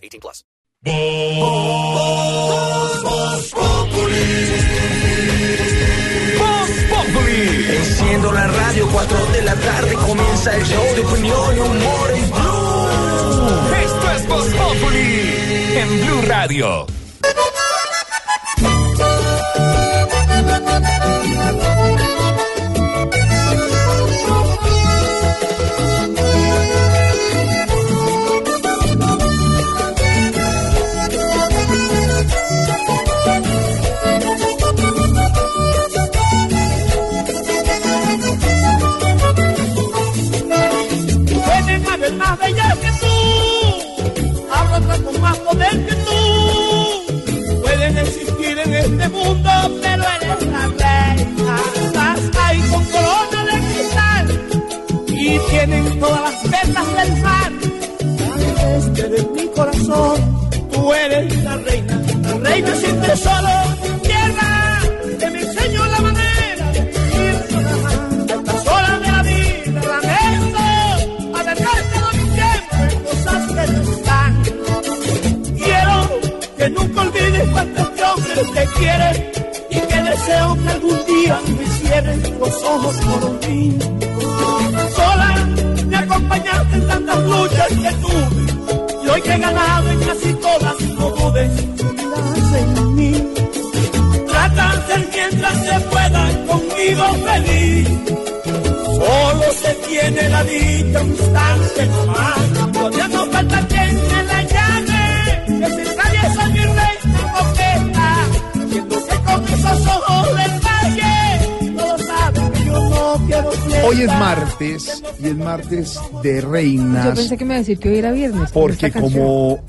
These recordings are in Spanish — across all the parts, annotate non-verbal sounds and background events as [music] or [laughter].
18 plus. Enciendo la radio, 4 de la tarde comienza el show de opinión y humor en Blue. Esto es Voz Populi en Blue Radio. Pueden existir en este mundo, pero eres la reina. Estás ahí con corona de cristal y tienen todas las vetas del mar. Desde de mi corazón, tú eres la reina, la reina sin tesoro, cuánto este hombre te quiere y que deseo que algún día me cierres los ojos por mí. Sola me acompañaste en tantas luchas que tuve y hoy que he ganado en casi todas, no dudes, unirás en mí. Trata de ser mientras se pueda conmigo feliz. Solo se tiene la dicha un instante nomás. Todavía no falta Hoy es martes y es martes de reinas. Yo pensé que me iba a decir que hoy era viernes. porque como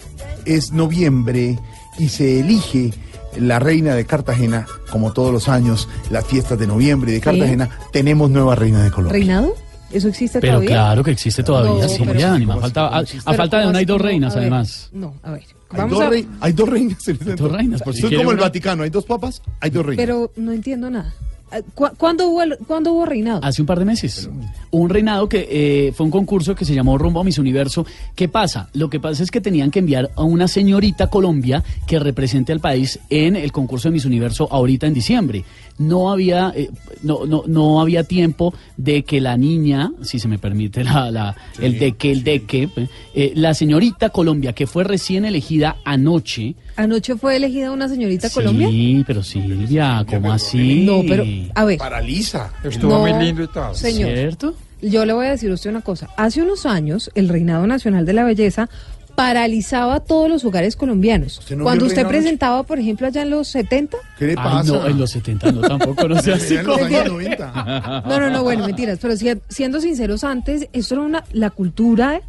es noviembre y se elige la reina de Cartagena, como todos los años, las fiestas de noviembre y de Cartagena, tenemos nueva reina de Colombia. ¿Reinado? ¿Eso existe Pero todavía? claro que existe todavía, No, pero- ni más falta, a, a Pero falta de ¿cómo una hay dos reinas, ver, además. No, a ver. Hay Vamos dos, a... hay dos reinas. en este dos reinas, por si Soy como el. Vaticano, hay dos papas, hay dos reinas. Pero no entiendo nada. Ah, ¿cu- ¿Cuándo hubo, el- ¿cuándo hubo reinado? Hace un par de meses. Un reinado que eh, fue un concurso que se llamó Rumbo a Miss Universo. ¿Qué pasa? Lo que pasa es que tenían que enviar a una señorita Colombia que represente al país en el concurso de Miss Universo ahorita en diciembre. No había, eh, no, no, no había tiempo de que la niña, si se me permite la, la- el de que, el de que, eh, la señorita Colombia que fue recién elegida anoche. ¿Anoche fue elegida una señorita Colombia? Sí, pero Silvia, ¿cómo así? No, pero, a ver. Paraliza. Estuvo muy lindo y todo. Señor, ¿Cierto? yo le voy a decir a usted una cosa. Hace unos años, el Reinado Nacional de la Belleza paralizaba todos los hogares colombianos. ¿Usted no Cuando vio usted presentaba, por ejemplo, allá en los 70. ¿Qué le Ay, pasa? no, en los 70 no, tampoco, no [laughs] sea así en los años 90. [laughs] No, no, no, bueno, mentiras. Pero si- siendo sinceros antes, esto era una, la cultura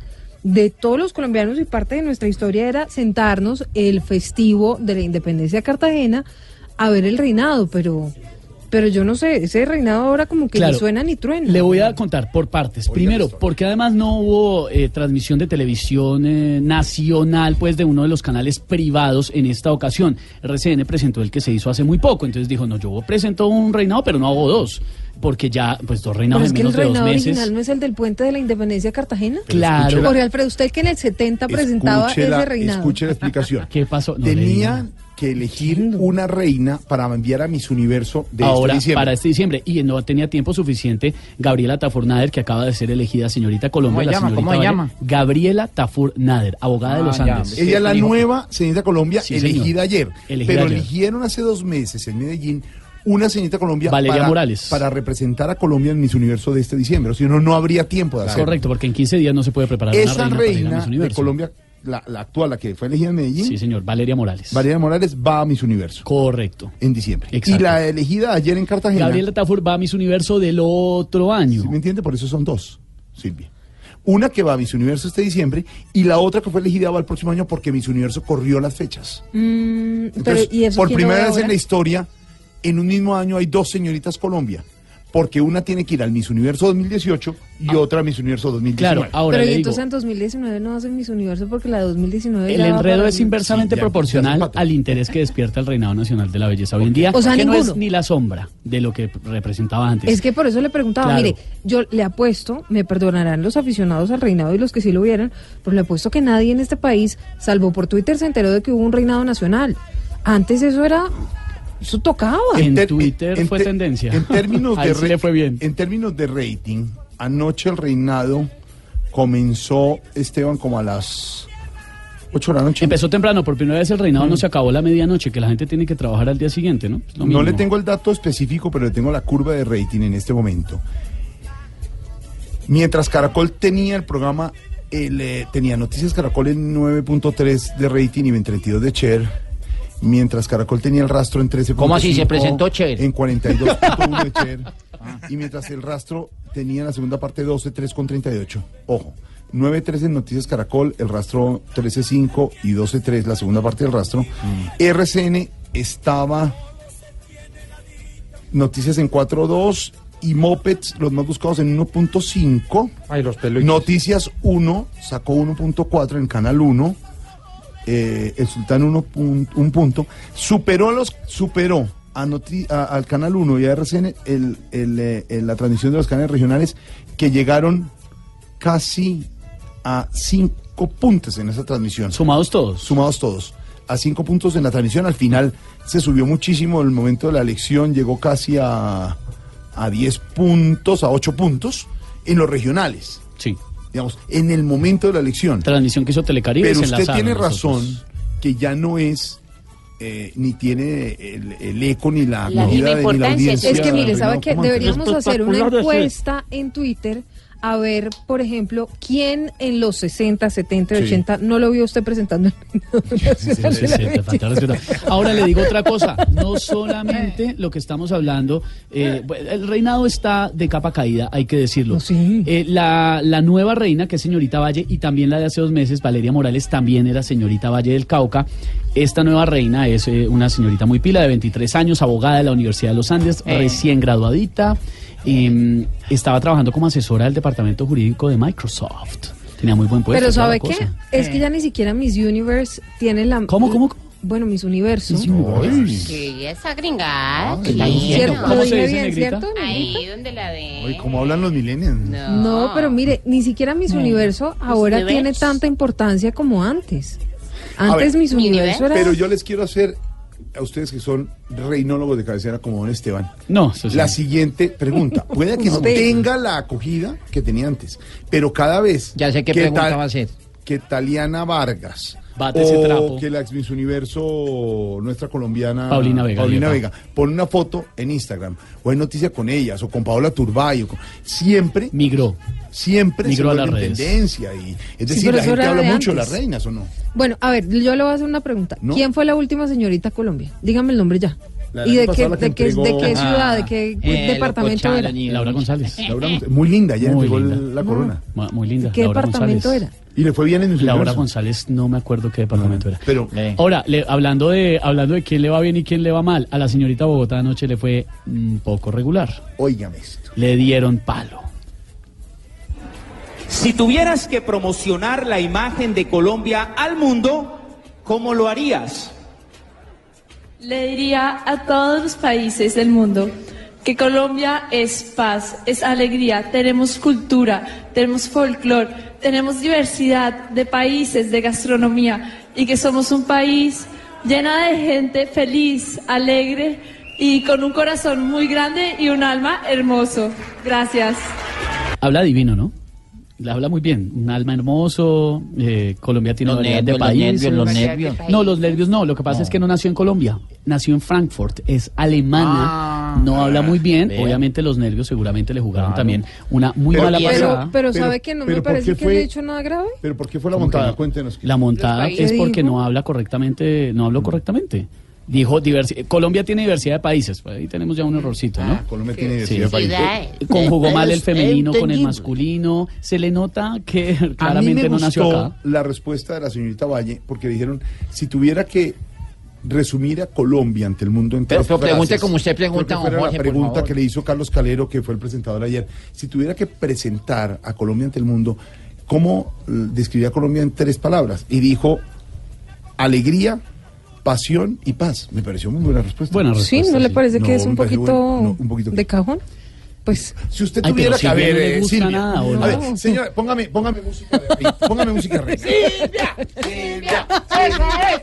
de todos los colombianos y parte de nuestra historia era sentarnos el festivo de la independencia de Cartagena a ver el reinado, pero, pero yo no sé, ese reinado ahora como que Claro. ni suena ni truena. Le voy a contar por partes. Primero, porque además no hubo eh, transmisión de televisión eh, nacional, pues de uno de los canales privados en esta ocasión. RCN presentó el que se hizo hace muy poco, entonces dijo, no, yo presento un reinado, pero no hago dos, porque ya, pues dos Pero reinados es en que el menos de dos reinado meses. original no es el del puente de la independencia de Cartagena. Claro. Jorge Alfredo, usted que en el 70 presentaba Escuche la- ese reinado. Escuche la explicación. [laughs] ¿Qué pasó? No le Tenían digo. Que elegir una reina para enviar a Miss Universo de Ahora, este diciembre. para este diciembre. Y no tenía tiempo suficiente Gabriela Tafur Nader, que acaba de ser elegida señorita Colombia. ¿Cómo la llama? señorita ¿Cómo Vale- llama? Gabriela Tafur Nader, abogada de Ah, los ya. Andes. Ella es la nueva señorita Colombia Sí, señor. elegida ayer. Elegida pero ayer. eligieron hace dos meses en Medellín una señorita Colombia Valeria para, Morales. para representar a Colombia en Miss Universo de este diciembre. O si no, no habría tiempo de hacerlo. Correcto, porque en 15 días no se puede preparar una Esa reina, para ir a reina Miss de Universo. Colombia, la, la actual, la que fue elegida en Medellín, Sí, señor, Valeria Morales. Valeria Morales, va a Miss Universo Correcto. en diciembre. Exacto. Y la elegida ayer en Cartagena. Gabriela Tafur va a Miss Universo del otro año. ¿Sí me entiende? Por eso son dos, Silvia. Una que va a Miss Universo este diciembre y la otra que fue elegida va el próximo año porque Miss Universo corrió las fechas. Mm, pero, Entonces, ¿y eso por primera ve vez en la historia, en un mismo año hay dos señoritas Colombia. Porque una tiene que ir al Miss Universo 2018 y otra a Miss Universo 2019. Claro, ahora Pero le y digo, entonces en 2019 no hacen Miss Universo porque la de 2019 el ya enredo es inversamente Sí, ya, proporcional ya al interés que despierta el reinado nacional de la belleza hoy en día, O sea, que no es ni la sombra de lo que representaba antes. Es que por eso le preguntaba, Claro. mire, yo le apuesto, me perdonarán los aficionados al reinado y los que sí lo vieron, pero le apuesto que nadie en este país, salvo por Twitter, se enteró de que hubo un reinado nacional. Antes eso era, eso tocaba. En ter- Twitter fue te- tendencia. En términos, [laughs] de sí fue bien. en términos de rating, anoche el reinado comenzó, Esteban, como a las 8 de la noche. Empezó temprano, por primera vez el reinado no se acabó a la medianoche, que la gente tiene que trabajar al día siguiente, ¿no? Es lo No le tengo el dato específico, pero le tengo la curva de rating en este momento. Mientras Caracol tenía el programa, el, eh, tenía Noticias Caracol en 9.3 de rating y en 32 de Cher. Mientras Caracol tenía el rastro en 13.5. ¿Cómo así? ¿Se presentó Cher? En 42.1 de [laughs] Cher. Y mientras el rastro tenía en la segunda parte 12.3 con 38. Ojo. 9.3 en Noticias Caracol, el rastro 13.5 y 12.3 la segunda parte del rastro. RCN estaba Noticias en 4.2 y Mopeds, los más buscados en 1.5. Ay, los pelos. Noticias 1 sacó 1.4 en Canal 1. Eh, el Sultán 1 pun- un punto. Superó los superó a Noti- a- al Canal 1 y a RCN el, el, eh, el- la transmisión de los canales regionales que llegaron casi a 5 puntos en esa transmisión Sumados todos. sumados todos. A cinco puntos en la transmisión, al final se subió muchísimo el momento de la elección, llegó casi a, a 10 puntos, a 8 puntos en los regionales, Sí. Digamos, en el momento de la elección. Transmisión que hizo Telecaribe. Pero usted tiene razón que ya no es, eh, ni tiene el, el eco ni la La de- ni la importancia, audiencia. Es que mire, ¿sabe antes. Deberíamos hacer una encuesta en Twitter a ver, por ejemplo, quién en los 60, 70, Sí. 80 no lo vio usted presentando Sí, sí. Ahora le digo otra cosa, no [laughs] solamente lo que estamos hablando, eh, el reinado está de capa caída, hay que decirlo. No, sí. Eh, la, la nueva reina, que es señorita Valle, y también la de hace dos meses, Valeria Morales, también era señorita Valle del Cauca. Esta nueva reina es eh, una señorita muy pila de 23 años, abogada de la Universidad de los Andes, Eh. recién graduadita. Eh, estaba trabajando como asesora del departamento jurídico de Microsoft. Tenía muy buen puesto. Pero ¿sabe qué? cosa. Es que ya ni siquiera Miss Universe tiene la... ¿Cómo, cómo, cómo? Bueno, Miss Universo. Sí, esa gringada. Ay, ¿cierto? hicieron. ¿Cierto? ¿Cómo ¿Lo se dije dice, bien, cierto? Ahí donde la. Oye, ¿cómo hablan los millennials? No, pero mire, ni siquiera Miss Universo ahora Universe. tiene tanta importancia como antes. Antes ver, Miss Universo era... Pero yo les quiero hacer a ustedes que son reinólogos de cabecera como don Esteban. No, sí. La siguiente pregunta. [laughs] Puede que no tenga la acogida que tenía antes, pero cada vez Ya sé qué que pregunta tal- va a ser. Que Taliana Vargas Bate ese o trapo. que la ex Miss Universo nuestra colombiana Paulina Vega, Paulina Vega. Pone una foto en Instagram o hay noticia con ellas o con Paola Turbay o con- siempre Migró. siempre Migró se a redes. tendencia y es decir pero la gente habla de mucho de las reinas o no Bueno, a ver, yo le voy a hacer una pregunta. ¿No? ¿Quién fue la última señorita Colombia? Dígame el nombre ya. La ¿Y de qué, de, qué, de qué ciudad, de Ah, qué eh, departamento Locochá, era? la niña. Laura González. Laura muy linda ya Muy entregó linda. la corona Ma- Muy linda. ¿Qué Laura departamento González. era? y le fue bien en el Laura universo. González, no me acuerdo qué departamento era. pero Eh. Ahora, le- hablando, de, hablando de quién le va bien y quién le va mal, a la señorita Bogotá anoche le fue un poco regular. óigame esto Le dieron palo. Si tuvieras que promocionar la imagen de Colombia al mundo, ¿cómo lo harías? Le diría a todos los países del mundo que Colombia es paz, es alegría, tenemos cultura, tenemos folclore, tenemos diversidad de países, de gastronomía y que somos un país llena de gente feliz, alegre y con un corazón muy grande y un alma hermoso. Gracias. Habla divino, ¿no? Le habla muy bien. Un alma hermoso. eh, Colombia tiene Los variedad de nervios, los países. nervios, los nervios. No, los nervios no. Lo que pasa es que no nació en Colombia. Nació en Frankfurt. Es alemana. Ah. no habla muy bien. Obviamente los nervios seguramente le jugaron Claro. también una muy Pero- mala pero- pasada. pero, Pero- ¿sabe que no pero me ¿por parece que fue- haya hecho nada grave? pero por qué fue la ¿Cómo que montada no? cuéntenos La montada es porque dijo? no habla correctamente. No habló correctamente. Dijo, diversi- Colombia tiene diversidad de países. Pues ahí tenemos ya un errorcito, ¿no? Colombia tiene Sí. diversidad de países. Ciudades. Conjugó mal el Es femenino con el masculino. Se le nota que A mí me claramente no nació gustó acá. la respuesta de la señorita Valle porque dijeron, si tuviera que resumir a Colombia ante el mundo en Pero- pregunte como usted pregunta, don Jorge, la por pregunta favor. que le hizo Carlos Calero, que fue el presentador ayer. Si tuviera que presentar a Colombia ante el mundo, ¿cómo eh, describiría a Colombia en tres palabras? Y dijo, alegría, pasión y paz. Me pareció muy buena respuesta. Buena Sí, respuesta. ¿no le sí. parece No, que es un poquito, bueno. No, un poquito. de cajón? Pues Si usted Ay, tuviera que a Silvia ver, no le eh, gusta Silvia, nada, ¿o a no? ver, señora, póngame, póngame música de rey, póngame música de rey. Silvia, Silvia, esa es,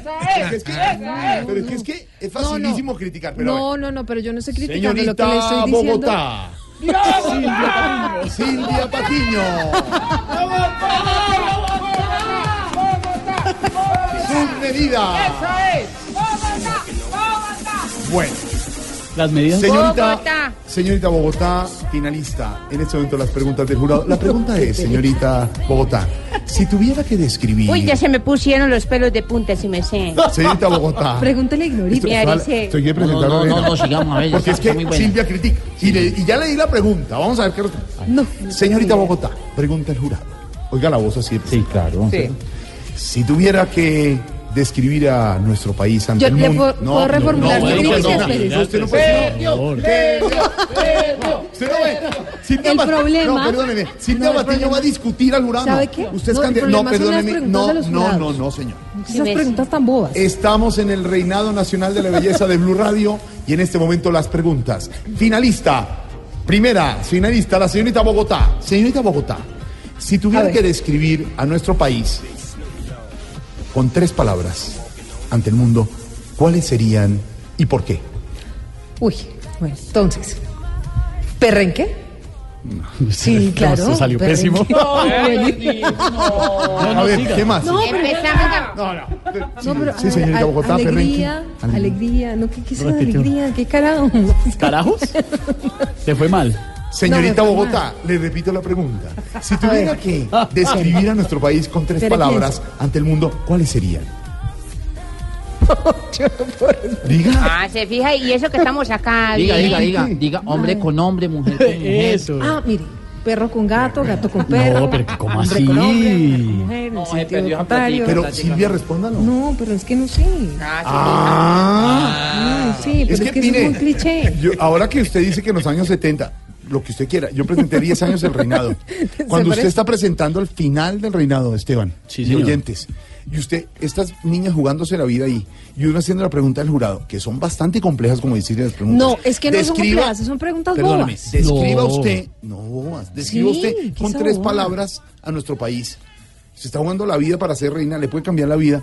esa es, Es que- esa es. pero es que es que es No, no. facilísimo criticar, pero no, no, no, pero yo no estoy criticando lo que Señorita le estoy diciendo. Bogotá. Silvia Patiño. Sus medidas. Esa es. Bogotá, Bogotá. Bueno, Las medidas. señorita, Bogotá. señorita Bogotá, finalista. En este momento las preguntas del jurado. La pregunta es, señorita Bogotá, si tuviera que describir. Uy, ya se me pusieron los pelos de punta, si me sé. Señorita Bogotá. Pregúntele a Ignorita. Me. Estoy que No, no, no, no, sigamos a ver. Porque es que muy buena. Silvia critica. Y, le- y ya le di la pregunta. Vamos a ver qué responde. No. Señorita Bogotá, pregunta el jurado. Oiga la voz así. Sí, claro. Si tuviera que describir a nuestro país ante Yo el le mundo. puedo- puedo reformular no, no, no. Usted no puede decir- Señor. Usted no. Silvia El problema- No, perdóneme. No, Patiño problema- va a discutir al jurado. ¿Sabe no. qué? Usted es No, candidato. No, perdóneme. No, no, no, no, señor. Esas preguntas tan bobas. Estamos en el reinado nacional de la belleza de Blue Radio y en este momento las preguntas. Finalista, primera finalista, la señorita Bogotá. Señorita Bogotá, si tuviera que describir a nuestro país con tres palabras ante el mundo, ¿cuáles serían y por qué? Uy, bueno, entonces. ¿Perrenque? Sí, [laughs] claro. Esto salió pésimo. [laughs] a ver, ¿qué más? No. No, no. no, pero Sí, señorita Bogotá, alegría, perrenque. alegría, no, ¿qué, qué es alegría? ¿Qué carajo? ¿Carajos? [laughs] Te fue mal. Señorita No, Bogotá, le repito la pregunta. Si tuviera que describir a nuestro país con tres palabras ante el mundo, ¿cuáles serían? [laughs] Diga. Ah, se fija, y eso que estamos acá. Diga, bien. diga, diga, diga, hombre con hombre, mujer con [laughs] mujer. Eso. Ah, mire, perro con gato, gato con perro. No, pero ¿cómo así? con hombre, mujer con mujer, en No, se perdió contrario. Pero Silvia, respóndalo. No, pero es que no sé. Ah, Ah. Ay, sí, pero es que, mire, es un cliché. yo- ahora que usted dice que en los años 70, lo que usted quiera, yo presenté 10 años del reinado. [laughs] Cuando usted está presentando el final del reinado, Esteban, Sí, y oyentes, y usted, estas niñas jugándose la vida ahí, y uno haciendo la pregunta del jurado, que son bastante complejas, como decir las preguntas. No, es que no son Describa- complejas, son preguntas bobas. describa No. usted, no bobas, describa Sí, usted ¿qué con es tres palabras a nuestro país. Se está jugando la vida para ser reina, le puede cambiar la vida.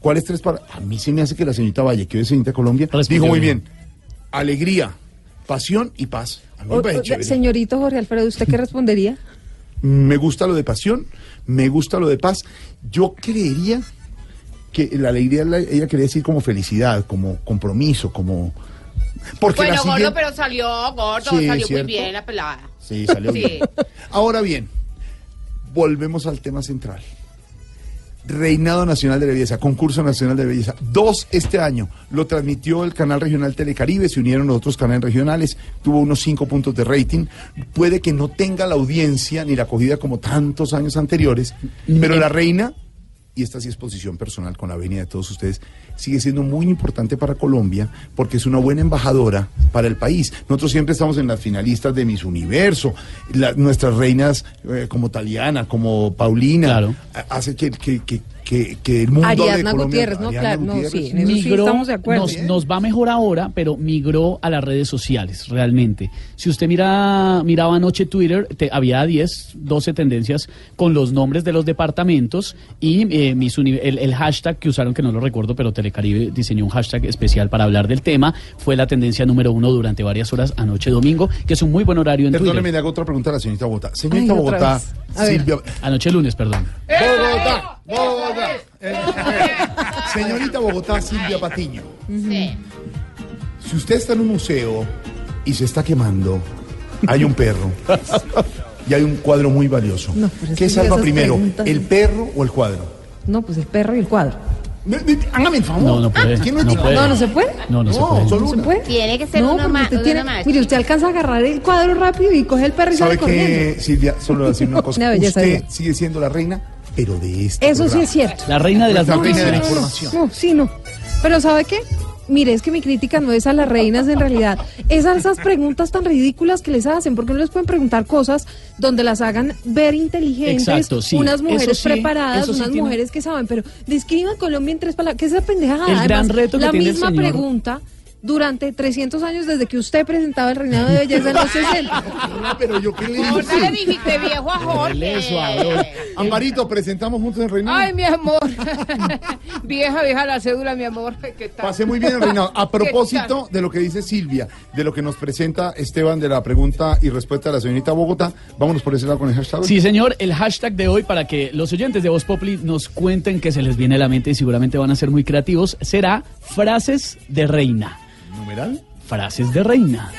¿Cuáles tres palabras? A mí se me hace que la señorita Valle, que hoy es señorita de Colombia, dijo muy bien. bien. Alegría, pasión y paz. O- señorito Jorge Alfredo, ¿usted qué respondería? [laughs] Me gusta lo de pasión, me gusta lo de paz. Yo creería que la alegría la- ella quería decir como felicidad, como compromiso, como porque Bueno, gordo, pero salió gordo, Sí, salió ¿cierto? muy bien la pelada. Sí, salió Sí. bien. Ahora bien, volvemos al tema central. Reinado Nacional de Belleza, Concurso Nacional de Belleza. Dos este año. Lo transmitió el canal regional Telecaribe, se unieron los otros canales regionales, tuvo unos cinco puntos de rating. Puede que no tenga la audiencia ni la acogida como tantos años anteriores, pero la reina, y esta sí es posición personal con la venia de todos ustedes, sigue siendo muy importante para Colombia porque es una buena embajadora para el país. Nosotros siempre estamos en las finalistas de Miss Universo, la- nuestras reinas eh, como Taliana, como Paulina, Claro. hace que, que, que, que, que el mundo hable de Ariadna Colombia. Gutiérrez, ¿no? Ariadna Claro, no, Gutiérrez. sí, en eso sí estamos de acuerdo. Nos, nos va mejor ahora, pero migró a las redes sociales, realmente. Si usted mira, miraba anoche Twitter, te- había 10, 12 tendencias con los nombres de los departamentos y eh, Uni- el, el hashtag que usaron, que no lo recuerdo, pero Telecaribe diseñó un hashtag especial para hablar del tema, fue la tendencia número uno durante varias horas anoche domingo, que es un muy buen horario en Perdóneme, Twitter. le hago otra pregunta a la señorita Bogotá. Señorita Ay, Bogotá. Silvia... Anoche lunes, perdón. Bogotá, Bogotá. [laughs] Eh, señorita Bogotá, Silvia Patiño. Sí. Si usted está en un museo y se está quemando, hay un perro y hay un cuadro muy valioso. No, pero es ¿Qué salva primero, preguntas- el perro o el cuadro? No, pues el perro y el cuadro. Hágame el favor. No, no puede. ¿Quién no puede. No, no se puede. No, no, se No, puede. solo ¿No se una. puede? Tiene que ser No, uno más. usted tiene- más. mire, usted alcanza a agarrar el cuadro rápido y coge el perro y ¿Sabe sale corriendo. qué, Silvia? Solo voy a decir una cosa. Una belleza, Usted sigue siendo la reina, pero de este Eso sí es cierto. La reina de las La reina de la información. No, sí, no. Pero ¿sabe qué? Mire, es que mi crítica no es a las reinas en realidad. Es a esas preguntas tan ridículas que les hacen. porque no les pueden preguntar cosas donde las hagan ver inteligentes? Exacto, sí. Unas mujeres sí, preparadas, sí unas tiene- mujeres que saben. Pero describan Colombia en tres palabras. ¿Qué es esa pendejada? El gran reto que la tiene el misma señor- pregunta durante 300 años desde que usted presentaba el reinado de belleza en los 60. [laughs] Pero yo qué le No, no le dije. dijiste viejo a Jorge. Amparito, presentamos juntos el reinado. Ay, mi amor. [laughs] vieja, vieja la cédula, mi amor. ¿Qué tal? Pasé muy bien el reinado. A [laughs] ¿Qué propósito de lo que dice Silvia, de lo que nos presenta Esteban de la pregunta y respuesta de la señorita Bogotá, vámonos por ese lado con el hashtag. Sí, señor, el hashtag de hoy para que los oyentes de Voz Populi nos cuenten que se les viene a la mente y seguramente van a ser muy creativos, será frases de reina. ¿Numeral? Frases de reina.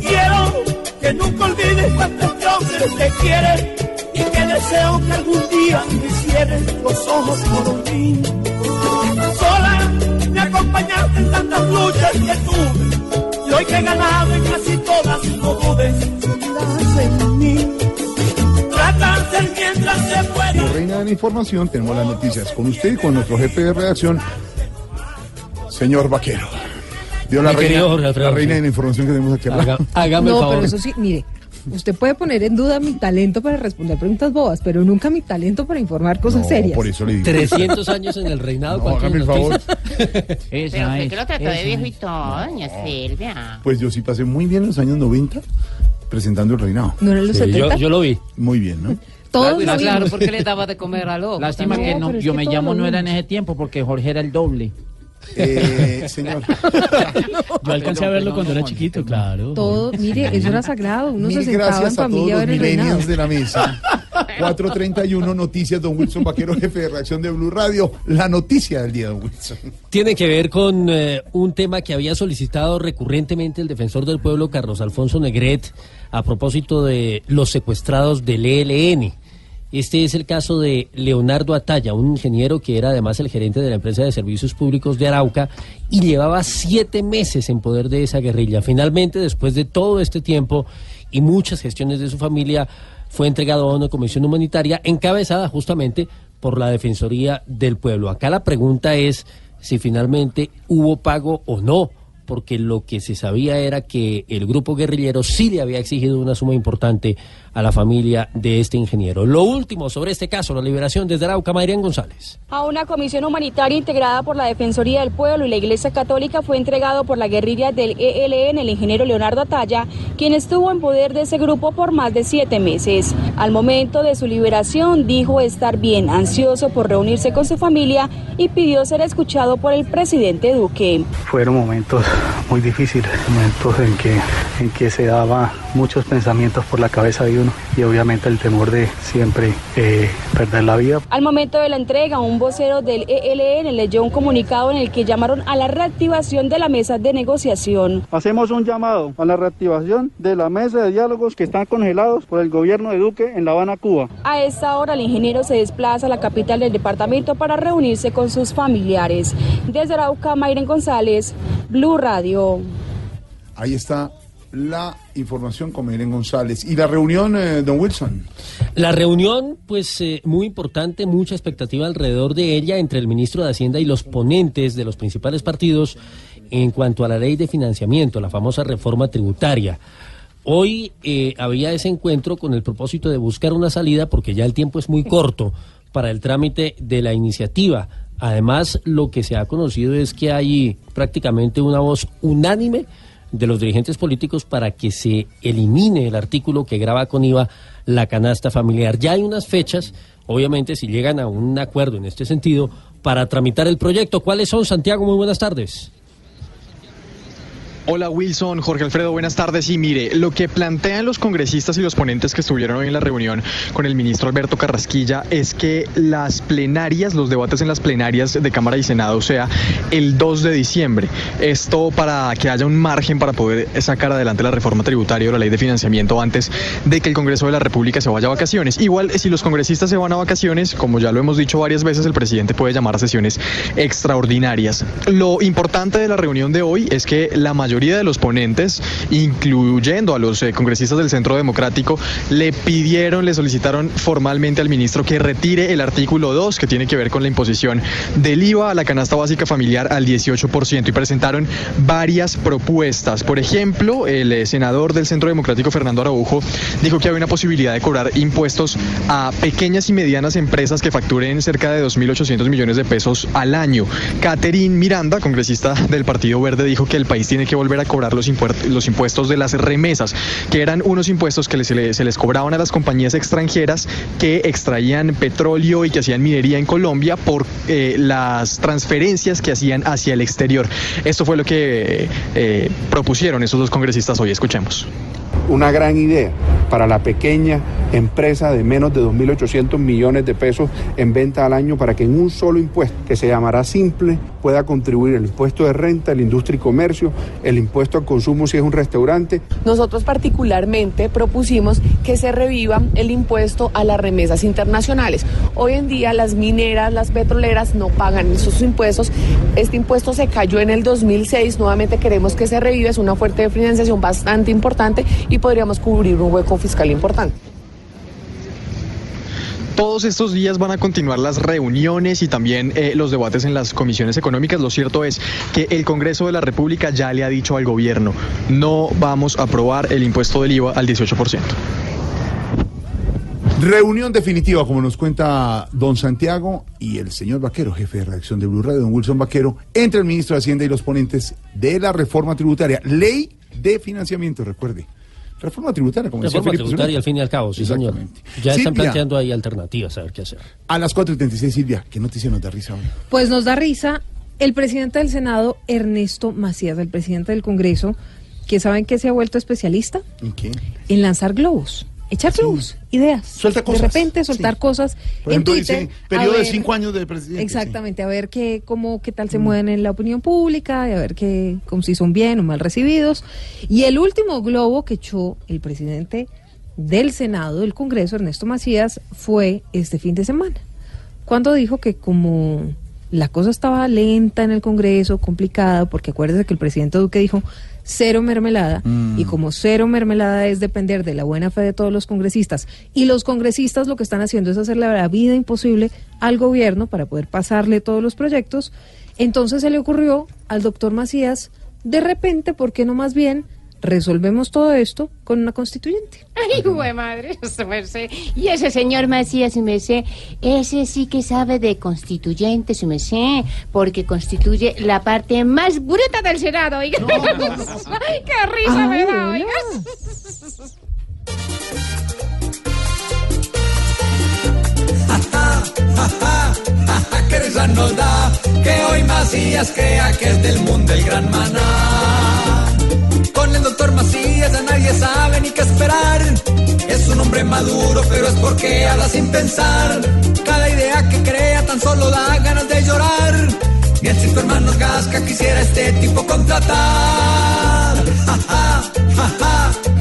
Quiero que nunca olvides cuánto este hombre te quiere y que deseo que algún día me cierres los ojos por mí. Sola me acompañaste en tantas luchas que tuve y hoy que he ganado en casi todas no dudes en mí. Trata mientras se pueda. Como reina de la información, tenemos las noticias con usted y con nuestro jefe de redacción, señor Vaquero. Dio la reina, la reina de la información que tenemos aquí. Haga- [laughs] hágame el No, favor. pero eso sí, mire. Usted puede poner en duda mi talento para responder preguntas bobas, pero nunca mi talento para informar cosas No, serias. por eso le digo. 300 años en el reinado. No, ¿cuántas hágame el favor. [laughs] Pero usted que lo trató de viejo y todo, doña Silvia. Pues yo sí pasé muy bien en los años 90 presentando el reinado. ¿No eran los Sí, 70? yo, yo lo vi. Muy bien, ¿no? Todos lo claro, vimos. porque le [laughs] daba de comer a loco. Lástima No, que no, es yo que me llamo no era en ese tiempo porque Jorge era el doble. Eh, señor. [laughs] Yo alcancé a verlo cuando era chiquito, claro. Todo, mire, eso era sagrado. Uno se Mil sentaba en gracias a todos familia los el millennials de la mesa. [laughs] 431 Noticias, don Wilson Vaquero, jefe de reacción de Blue Radio. La noticia del día, don Wilson. Tiene que ver con eh, un tema que había solicitado recurrentemente el defensor del pueblo, Carlos Alfonso Negret, a propósito de los secuestrados del ELN. Este es el caso de Leonardo Ataya, un ingeniero que era además el gerente de la empresa de servicios públicos de Arauca y llevaba siete meses en poder de esa guerrilla. Finalmente, después de todo este tiempo y muchas gestiones de su familia, fue entregado a una comisión humanitaria encabezada justamente por la Defensoría del Pueblo. Acá la pregunta es si finalmente hubo pago o no, porque lo que se sabía era que el grupo guerrillero sí le había exigido una suma importante a la familia de este ingeniero. Lo último sobre este caso, la liberación desde Arauca, Marián González. A una comisión humanitaria integrada por la Defensoría del Pueblo y la Iglesia Católica fue entregado por la guerrilla del ELN el ingeniero Leonardo Ataya, quien estuvo en poder de ese grupo por más de siete meses. Al momento de su liberación dijo estar bien, ansioso por reunirse con su familia y pidió ser escuchado por el presidente Duque. Fueron momentos muy difíciles, momentos en que, en que se daba muchos pensamientos por la cabeza de uno y obviamente el temor de siempre eh, perder la vida. Al momento de la entrega, un vocero del ELN leyó un comunicado en el que llamaron a la reactivación de la mesa de negociación. Hacemos un llamado a la reactivación de la mesa de diálogos que están congelados por el gobierno de Duque en La Habana, Cuba. A esta hora el ingeniero se desplaza a la capital del departamento para reunirse con sus familiares. Desde Arauca, Mayren González, Blue Radio. Ahí está la información con Miren González. ¿Y la reunión, eh, don Wilson? La reunión, pues eh, muy importante, mucha expectativa alrededor de ella entre el ministro de Hacienda y los ponentes de los principales partidos en cuanto a la ley de financiamiento, la famosa reforma tributaria. Hoy eh, había ese encuentro con el propósito de buscar una salida porque ya el tiempo es muy corto para el trámite de la iniciativa. Además, lo que se ha conocido es que hay prácticamente una voz unánime de los dirigentes políticos para que se elimine el artículo que graba con IVA la canasta familiar. Ya hay unas fechas, obviamente, si llegan a un acuerdo en este sentido, para tramitar el proyecto. ¿Cuáles son, Santiago? Muy buenas tardes. Hola Wilson, Jorge Alfredo, buenas tardes. Y mire, lo que plantean los congresistas y los ponentes que estuvieron hoy en la reunión con el ministro Alberto Carrasquilla es que las plenarias, los debates en las plenarias de Cámara y Senado, sea el 2 de diciembre. Esto para que haya un margen para poder sacar adelante la reforma tributaria o la ley de financiamiento antes de que el Congreso de la República se vaya a vacaciones. Igual, si los congresistas se van a vacaciones, como ya lo hemos dicho varias veces, el presidente puede llamar a sesiones extraordinarias. Lo importante de la reunión de hoy es que la mayoría de los ponentes, incluyendo a los eh, congresistas del Centro Democrático, le pidieron, le solicitaron formalmente al ministro que retire el artículo 2 que tiene que ver con la imposición del IVA a la canasta básica familiar al 18% y presentaron varias propuestas. Por ejemplo, el eh, senador del Centro Democrático, Fernando Araujo, dijo que había una posibilidad de cobrar impuestos a pequeñas y medianas empresas que facturen cerca de 2.800 millones de pesos al año. Catherine Miranda, congresista del Partido Verde, dijo que el país tiene que volver a cobrar los, los impuestos de las remesas, que eran unos impuestos que se, les, se les cobraban a las compañías extranjeras que extraían petróleo y que hacían minería en Colombia por eh, las transferencias que hacían hacia el exterior. Esto fue lo que eh, propusieron esos dos congresistas hoy. Escuchemos una gran idea para la pequeña empresa de menos de 2.800 millones de pesos en venta al año para que en un solo impuesto, que se llamará simple, pueda contribuir el impuesto de renta, el industria y comercio, el impuesto al consumo si es un restaurante. Nosotros particularmente propusimos que se reviva el impuesto a las remesas internacionales. Hoy en día las mineras, las petroleras no pagan esos impuestos. Este impuesto se cayó en el 2006, nuevamente queremos que se reviva, es una fuerte de financiación bastante importante y podríamos cubrir un hueco fiscal importante. Todos estos días van a continuar las reuniones y también eh, los debates en las comisiones económicas. Lo cierto es que el Congreso de la República ya le ha dicho al gobierno, no vamos a aprobar el impuesto del IVA al 18%. Reunión definitiva, como nos cuenta don Santiago y el señor Vaquero, jefe de redacción de Blue Radio, don Wilson Vaquero, entre el ministro de Hacienda y los ponentes de la reforma tributaria, ley de financiamiento, recuerde. Reforma tributaria, como Reforma decía tributaria al fin y al cabo, sí, señor. Ya están planteando ahí alternativas, a ver qué hacer. A las 4.36, Silvia, ¿qué noticia nos da risa hoy? Pues nos da risa el presidente del Senado, Ernesto Macías, el presidente del Congreso, que saben que se ha vuelto especialista ¿En qué? en lanzar globos, echar globos, ideas. Suelta cosas. De repente soltar Sí. cosas Por en ejemplo, Twitter. dice, periodo de cinco años de presidente. Exactamente, a ver qué, cómo, qué tal se mueven en la opinión pública, y a ver qué, como si son bien o mal recibidos. Y el último globo que echó el presidente del Senado, del Congreso, Ernesto Macías, fue este fin de semana, cuando dijo que como la cosa estaba lenta en el Congreso, complicada, porque acuérdese que el presidente Duque dijo cero mermelada, Mm. y como cero mermelada es depender de la buena fe de todos los congresistas, y los congresistas lo que están haciendo es hacerle la vida imposible al gobierno para poder pasarle todos los proyectos, entonces se le ocurrió al doctor Macías, de repente, ¿por qué no más bien resolvemos todo esto con una constituyente? Ay, güey, madre, [laughs] su merced. Y ese señor Macías, su merced, ese sí que sabe de constituyente, su merced, porque constituye la parte más bruta del Senado, oiga. Ay, [laughs] qué risa me da, oiga. que risa nos da que hoy Macías crea que es del mundo el gran maná. El doctor Macías ya nadie sabe ni qué esperar. Es un hombre maduro, pero es porque habla sin pensar. Cada idea que crea tan solo da ganas de llorar. Bien si tu hermano Gasca quisiera este tipo contratar. Ja, ja, ja,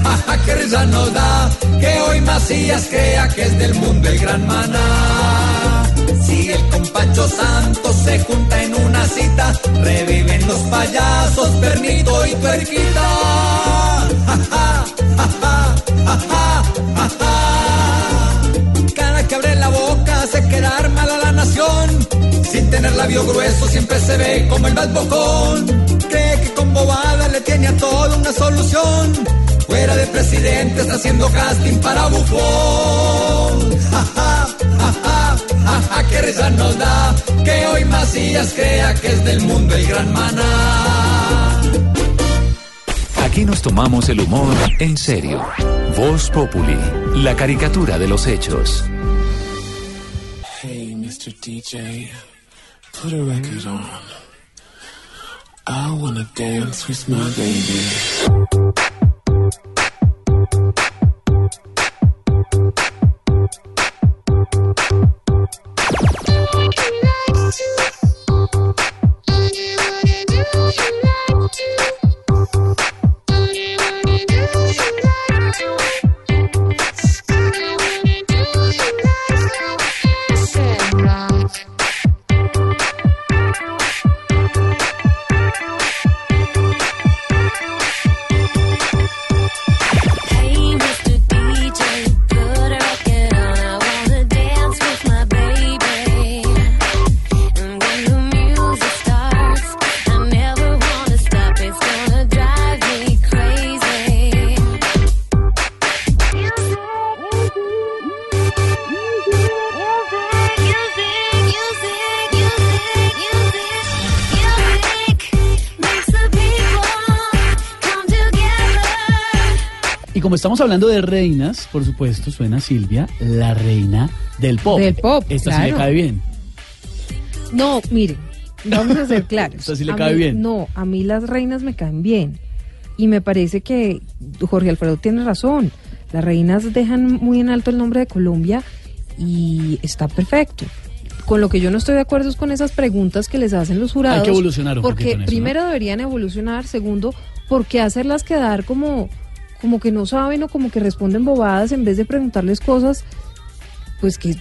ja, ja, qué risa nos da que hoy Macías crea que es del mundo el gran maná. Si el compacho Santos se junta en una cita, reviven los payasos, Pernito y Tuerquita. Ja, ja, ja. Cada que abre la boca hace quedar mal a la nación. Sin tener labio grueso siempre se ve como el más bocón. Cree que con bobada le tiene a todo una solución. Fuera de presidente está haciendo casting para bufón. Ja, ja, ja, ja, ja, ja, qué risa nos da que hoy Macías crea que es del mundo el gran maná. Aquí nos tomamos el humor en serio. Voz Populi, la caricatura de los hechos. Hey, Mr. DJ, put a record on. I wanna dance with my baby. Estamos hablando de reinas, por supuesto, suena Silvia, la reina del pop. Del pop, Esta sí le claro. cae bien. No, miren, vamos a ser claros. [laughs] Esta sí le A cae mí- bien. No, a mí las reinas me caen bien. Y me parece que Jorge Alfredo tiene razón. Las reinas dejan muy en alto el nombre de Colombia y está perfecto. Con lo que yo no estoy de acuerdo es con esas preguntas que les hacen los jurados. Hay que evolucionar un Porque eso, primero deberían evolucionar, segundo, ¿por qué hacerlas quedar como, como que no saben o como que responden bobadas en vez de preguntarles cosas pues que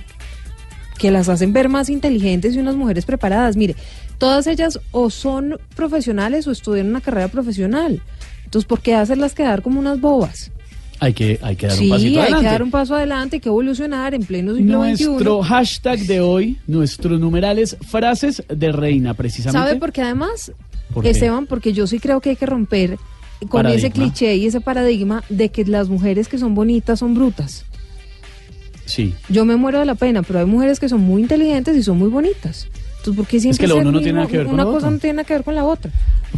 que las hacen ver más inteligentes y unas mujeres preparadas. Mire, todas ellas o son profesionales o estudian una carrera profesional. Entonces, ¿por qué hacerlas quedar como unas bobas? Hay que, hay que dar sí, un pasito hay adelante. que dar un paso adelante, hay que evolucionar en pleno siglo Nuestro XXI. hashtag de hoy, nuestro numeral es frases de reina, precisamente. ¿Sabe por qué además, ¿Por qué? Esteban? Porque yo sí creo que hay que romper con Paradigma. ese cliché y ese paradigma de que las mujeres que son bonitas son brutas. Sí. Yo me muero de la pena, pero hay mujeres que son muy inteligentes y son muy bonitas. Entonces, ¿por qué siempre que lo uno no tiene nada que ver con Una cosa no tiene nada que ver con la otra.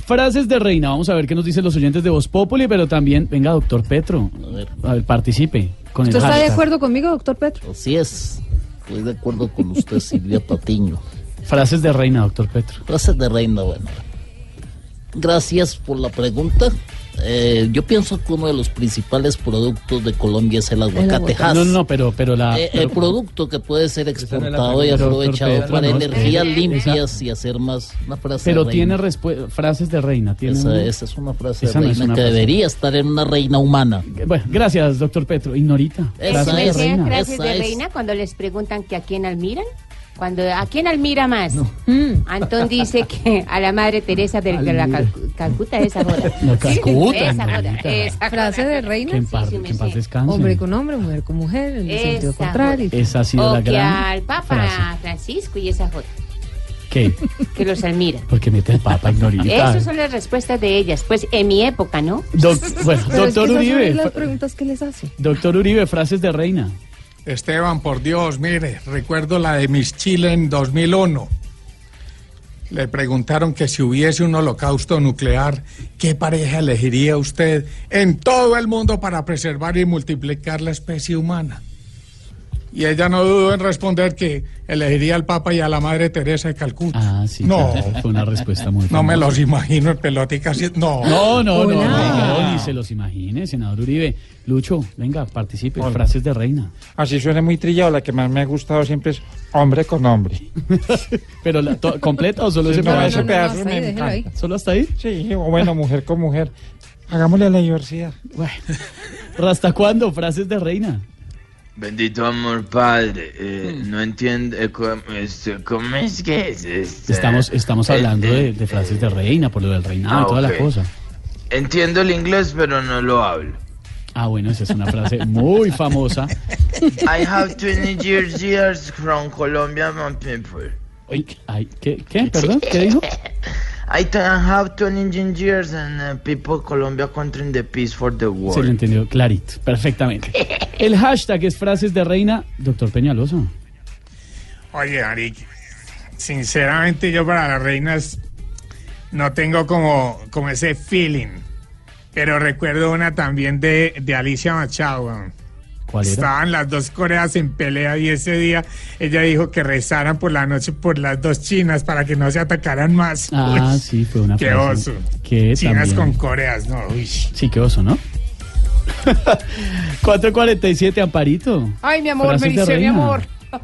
Frases de reina, vamos a ver qué nos dicen los oyentes de Voz Populi, pero también, venga, doctor Petro, a ver, participe con el ¿Usted está de hashtag. acuerdo conmigo, doctor Petro? Así es. Estoy de acuerdo con usted, Silvia Patiño. Frases de reina, doctor Petro. Frases de reina, bueno. Gracias por la pregunta. Eh, yo pienso que uno de los principales productos de Colombia es el aguacate. No, no, no, pero, pero la... Eh, pero- el producto que puede ser exportado y aprovechado Doctor para Pedro, no, energías esa- limpias y hacer más una frase pero de tiene reina. frases de reina. Tiene Esa, una- esa es una frase Esa de reina una que frase. debería estar en una reina humana. Bueno, gracias, doctor Petro. Ignorita. Esa de es. reina. frases Esa de reina cuando les preguntan que a quién admiran. Cuando, ¿A quién admira más? Antón dice que a la madre Teresa de, de la Cal- Calcuta, esa. [laughs] La Sí, Calcuta, esa Ignorita. esa Frase de reina. Que en paz, que en paz descanse. Hombre con hombre, mujer con mujer, en el sentido contrario. Esa ha sido O la que gran al Papa frase. Francisco y esa joda, ¿Qué? que los admira. Porque mete el papa, ignorita. Esas son las respuestas de ellas. Pues en mi época, ¿no? Bueno, Pero es que doctor Uribe. las preguntas que les hace. Doctor Uribe, frases de reina. Esteban, por Dios, mire, recuerdo la de Miss Chile en 2001. Le preguntaron que si hubiese un holocausto nuclear, ¿qué pareja elegiría usted en todo el mundo para preservar y multiplicar la especie humana? Y ella no dudó en responder que elegiría al Papa y a la Madre Teresa de Calcuta. Ah, sí. No. [laughs] Fue una respuesta muy No me los imagino en pelotica así. No. No, no, no, no, no, ni se los imagine, senador Uribe. Lucho, venga, participe. Frases de reina. Así suena muy trillado, la que más me ha gustado siempre es hombre con hombre. [laughs] ¿Pero la, completa o solo Sí, ese no, pedazo? ¿Solo hasta ahí? Sí, o bueno, mujer con mujer. Hagámosle a la diversidad. ¿Hasta cuándo? Frases de reina. Bendito amor, padre. Eh, No entiendo. eh, cómo, este, ¿Cómo es que es? este? Estamos, estamos Eh, hablando eh, de, de frases de reina, por lo del reinado y Ah, toda la ok. cosa. Entiendo el inglés, pero no lo hablo. Ah, bueno, esa es una frase muy [laughs] famosa. I have 20 years, years from Colombia, my people. Ay, ay, ¿qué, ¿Qué? ¿Perdón? ¿Qué dijo? [laughs] I have 20 years and uh, people Colombia country in the peace for the world. Se lo entendió clarito, perfectamente. [laughs] El hashtag es frases de reina, doctor Peñalosa. Oye, Ari, sinceramente yo para las reinas no tengo como, como ese feeling. Pero recuerdo una también de, de Alicia Machado. Weón. ¿Cuál era? Estaban las dos Coreas en pelea y ese día ella dijo que rezaran por la noche por las dos chinas para que no se atacaran más. Ah, Uy, sí, fue una Qué frase oso. que Chinas también- con Coreas, no. Uy. Sí, qué oso, ¿no? [laughs] 447, Amparito. Ay, mi amor, me dice mi amor. [laughs]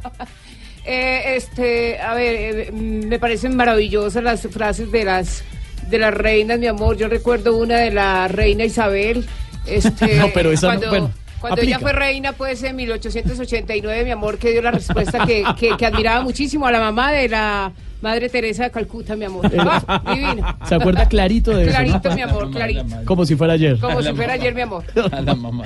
Eh, este, a ver, eh, me parecen maravillosas las frases de las de las reinas, mi amor. Yo recuerdo una de la reina Isabel. Este, [laughs] No, pero esa no- cuando, bueno, cuando ella fue reina, pues en 1889, mi amor, que dio la respuesta que, que, que admiraba muchísimo a la mamá de la Madre Teresa de Calcuta, mi amor. Ah. ¿Se acuerda clarito de eso? Clarito, mi amor, clarito. Como si fuera ayer. Como si fuera ayer, mi amor. [laughs] A la mamá,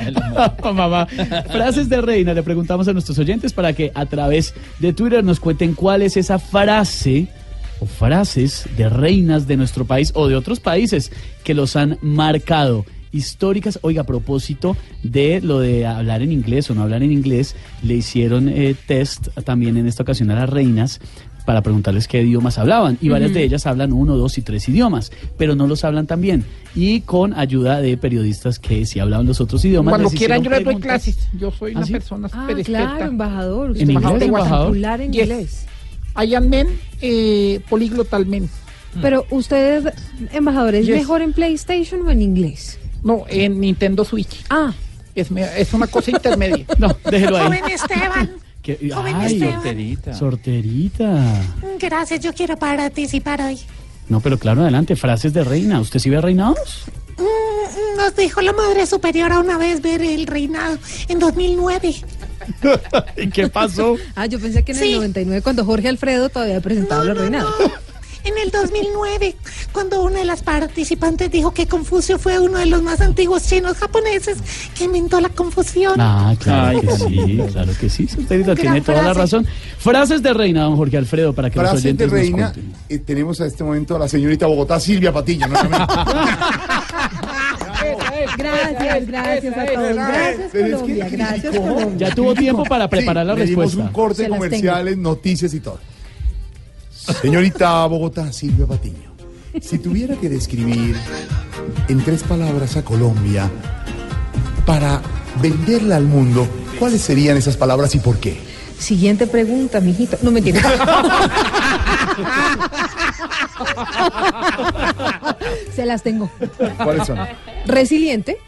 mamá. Frases de reina, le preguntamos a nuestros oyentes para que a través de Twitter nos cuenten cuál es esa frase o frases de reinas de nuestro país o de otros países que los han marcado. Históricas, oiga, a propósito de lo de hablar en inglés o no hablar en inglés, le hicieron eh, test también en esta ocasión a las reinas para preguntarles qué idiomas hablaban. Y varias de ellas hablan uno, dos y tres idiomas, pero no los hablan tan bien. Y con ayuda de periodistas que sí hablaban los otros idiomas. Cuando quieran yo les doy clases. Yo soy ¿Ah, una sí? persona Ah, claro, embajador. Usted ¿En es inglés, de embajador? particular en Yes. inglés. I am men, eh, men. Pero usted, embajador, ¿es Yes. mejor en PlayStation o en inglés? No, en Nintendo Switch. Ah. Es, es una cosa intermedia. [laughs] no, déjelo ahí. Joven Esteban, [laughs] Que- Joven ay, Esteban. sorterita. Sorterita. gracias, yo quiero participar hoy. No, pero claro, adelante, frases de reina. ¿Usted sí ve reinados? Mm, Nos dijo la Madre Superiora una vez ver el reinado en 2009. [laughs] ¿Y qué pasó? Ah, yo pensé que en el Sí. 99, cuando Jorge Alfredo todavía presentaba los reinados. En el 2009, cuando una de las participantes dijo que Confucio fue uno de los más antiguos chinos japoneses que inventó la confusión. Ah, claro que sí, claro que sí. Sorterita tiene toda la razón. Frases de reina, don Jorge Alfredo, para que los Frases de oyentes nos reina, eh, tenemos a este momento a la señorita Bogotá, Silvia Patilla. [laughs] nuevamente. Gracias, gracias a todos. Gracias, Colombia. Gracias. Colombia. Ya tuvo tiempo para preparar la respuesta. un corte comerciales, noticias y todo. Señorita Bogotá, Silvia Patiño, si tuviera que describir en tres palabras a Colombia para venderla al mundo, ¿cuáles serían esas palabras y por qué? Siguiente pregunta, mijito. No mentira. Se las tengo. ¿Cuáles son? Resiliente.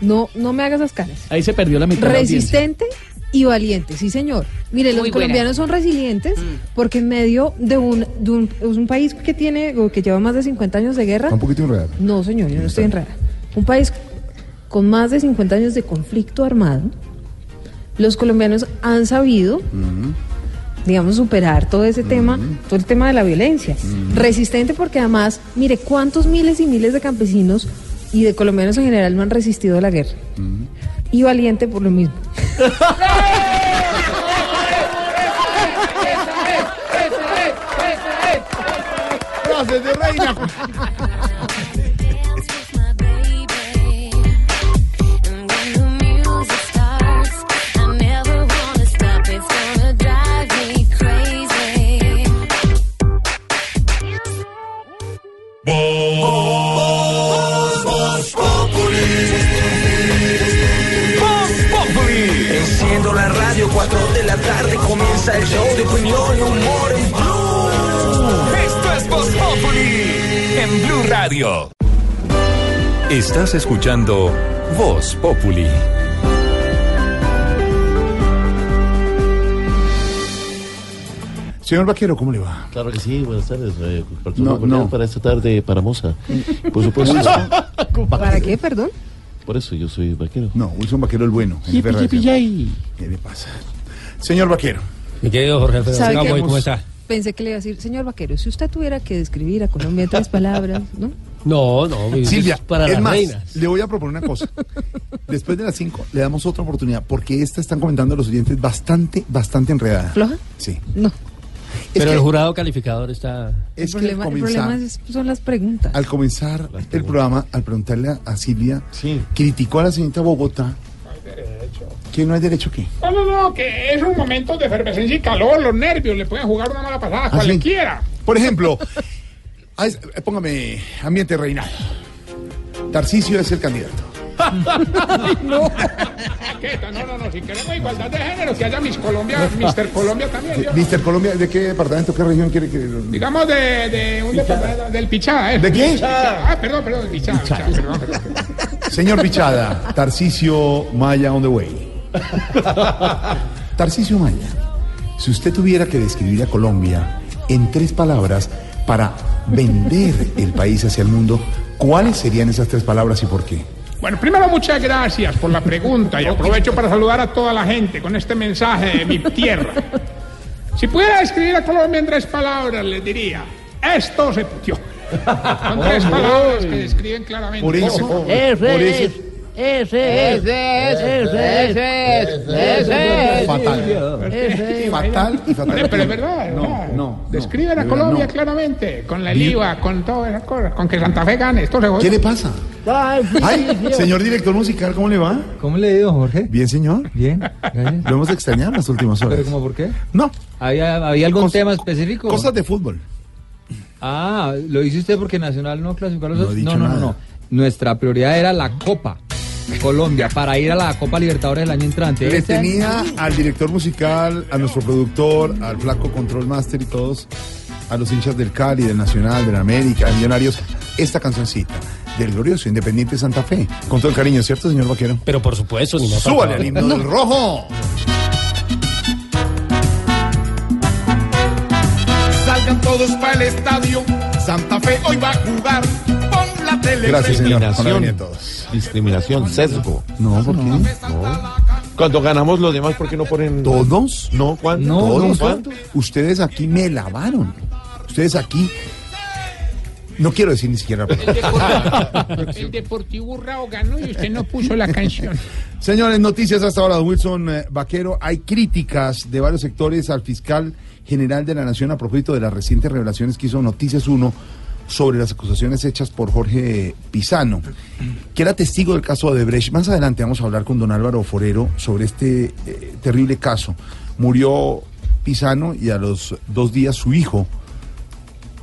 No, no me hagas esas caras. Ahí se perdió la mitad de la audiencia. Resistente y valiente, sí señor. Mire, los buena. colombianos son resilientes porque en medio de un, de un, es un país que tiene o que lleva más de 50 años de guerra. Un poquito enredado. No, señor, yo no estoy en rara. Un país con más de 50 años de conflicto armado. Los colombianos han sabido, digamos, superar todo ese tema, todo el tema de la violencia. Resistente porque además, mire, cuántos miles y miles de campesinos y de colombianos en general no han resistido la guerra. Y valiente por lo mismo. [laughs] comienza el show de opinión y humor en Blue. Esto es Voz Populi en Blue Radio. Estás escuchando Voz Populi. Señor Vaquero, ¿cómo le va? Claro que sí, buenas tardes. Eh, No, no. Para esta tarde para Moza. Por supuesto. [laughs] ¿Para qué, perdón? Por eso yo soy vaquero. No, Wilson Vaquero el bueno. ¿Qué le pasa? Señor Vaquero. Mi querido Jorge Alfredo, ¿Sabe ¿cómo, está? Pensé que le iba a decir, señor Vaquero, si usted tuviera que describir a Colombia en tres palabras, ¿no? No, no, Silvia, es para es las más, reinas. le voy a proponer una cosa. Después de las 5 le damos otra oportunidad porque esta están comentando los oyentes bastante, bastante enredada. ¿Floja? Sí. No. Pero que- el jurado calificador está... Es el que problema, el comenzar, problema es- son las preguntas. al comenzar el programa, al preguntarle a, a Silvia, criticó a la señorita Bogotá que no hay derecho que. No, no, no, que es un momento de efervescencia y calor, los nervios le pueden jugar una mala pasada a ¿Ah, sí? cualquiera. Por ejemplo, [laughs] póngame ambiente reinado. Tarcisio es el candidato. [laughs] no. No, no, no. Si queremos igualdad de género, que haya Miss Colombia, [laughs] Mr. Colombia también. ¿sí o no? Mister Colombia, ¿de qué departamento, qué región quiere que Digamos de, de un departamento del Pichá, ¿eh? ¿De qué? Pichá. Ah, perdón, perdón, Pichá. Pichá, perdón, perdón. Señor Pichada, Tarcisio Maya on the way. Tarcisio Maya, si usted tuviera que describir a Colombia en tres palabras para vender el país hacia el mundo, ¿cuáles serían esas tres palabras y por qué? Bueno, primero muchas gracias por la pregunta y aprovecho para saludar a toda la gente con este mensaje de mi tierra. Si pudiera describir a Colombia en tres palabras, les diría, esto se putió. Son tres palabras que describen claramente. Por eso, Ese es, ese es, ese es, ese es. fatal. Ese es. Fatal y fatal. Pero, pero es verdad, es No, no, a Colombia no. claramente, con la IVA, con todas esas cosas, con que Santa Fe gane. Esto se ¿Qué le pasa? Ay, señor director musical, ¿cómo le va? ¿Cómo le ha ido, Jorge? Bien, señor. Bien, gracias. Lo hemos extrañado en las últimas horas. ¿Pero cómo por qué? No. ¿Había, había algún tema específico? Cosas de fútbol. Ah, lo hizo usted porque Nacional no clasificó a los No he otros. dicho no, no, no, nada. no. Nuestra prioridad era la Copa Colombia para ir a la Copa Libertadores el año entrante. Le Este año- tenía al director musical, a nuestro productor, al flaco Control Master y todos, a los hinchas del Cali, del Nacional, del América, de Millonarios, esta cancioncita del glorioso Independiente Santa Fe. Con todo el cariño, ¿cierto, señor Vaquero? Pero por supuesto, ni más Súbale al himno del rojo. Salgan todos para el estadio. Santa Fe hoy va a jugar. Pon la tele. Gracias, todos. Discriminación, sesgo. No, ¿por qué? No. Cuando ganamos los demás, ¿por qué no ponen ¿Todos? No, ¿cuánto? Todos. ¿Cuánto? Ustedes aquí me lavaron. Ustedes aquí. No quiero decir ni siquiera. El Deportivo, [laughs] el Deportivo Urrao ganó y usted no puso la canción. Señores, noticias hasta ahora, Wilson eh, Vaquero. Hay críticas de varios sectores al fiscal general de la Nación a propósito de las recientes revelaciones que hizo Noticias 1 sobre las acusaciones hechas por Jorge Pisano, que era testigo del caso de Brecht. Más adelante vamos a hablar con don Álvaro Forero sobre este eh, terrible caso. Murió Pisano y a los dos días su hijo,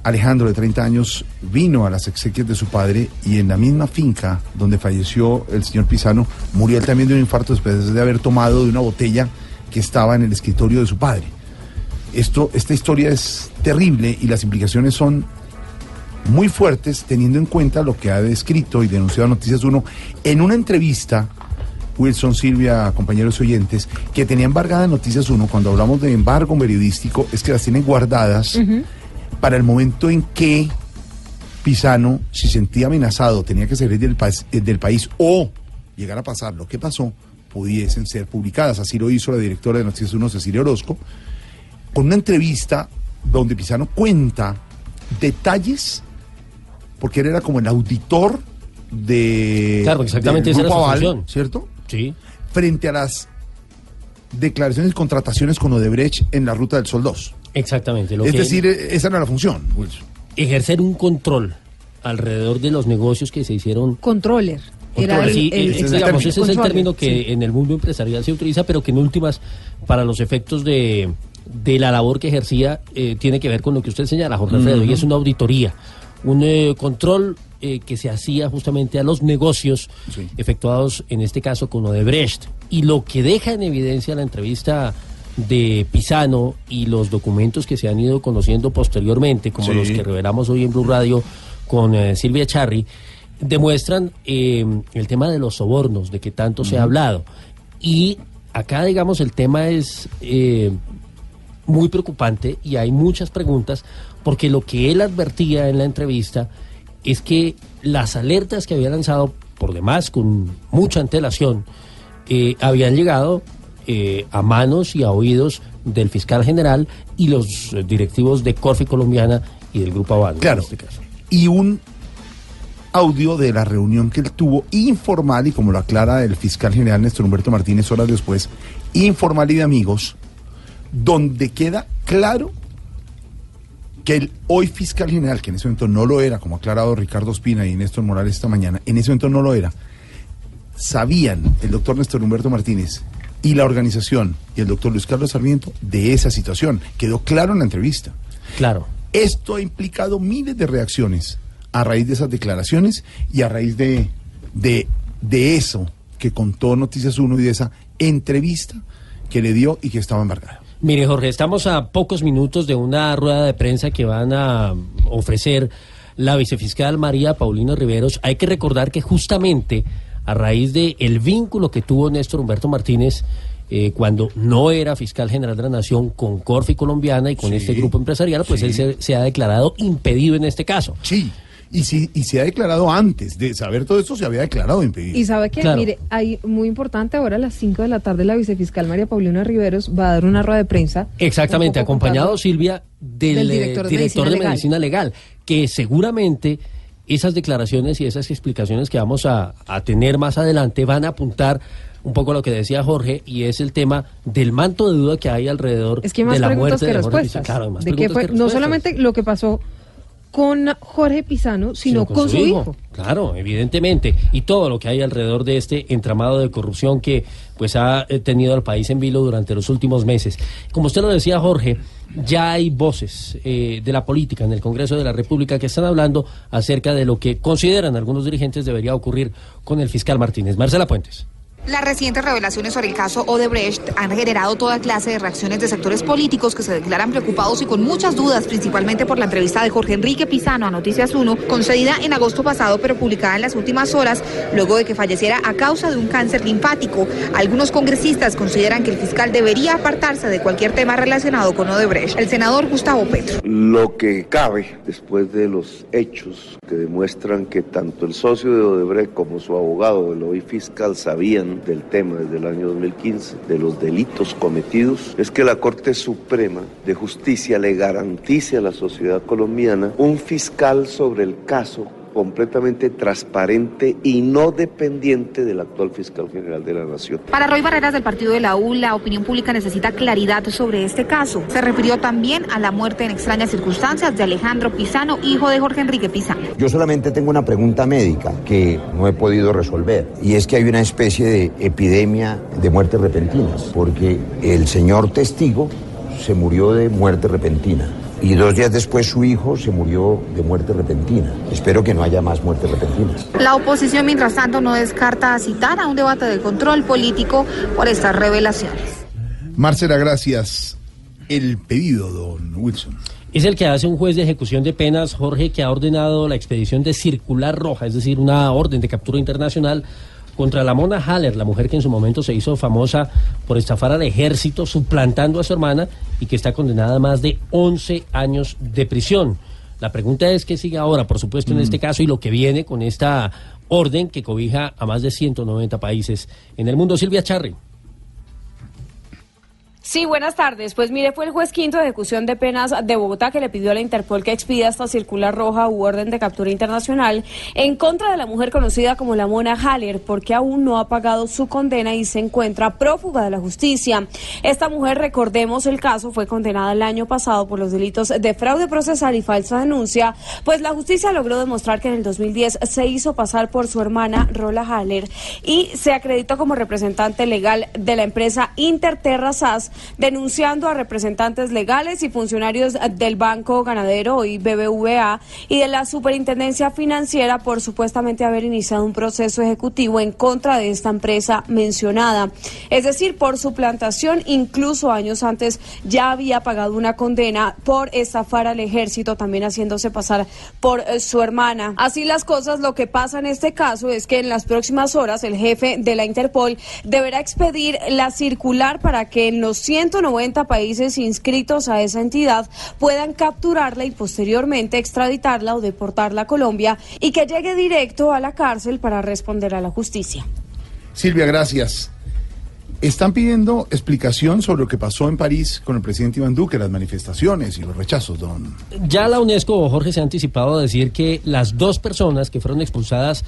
Alejandro, de 30 años, vino a las exequias de su padre y en la misma finca donde falleció el señor Pisano, murió él también de un infarto después de haber tomado de una botella que estaba en el escritorio de su padre. Esto, esta historia es terrible y las implicaciones son muy fuertes teniendo en cuenta lo que ha descrito y denunciado Noticias 1 en una entrevista, Wilson, Silvia, compañeros oyentes, que tenía embargada Noticias 1, cuando hablamos de embargo periodístico, es que las tienen guardadas para el momento en que Pisano, si sentía amenazado, tenía que salir del, país- eh, del país o llegar a pasar lo que pasó, pudiesen ser publicadas. Así lo hizo la directora de Noticias 1, Cecilia Orozco, con una entrevista donde Pisano cuenta detalles, porque él era como el auditor de Claro, exactamente del esa era Grupo su Aval, función. ¿cierto? Sí. Frente a las declaraciones y contrataciones con Odebrecht en la Ruta del Sol 2. Exactamente. Lo es que decir, eh, esa era la función, Wilson. ejercer un control alrededor de los negocios que se hicieron. Controller. Era Controller, el- sí, el- el- digamos, ese es el controller, término que sí. en el mundo empresarial se utiliza, pero que en últimas, para los efectos de, de la labor que ejercía, eh, tiene que ver con lo que usted señala, Jorge Alfredo, y es una auditoría, un eh, control eh, que se hacía justamente a los negocios efectuados, en este caso, con Odebrecht. Y lo que deja en evidencia la entrevista de Pisano y los documentos que se han ido conociendo posteriormente, como Sí. los que revelamos hoy en Blue Radio con eh, Silvia Charri, demuestran eh, el tema de los sobornos, de que tanto se ha hablado. Y acá, digamos, el tema es eh, muy preocupante y hay muchas preguntas, porque lo que él advertía en la entrevista es que las alertas que había lanzado, por demás, con mucha antelación, eh, habían llegado eh, a manos y a oídos del fiscal general y los eh, directivos de Corfi Colombiana y del Grupo Aval. Claro. En este caso. y un audio de la reunión que él tuvo informal y como lo aclara el fiscal general Néstor Humberto Martínez horas después, informal y de amigos, donde queda claro que el hoy fiscal general, que en ese momento no lo era, como ha aclarado Ricardo Espina y Néstor Morales esta mañana, en ese momento no lo era, sabían el doctor Néstor Humberto Martínez y la organización y el doctor Luis Carlos Sarmiento de esa situación. Quedó claro en la entrevista. Claro. Esto ha implicado miles de reacciones a raíz de esas declaraciones y a raíz de, de, de eso que contó Noticias 1 y de esa entrevista que le dio y que estaba embargada. Mire, Jorge, estamos a pocos minutos de una rueda de prensa que van a ofrecer la vicefiscal María Paulina Riveros. Hay que recordar que justamente a raíz de el vínculo que tuvo Néstor Humberto Martínez eh, cuando no era fiscal general de la Nación con Corfi Colombiana y con Sí, este grupo empresarial, pues sí. él se, se ha declarado impedido en este caso. Sí. Y, si, y se ha declarado antes de saber todo esto, se había declarado impedido. Y sabe que, Claro. mire, hay muy importante ahora a las 5 de la tarde la vicefiscal María Paulina Riveros va a dar una rueda de prensa. Exactamente, acompañado Silvia del, Del eh, director director, de de, Medicina medicina, legal, que seguramente esas declaraciones y esas explicaciones que vamos a, a tener más adelante van a apuntar un poco a lo que decía Jorge y es el tema del manto de duda que hay alrededor Es que hay más de la preguntas muerte que de Jorge respuestas. Pizarro. Claro, hay más de qué preguntas fue, que no respuestas. solamente lo que pasó con Jorge Pisano, sino, con, su hijo. Claro, evidentemente. Y todo lo que hay alrededor de este entramado de corrupción que pues ha eh, tenido al país en vilo durante los últimos meses. Como usted lo decía, Jorge, ya hay voces eh, de la política en el Congreso de la República que están hablando acerca de lo que consideran algunos dirigentes debería ocurrir con el fiscal Martínez. Marcela Puentes. Las recientes revelaciones sobre el caso Odebrecht han generado toda clase de reacciones de sectores políticos que se declaran preocupados y con muchas dudas, principalmente por la entrevista de Jorge Enrique Pizano a Noticias 1, concedida en agosto pasado pero publicada en las últimas horas, luego de que falleciera a causa de un cáncer linfático. Algunos congresistas consideran que el fiscal debería apartarse de cualquier tema relacionado con Odebrecht. El senador Gustavo Petro. Lo que cabe después de los hechos que demuestran que tanto el socio de Odebrecht como su abogado, el hoy fiscal, sabían del tema desde el año 2015, de los delitos cometidos, es que la Corte Suprema de Justicia le garantice a la sociedad colombiana un fiscal sobre el caso completamente transparente y no dependiente del actual fiscal general de la Nación. Para Roy Barreras del partido de la U, la opinión pública necesita claridad sobre este caso. Se refirió también a la muerte en extrañas circunstancias de Alejandro Pisano, hijo de Jorge Enrique Pisano. Yo solamente tengo una pregunta médica que no he podido resolver y es que hay una especie de epidemia de muertes repentinas porque el señor testigo se murió de muerte repentina y dos días después su hijo se murió de muerte repentina. Espero que no haya más muertes repentinas. La oposición, mientras tanto, no descarta citar a un debate de control político por estas revelaciones. Marcela, gracias. El pedido, don Wilson. Es el que hace un juez de ejecución de penas, Jorge, que ha ordenado la expedición de circular roja, es decir, una orden de captura internacional contra la Mona Haller, la mujer que en su momento se hizo famosa por estafar al ejército, suplantando a su hermana y que está condenada a más de 11 años de prisión. La pregunta es qué sigue ahora, por supuesto, en este caso y lo que viene con esta orden que cobija a más de 190 países en el mundo. Silvia Charri. Sí, buenas tardes. Pues mire, fue el juez quinto de ejecución de penas de Bogotá que le pidió a la Interpol que expida esta circular roja u orden de captura internacional en contra de la mujer conocida como la Mona Haller, porque aún no ha pagado su condena y se encuentra prófuga de la justicia. Esta mujer, recordemos el caso, fue condenada el año pasado por los delitos de fraude procesal y falsa denuncia, pues la justicia logró demostrar que en el 2010 se hizo pasar por su hermana Rola Haller y se acreditó como representante legal de la empresa Interterra SAS denunciando a representantes legales y funcionarios del Banco Ganadero y BBVA y de la Superintendencia Financiera por supuestamente haber iniciado un proceso ejecutivo en contra de esta empresa mencionada. Es decir, por suplantación, incluso años antes ya había pagado una condena por estafar al ejército, también haciéndose pasar por eh, su hermana. Así las cosas, lo que pasa en este caso es que en las próximas horas el jefe de la Interpol deberá expedir la circular para que los 190 países inscritos a esa entidad puedan capturarla y posteriormente extraditarla o deportarla a Colombia y que llegue directo a la cárcel para responder a la justicia. Silvia, gracias. Están pidiendo explicación sobre lo que pasó en París con el presidente Iván Duque, las manifestaciones y los rechazos, don. Ya la UNESCO, Jorge, se ha anticipado a decir que las dos personas que fueron expulsadas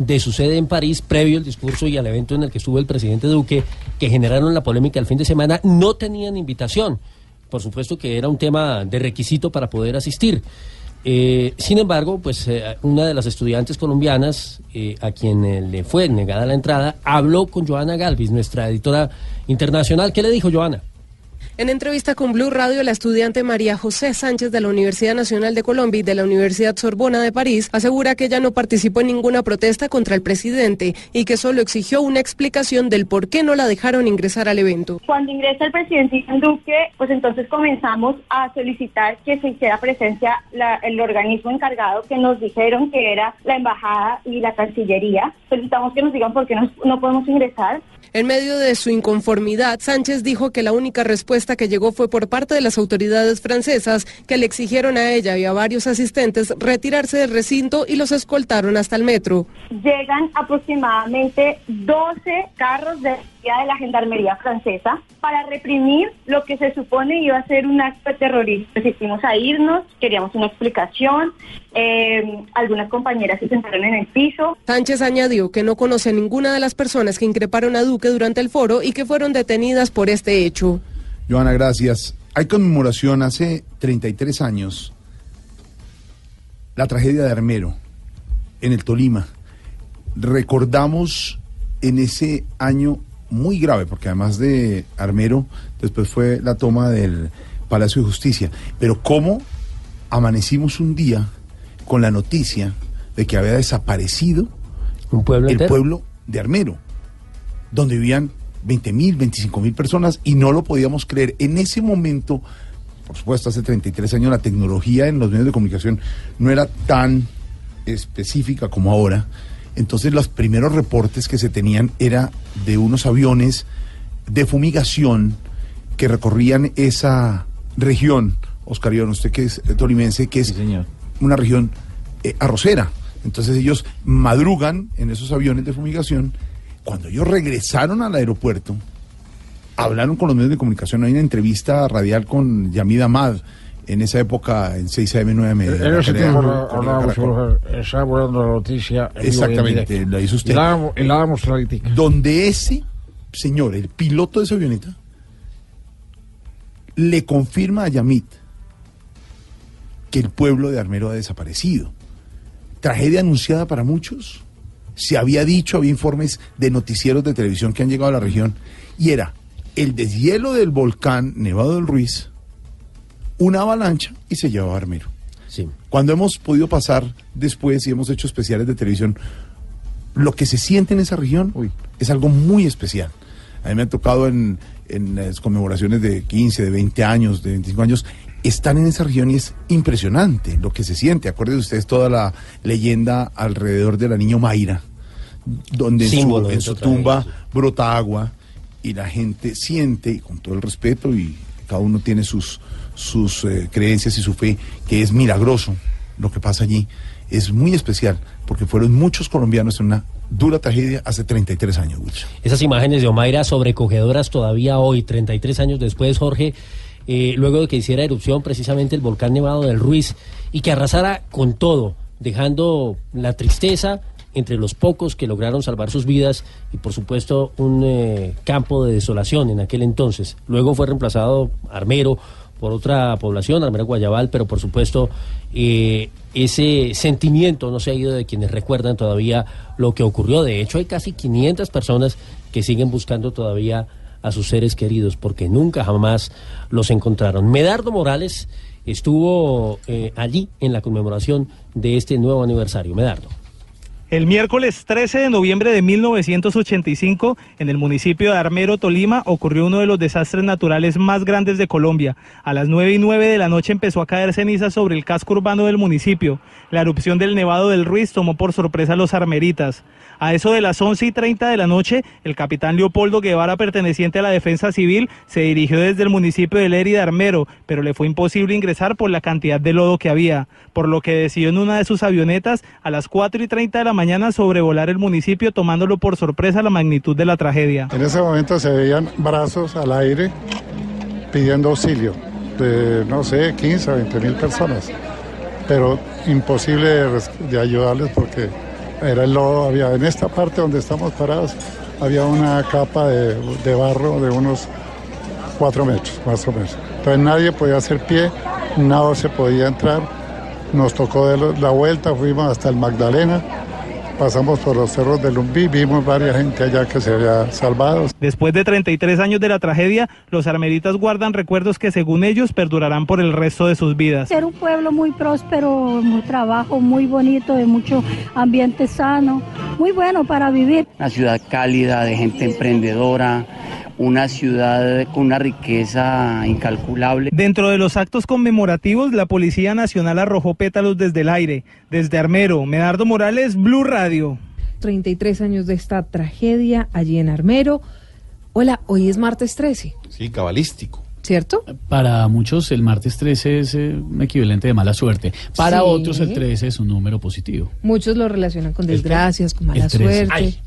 de su sede en París, previo al discurso y al evento en el que estuvo el presidente Duque, que generaron la polémica el fin de semana, no tenían invitación. Por supuesto que era un tema de requisito para poder asistir. Eh, sin embargo, pues eh, una de las estudiantes colombianas eh, a quien le fue negada la entrada habló con Joana Galvis, nuestra editora internacional. ¿Qué le dijo Joana? En entrevista con Blue Radio, la estudiante María José Sánchez de la Universidad Nacional de Colombia y de la Universidad Sorbona de París asegura que ella no participó en ninguna protesta contra el presidente y que solo exigió una explicación del por qué no la dejaron ingresar al evento. Cuando ingresa el presidente Duque, pues entonces comenzamos a solicitar que se hiciera presencia la- el organismo encargado que nos dijeron que era la embajada y la cancillería. Solicitamos que nos digan por qué nos- no podemos ingresar. En medio de su inconformidad, Sánchez dijo que la única respuesta que llegó fue por parte de las autoridades francesas que le exigieron a ella y a varios asistentes retirarse del recinto y los escoltaron hasta el metro. Llegan aproximadamente 12 carros de de la gendarmería francesa para reprimir lo que se supone iba a ser un acto terrorista. Resistimos a irnos, queríamos una explicación, eh, algunas compañeras se sentaron en el piso, Sánchez añadió que no conoce a ninguna de las personas que increparon a Duque durante el foro y que fueron detenidas por este hecho. Joana, gracias. Hay conmemoración hace 33 años. La tragedia de Armero, en el Tolima. Recordamos en ese año muy grave, porque además de Armero, después fue la toma del Palacio de Justicia. Pero cómo amanecimos un día con la noticia de que había desaparecido ¿Un pueblo el entero? pueblo de Armero, donde vivían 20 mil, 25 mil personas y no lo podíamos creer. En ese momento, por supuesto, hace 33 años, la tecnología en los medios de comunicación no era tan específica como ahora. Entonces los primeros reportes que se tenían era de unos aviones de fumigación que recorrían esa región. Oscar Iván, usted que es tolimense, que es una región eh, arrocera. Entonces ellos madrugan en esos aviones de fumigación. Cuando ellos regresaron al aeropuerto, hablaron con los medios de comunicación. Hay una entrevista radial con Yamid Ahmad en esa época en 6am, 9am. de En la ese tiempo estaba volando la noticia. en en Exactamente, lo hizo usted. Y la damos- la clarita. Donde ese señor, el piloto de esa avioneta, le confirma a Yamit que el pueblo de Armero ha desaparecido. Tragedia anunciada para muchos. Se había dicho, había informes de noticieros de televisión que han llegado a la región, y era el deshielo del volcán Nevado del Ruiz, una avalancha y se llevaba a Armero. Cuando hemos podido pasar después y hemos hecho especiales de televisión, lo que se siente en esa región es algo muy especial. A mí me ha tocado en, en las conmemoraciones de 15, de 20 años, de 25 años, estar en esa región y es impresionante lo que se siente. Acuérdense ustedes toda la leyenda alrededor de la niña Mayra, donde en su, Símbolo de en su su tumba brota agua y la gente siente, y con todo el respeto, y cada uno tiene sus, sus eh, creencias y su fe, que es milagroso lo que pasa allí. Es muy especial, porque fueron muchos colombianos en una dura tragedia hace 33 años, Wilson. Esas imágenes de Omaira sobrecogedoras todavía hoy, 33 años después, Jorge, eh, luego de que hiciera erupción precisamente el volcán Nevado del Ruiz y que arrasara con todo, dejando la tristeza entre los pocos que lograron salvar sus vidas y por supuesto un eh, campo de desolación en aquel entonces. Luego fue reemplazado Armero por otra población, Armero Guayabal, pero por supuesto eh, ese sentimiento no se ha ido de quienes recuerdan todavía lo que ocurrió. De hecho, hay casi 500 personas que siguen buscando todavía a sus seres queridos porque nunca jamás los encontraron. Medardo Morales estuvo eh, allí en la conmemoración de este nuevo aniversario. Medardo. El miércoles 13 de noviembre de 1985, en el municipio de Armero, Tolima, ocurrió uno de los desastres naturales más grandes de Colombia. A las 9 y 9 de la noche empezó a caer ceniza sobre el casco urbano del municipio. La erupción del Nevado del Ruiz tomó por sorpresa a los armeritas. A eso de las 11 y 30 de la noche, el capitán Leopoldo Guevara, perteneciente a la Defensa Civil, se dirigió desde el municipio de Lerida de Armero, pero le fue imposible ingresar por la cantidad de lodo que había, por lo que decidió en una de sus avionetas a las 4 y 30 de la mañana sobrevolar el municipio tomándolo por sorpresa la magnitud de la tragedia. En ese momento se veían brazos al aire pidiendo auxilio de, no sé, 15 o 20 mil personas, pero imposible de, ayudarles porque era el lodo, había en esta parte donde estamos parados, había una capa de, barro de unos 4 metros, más o menos. Entonces nadie podía hacer pie, nada se podía entrar, nos tocó de la vuelta, fuimos hasta el Magdalena pasamos por los cerros de Lumbí, vimos varias gente allá que se había salvado. Después de 33 años de la tragedia, los armeritas guardan recuerdos que según ellos perdurarán por el resto de sus vidas. Era un pueblo muy próspero, muy trabajo muy bonito, de mucho ambiente sano, muy bueno para vivir. Una ciudad cálida, de gente emprendedora, una ciudad con una riqueza incalculable. Dentro de los actos conmemorativos, la Policía Nacional arrojó pétalos desde el aire. Desde Armero, Medardo Morales, Blue Radio. 33 años de esta tragedia allí en Armero. Hola, hoy es martes 13, Sí, cabalístico. ¿cierto? Para muchos el martes 13 es eh, un equivalente de mala suerte. Para Sí. otros el 13 es un número positivo. Muchos lo relacionan con desgracias, con mala el 13. suerte. Ay.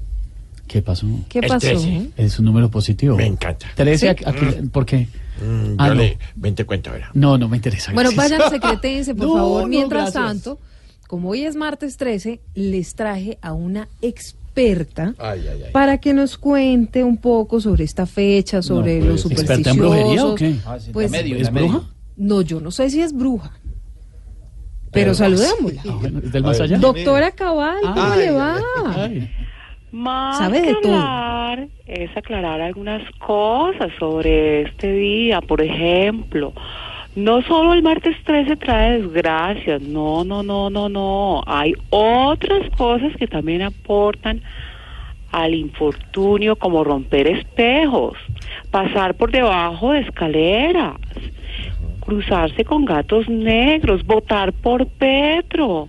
¿Qué pasó? ¿Qué El pasó? 13. Es un número positivo. Me encanta. 13, Sí. aquí- ¿por qué? Mm, Ah, yo no. le- ven, te cuento ahora. No, no me interesa. Bueno, gracias. vayan [laughs] secretense, por No, favor. Mientras gracias. tanto, como hoy es martes 13, les traje a una experta Ay, ay, ay. para que nos cuente un poco sobre esta fecha, sobre No, los pues, supersticiosos. ¿experta en brujería o qué? Ah, sí, Pues, medio, ¿Es bruja? No, yo no sé si es bruja. Pero Pero- saludémosla. Ah, bueno, ¿Es del más allá? Doctora Cabal, ¿cómo Ay, le va? Más Sabe de que todo. hablar es aclarar algunas cosas sobre este día. Por ejemplo, no solo el martes 13 trae desgracias, no, no, no, no, no. Hay otras cosas que también aportan al infortunio, como romper espejos, pasar por debajo de escaleras, cruzarse con gatos negros, votar por Petro,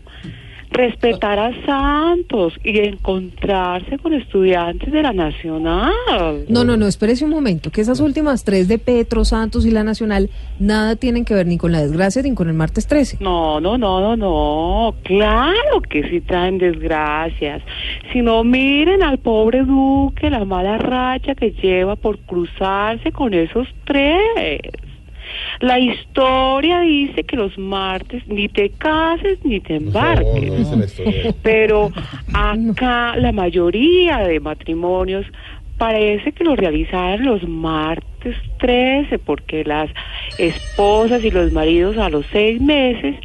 respetar a Santos y encontrarse con estudiantes de la Nacional. No, no, no, espérese un momento, que esas últimas tres de Petro, Santos y la Nacional nada tienen que ver ni con la desgracia ni con el martes 13. No, no, no, no, no. Claro que sí traen desgracias. Si no, miren al pobre Duque, la mala racha que lleva por cruzarse con esos tres. La historia dice que los martes ni te cases ni te embarques. Pero [laughs] acá la mayoría de matrimonios parece que lo realizaron los martes 13 porque las esposas y los maridos a los seis meses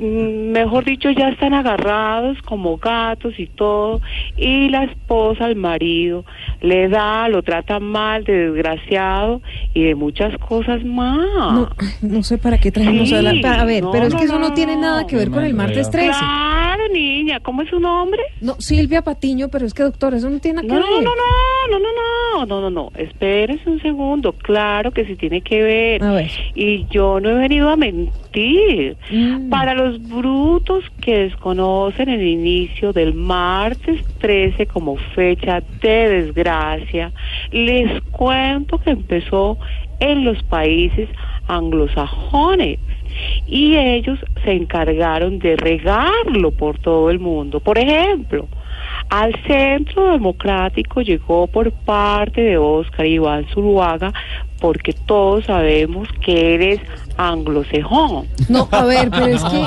mejor dicho, ya están agarrados como gatos y todo, y la esposa al marido le da, lo trata mal, de desgraciado y de muchas cosas más. No, no sé para qué trajimos Sí, a la... A ver, no, pero es que no, eso no tiene nada que ver con el martes 13. Claro, niña, ¿cómo es su nombre? No, Silvia Patiño, pero es que doctor, eso no tiene No, nada que no, ver. no, no, no, no, no, no, no, no, espérese un segundo, claro que sí tiene que ver. A ver. Y yo no he venido a mentir. Para los brutos que desconocen el inicio del martes 13 como fecha de desgracia, les cuento que empezó en los países anglosajones y ellos se encargaron de regarlo por todo el mundo. Por ejemplo, al Centro Democrático llegó por parte de Oscar Iván Zuluaga porque todos sabemos que eres anglosajón. No, a ver, pero es que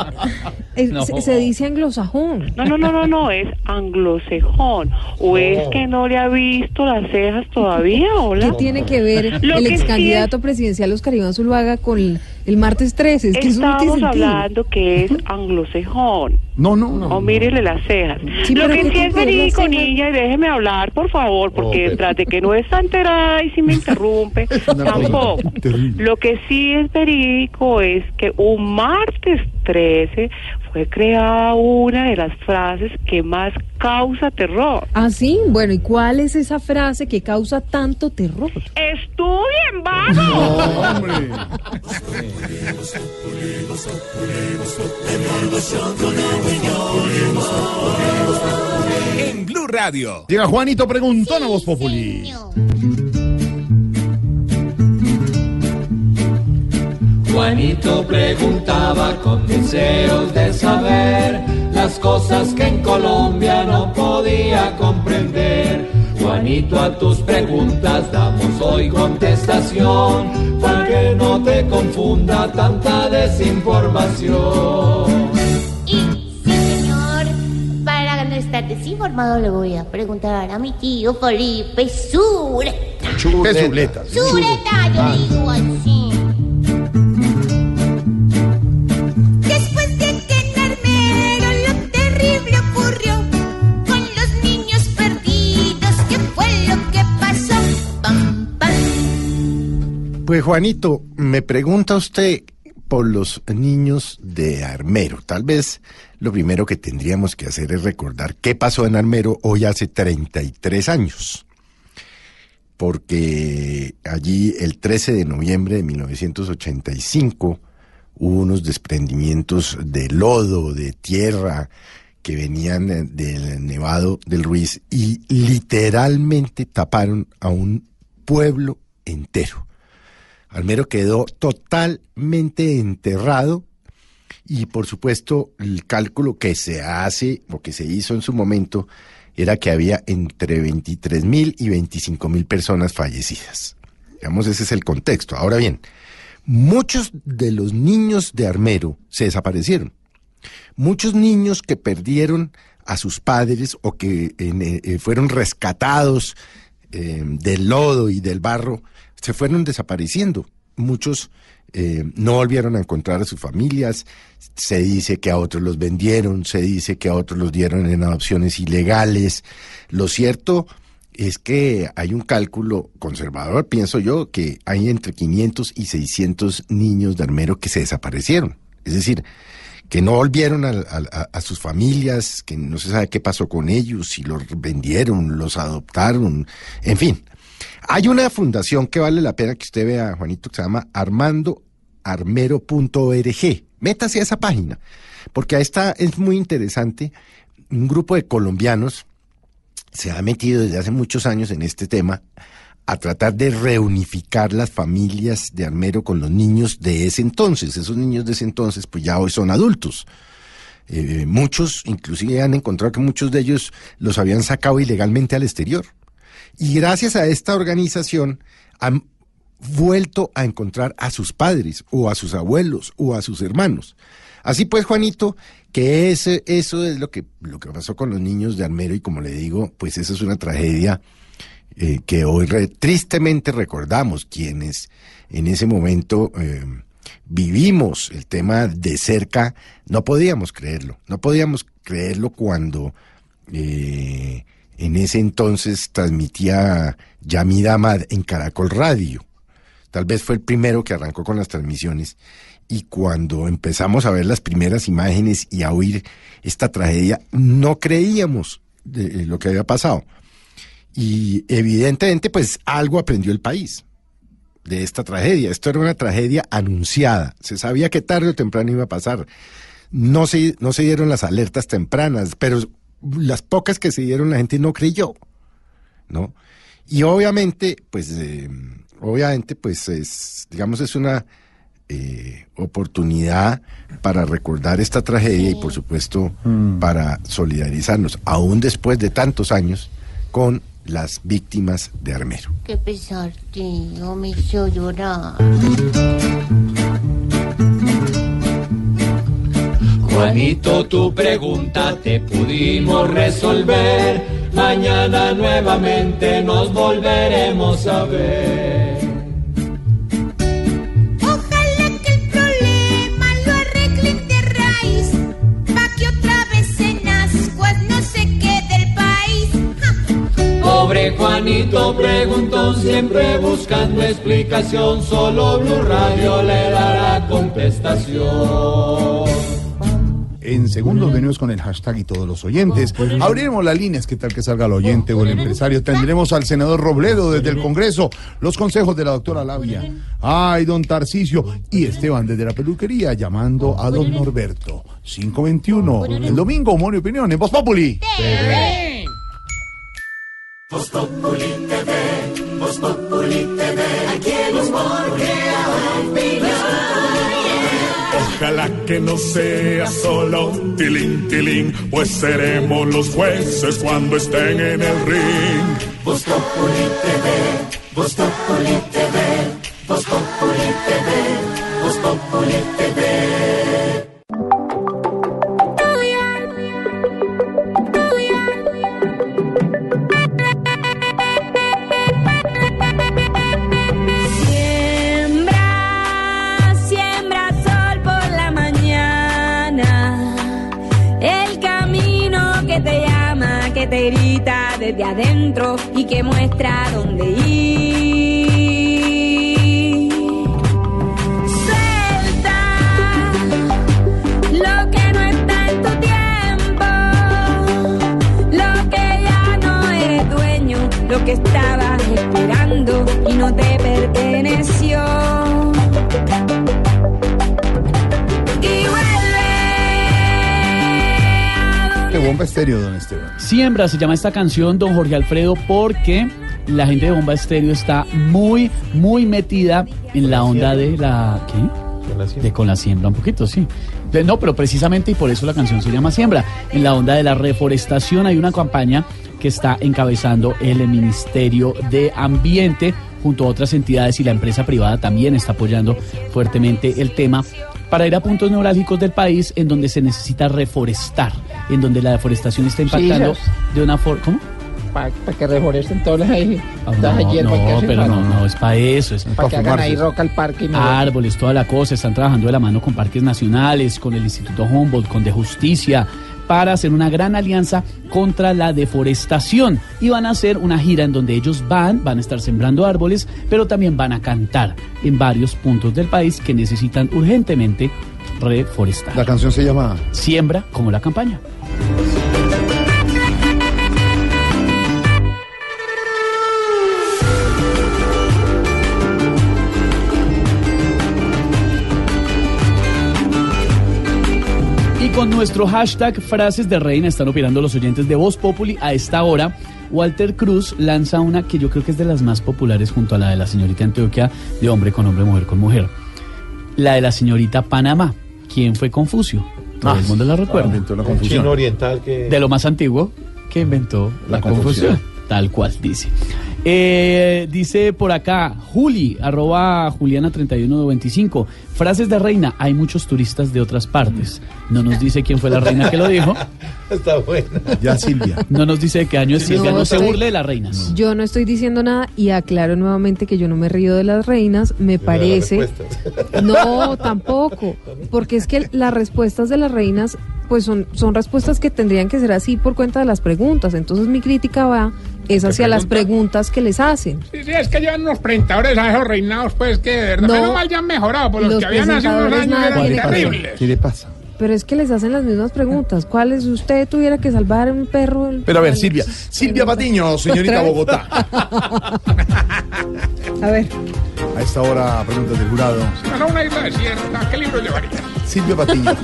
[laughs] es- No. se, se dice anglosajón. No, no, no, no, no, es anglosajón. ¿O es que no le ha visto las cejas todavía? Hola. ¿Qué tiene que ver Lo el que ex sí candidato presidencial Oscar Iván Zuluaga con el, martes 13? Es que no Estamos sentido. hablando que es anglosajón. No, no, no. O mírele las cejas. Sí, Lo que ¿qué sí es verídico, niña, y déjeme hablar, por favor, porque pero- tras de que no está enterada y si me interrumpe, [laughs] tampoco. Lo que sí es verídico es que un martes 13 fue creada una de las frases que más causa terror. Ah, sí, bueno, ¿y cuál es esa frase que causa tanto terror? ¡Estudien, vamos! En Blue Radio. Llega Juanito Preguntón a Voz Populi. Juanito preguntaba con deseos de saber las cosas que en Colombia no podía comprender. Juanito, a tus preguntas damos hoy contestación, para que no te confunda tanta desinformación. Señor, para no estar desinformado le voy a preguntar a mi tío Felipe Sureta. Chuleta. Sureta, yo digo así. Eh, Juanito, me pregunta usted por los niños de Armero. Tal vez lo primero que tendríamos que hacer es recordar qué pasó en Armero hoy hace 33 años. Porque allí el 13 de noviembre de 1985 hubo unos desprendimientos de lodo, de tierra, que venían eh, del Nevado del Ruiz y literalmente taparon a un pueblo entero. Almero quedó totalmente enterrado y por supuesto el cálculo que se hace o que se hizo en su momento era que había entre 23 mil y 25 mil personas fallecidas. Digamos, ese es el contexto. Ahora bien, muchos de los niños de Armero se desaparecieron. Muchos niños que perdieron a sus padres o que eh, eh, fueron rescatados eh, del lodo y del barro se fueron desapareciendo. Muchos no volvieron a encontrar a sus familias. Se dice que a otros los vendieron, se dice que a otros los dieron en adopciones ilegales. Lo cierto es que hay un cálculo conservador, pienso yo, que hay entre 500 y 600 niños de armero que se desaparecieron. Es decir, que no volvieron a, sus familias, que no se sabe qué pasó con ellos, si los vendieron, los adoptaron, en fin. Hay una fundación que vale la pena que usted vea, Juanito, que se llama armandoarmero.org. Métase a esa página, porque ahí está, es muy interesante. Un grupo de colombianos se ha metido desde hace muchos años en este tema a tratar de reunificar las familias de Armero con los niños de ese entonces. Esos niños de ese entonces, pues ya hoy son adultos. Eh, muchos, inclusive han encontrado que muchos de ellos los habían sacado ilegalmente al exterior. Y gracias a esta organización han vuelto a encontrar a sus padres o a sus abuelos o a sus hermanos. Así pues, Juanito, que ese, eso es lo que, lo que pasó con los niños de Armero y como le digo, pues eso es una tragedia eh, que hoy tristemente recordamos quienes en ese momento eh, vivimos el tema de cerca, no podíamos creerlo, no podíamos creerlo cuando eh, en ese entonces transmitía Yamid Ahmad en Caracol Radio. Tal vez fue el primero que arrancó con las transmisiones y cuando empezamos a ver las primeras imágenes y a oír esta tragedia, no creíamos de lo que había pasado. Y evidentemente, pues algo aprendió el país de esta tragedia. Esto era una tragedia anunciada. Se sabía que tarde o temprano iba a pasar. No se, no se dieron las alertas tempranas, pero las pocas que se dieron la gente no creyó, ¿no? Y obviamente, pues, eh, obviamente, pues, es, digamos, es una eh, oportunidad para recordar esta tragedia y, por supuesto, para solidarizarnos, aún después de tantos años, con las víctimas de Armero. Qué pesar, tío, me hizo llorar. Juanito, tu pregunta te pudimos resolver. Mañana nuevamente nos volveremos a ver. Pobre Juanito preguntó siempre buscando explicación, solo Blue Radio le dará contestación. En segundos venimos con el hashtag y todos los oyentes. Abriremos las líneas, ¿qué tal que salga el oyente o el empresario? Tendremos al senador Robledo desde el Congreso, los consejos de la doctora Labia. Ay, don Tarcicio y Esteban desde la peluquería llamando a don Norberto. 521, el domingo, humor y opinión en Voz Populi. Voz Populi TV, Voz Populi TV, aquí el humor crea opinión. Ojalá que no sea solo tilín, tilín, pues seremos los jueces cuando estén en el ring. Voz Populi TV, Voz Populi TV, Populi TV, Populi TV. desde adentro y que muestra dónde ir. Suelta lo que no está en tu tiempo, lo que ya no eres dueño, lo que estabas esperando y no te perteneció. Qué bomba estéreo, don Esteban. Siembra se llama esta canción, don Jorge Alfredo, porque la gente de Bomba Estéreo está muy, muy metida en la onda de la... ¿Qué? De con la siembra, un poquito, sí. No, pero precisamente y por eso la canción se llama Siembra. En la onda de la reforestación hay una campaña que está encabezando el Ministerio de Ambiente junto a otras entidades y la empresa privada también está apoyando fuertemente el tema para ir a puntos neurálgicos del país en donde se necesita reforestar, en donde la deforestación está impactando Sí, de una forma... ¿Cómo? Para que reforesten todas las, Ah, todas las No, que no, hacen pero falta. no, no, es para eso. Es Para que hagan ahí roca al parque. Y árboles, toda la cosa. Están trabajando de la mano con parques nacionales, con el Instituto Humboldt, con De Justicia, para hacer una gran alianza contra la deforestación. Y van a hacer una gira en donde ellos van, van a estar sembrando árboles, pero también van a cantar en varios puntos del país que necesitan urgentemente reforestar. La canción se llama Siembra como la campaña. Con nuestro hashtag frases de reina están operando los oyentes de Voz Populi a esta hora. Walter Cruz lanza una que yo creo que es de las más populares junto a la de la señorita Antioquia de hombre con hombre, mujer con mujer. La de la señorita Panamá. ¿Quién fue Confucio? Todo Ah, el mundo la recuerda. inventó la confusión. chino oriental que- De lo más antiguo que inventó la, La confusión. confusión. Tal cual dice. Eh, dice por acá, Juli, arroba Juliana3125. Frases de reina. Hay muchos turistas de otras partes. No nos dice quién fue la reina que lo dijo. [laughs] Está buena. Ya Silvia. No nos dice de qué año es Silvia. No, No, se estoy- burle de las reinas. Yo no estoy diciendo nada y aclaro nuevamente que yo no me río de las reinas, me parece. [laughs] No, tampoco, porque es que las respuestas de las reinas pues son, son respuestas que tendrían que ser así por cuenta de las preguntas. Entonces mi crítica va es hacia las preguntas que les hacen. Sí, sí, es que llevan unos presentadores a esos reinados, pues que de verdad. No. Menos mal ya han mejorado, por los, Los que habían hace unos presentadores años nada eran tienen que ver. terribles. ¿Qué le pasa? Pero es que les hacen las mismas preguntas. ¿Cuál es usted tuviera que salvar a un perro? el- Pero a ver, Silvia. Silvia Patiño, señorita. Bogotá. [laughs] A ver. A esta hora, preguntas del jurado. Para una isla desierta, ¿qué libro llevaría? Silvia Patiño.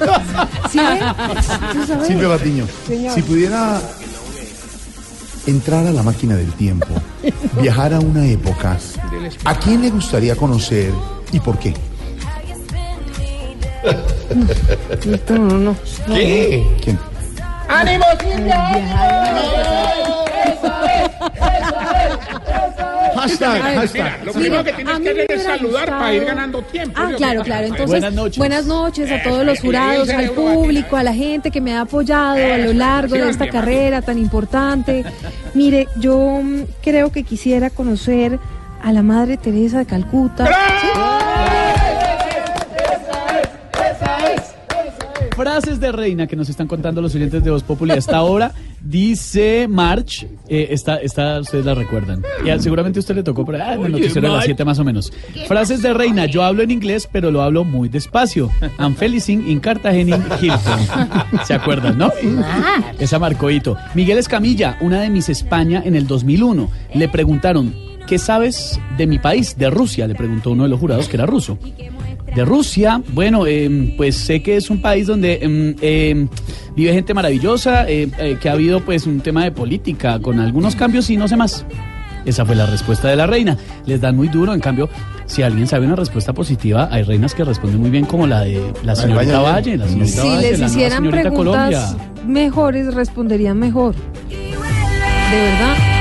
[laughs] Silvia Patiño. Señor. Si pudiera entrar a la máquina del tiempo, [laughs] viajar a una época, ¿a quién le gustaría conocer y por qué? No, no, no. ¿Qué? ¿Quién? ¡Ánimo, Silvia! Hashtag, Mira, hashtag. lo primero que tienes que hacer es saludar para ir ganando tiempo. Ah, claro, claro. Entonces, Buenas noches. buenas noches a todos los Eh, jurados, eh, al eh, público, a la gente que me ha apoyado a lo Eso, largo de esta carrera tan importante. Mire, yo mm, creo que quisiera conocer a la Madre Teresa de Calcuta. Frases de reina que nos están contando los oyentes de Voz Populi hasta ahora. Dice March, eh, esta, esta ustedes la recuerdan. Ya, seguramente a usted le tocó, pero ah, en el noticiero de las March. 7 más o menos. Frases de reina, yo hablo en inglés, pero lo hablo muy despacio. I'm felicing in Cartagena, Hilton. ¿Se acuerdan, no? Esa marcó hito. Miguel Escamilla, una de Miss España en el 2001. Le preguntaron, ¿qué sabes de mi país? De Rusia, le preguntó uno de los jurados que era ruso. De Rusia, bueno, em, pues sé que es un país donde em, em, vive gente maravillosa, eh, eh, que ha habido pues un tema de política con algunos cambios y no sé más. Esa fue la respuesta de la reina. Les dan muy duro, en cambio, si alguien sabe una respuesta positiva, hay reinas que responden muy bien como la de la señorita Valle. Valle, la señorita Si Valle, les la nueva hicieran señorita preguntas Colombia. mejores, responderían mejor. De verdad.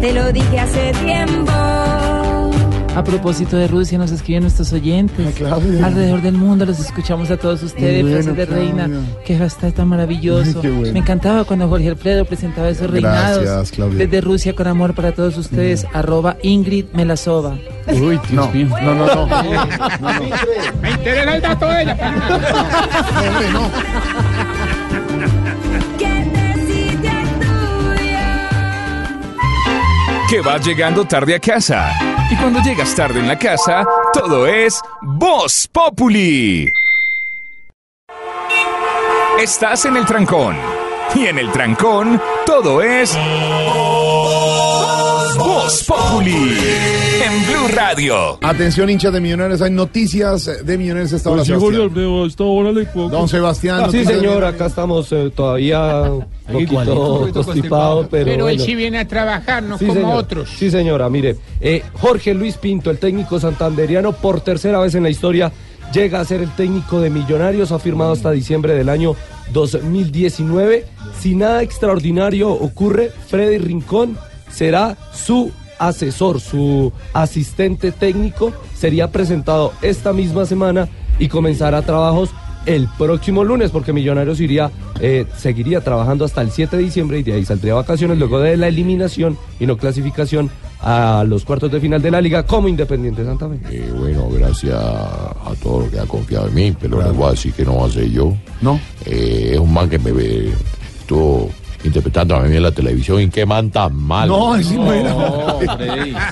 Te lo dije hace tiempo. A propósito de Rusia, nos escriben nuestros oyentes. Alrededor del mundo los escuchamos a todos ustedes, Bueno, frases de reina. Qué hashtag tan maravilloso. Bueno. Me encantaba cuando Jorge Alfredo presentaba esos Gracias, reinados. Claudia. Desde Rusia con amor para todos ustedes. Arroba Ingrid Melasova. Uy, Dios No, mío. no, no, no. Me interesa el dato de ella. Hombre, no. Que vas llegando tarde a casa. Y cuando llegas tarde en la casa, todo es Voz Populi. Estás en el trancón. Y en el trancón, todo es Voz Populi en Blue Radio. Atención, hinchas de Millonarios, hay noticias de Millonarios esta hora. Pues sí, Sebastián. Jorge Alfredo, a esta hora le puedo- Don Sebastián. Sí, noticias de señor, acá estamos eh, todavía un Igualito. poquito constipados, pero, Pero él sí viene a trabajar, no Sí, como señor. otros. Sí, señora, mire. eh, Jorge Luis Pinto, el técnico santanderiano, por tercera vez en la historia, llega a ser el técnico de Millonarios, ha firmado hasta diciembre del año 2019. Si nada extraordinario ocurre, Freddy Rincón será su asesor, su asistente técnico, sería presentado esta misma semana y comenzará trabajos el próximo lunes, porque Millonarios iría, eh, seguiría trabajando hasta el 7 de diciembre y de ahí saldría de vacaciones luego de la eliminación y no clasificación a los cuartos de final de la liga como Independiente Santa Fe. Eh, bueno, gracias a todo lo que ha confiado en mí, pero no voy a decir que no va a ser yo. No. Eh, es un man que me ve- estuvo interpretando a mí en la televisión y qué man tan mal. No, es buena.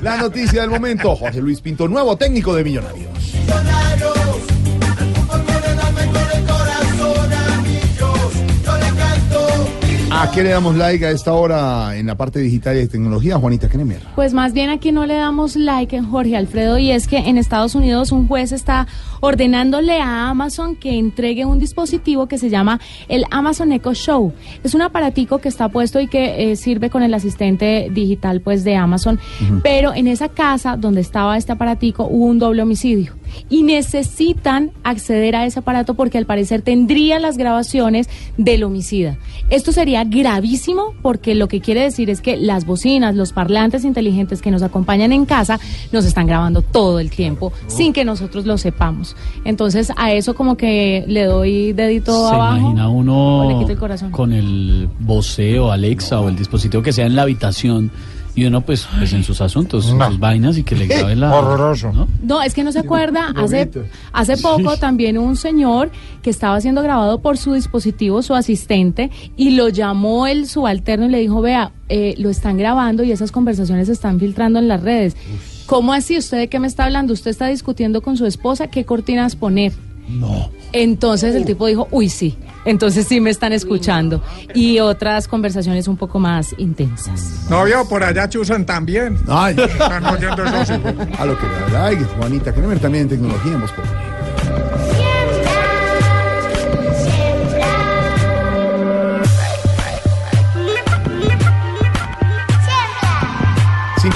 La noticia del momento, Jorge Luis Pinto, nuevo técnico de Millonarios. ¿A qué le damos like a esta hora en la parte digital y de tecnología, Juanita Kremer? Pues más bien aquí no le damos like en Jorge Alfredo y es que en Estados Unidos un juez está ordenándole a Amazon que entregue un dispositivo que se llama el Amazon Echo Show. Es un aparatico que está puesto y que eh, sirve con el asistente digital pues de Amazon, pero en esa casa donde estaba este aparatico hubo un doble homicidio y necesitan acceder a ese aparato porque al parecer tendría las grabaciones del homicida. Esto sería gravísimo porque lo que quiere decir es que las bocinas, los parlantes inteligentes que nos acompañan en casa nos están grabando todo el tiempo sin que nosotros lo sepamos. Entonces a eso como que le doy dedito Se abajo. imagina o uno le quito el corazón. con el voceo, Alexa o el dispositivo que sea en la habitación y uno pues, pues en sus asuntos, en sus vainas y que le [laughs] grabe la... Horroroso. ¿no? No, es que no se acuerda. Hace, hace poco Sí. también un señor que estaba siendo grabado por su dispositivo, su asistente, y lo llamó el subalterno y le dijo, vea, eh, lo están grabando y esas conversaciones se están filtrando en las redes. ¿Cómo así? ¿Usted de qué me está hablando? ¿Usted está discutiendo con su esposa qué cortinas poner? No. Entonces el tipo dijo, uy, sí. Entonces sí me están escuchando. Y otras conversaciones un poco más intensas. No vio, por allá chusan también. Ay. Están oyendo esos hijos. A lo que like, Juanita Kremer, también en tecnología en Voz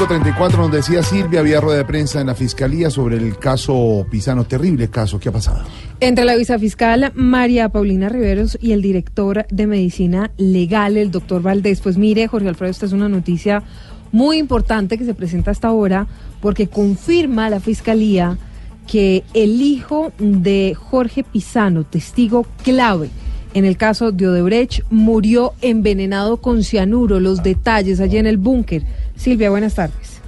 534 nos decía Silvia, había rueda de prensa en la fiscalía sobre el caso Pisano, terrible caso, ¿qué ha pasado? Entre la vicefiscal María Paulina Riveros y el director de medicina legal, el doctor Valdés. Pues mire, Jorge Alfredo, esta es una noticia muy importante que se presenta hasta ahora porque confirma la fiscalía que el hijo de Jorge Pisano, testigo clave en el caso de Odebrecht, murió envenenado con cianuro. Los detalles allí en el búnker. Silvia, buenas tardes.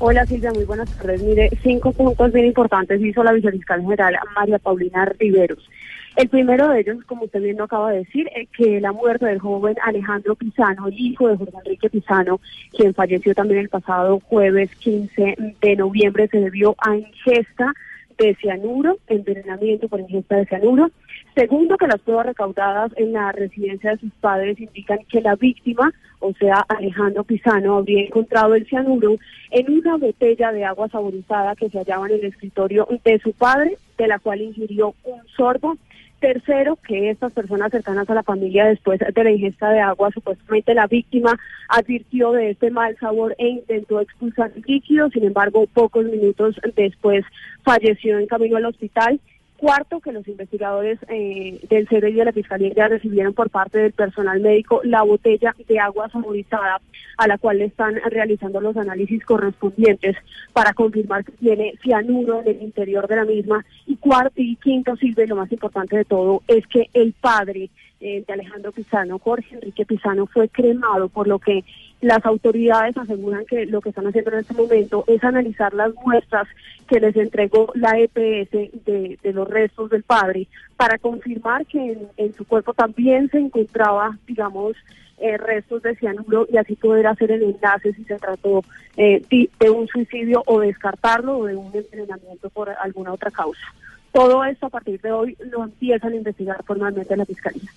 Hola Silvia, muy buenas tardes. Mire, cinco puntos bien importantes hizo la vicefiscal general María Paulina Riveros. El primero de ellos, como usted bien lo acaba de decir, eh, que la muerte del joven Alejandro Pisano, el hijo de Jorge Enrique Pisano, quien falleció también el pasado jueves 15 de noviembre, se debió a ingesta de cianuro, envenenamiento por ingesta de cianuro. Segundo, que las pruebas recaudadas en la residencia de sus padres indican que la víctima, o sea, Alejandro Pisano, habría encontrado el cianuro en una botella de agua saborizada que se hallaba en el escritorio de su padre, de la cual ingirió un sorbo. Tercero, que estas personas cercanas a la familia después de la ingesta de agua, supuestamente la víctima advirtió de este mal sabor e intentó expulsar líquido, sin embargo, pocos minutos después falleció en camino al hospital. Cuarto, que los investigadores eh, del CDI de la Fiscalía ya recibieron por parte del personal médico la botella de agua saborizada a la cual están realizando los análisis correspondientes para confirmar que tiene cianuro en el interior de la misma. Y cuarto y quinto, y lo más importante de todo, es que el padre eh, de Alejandro Pisano, Jorge Enrique Pisano, fue cremado, por lo que las autoridades aseguran que lo que están haciendo en este momento es analizar las muestras que les entregó la EPS de, de los restos del padre para confirmar que en, su cuerpo también se encontraba, digamos, eh, restos de cianuro y así poder hacer el enlace si se trató eh, de, de un suicidio o descartarlo o de un envenenamiento por alguna otra causa. Todo esto a partir de hoy lo empiezan a investigar formalmente la Fiscalía.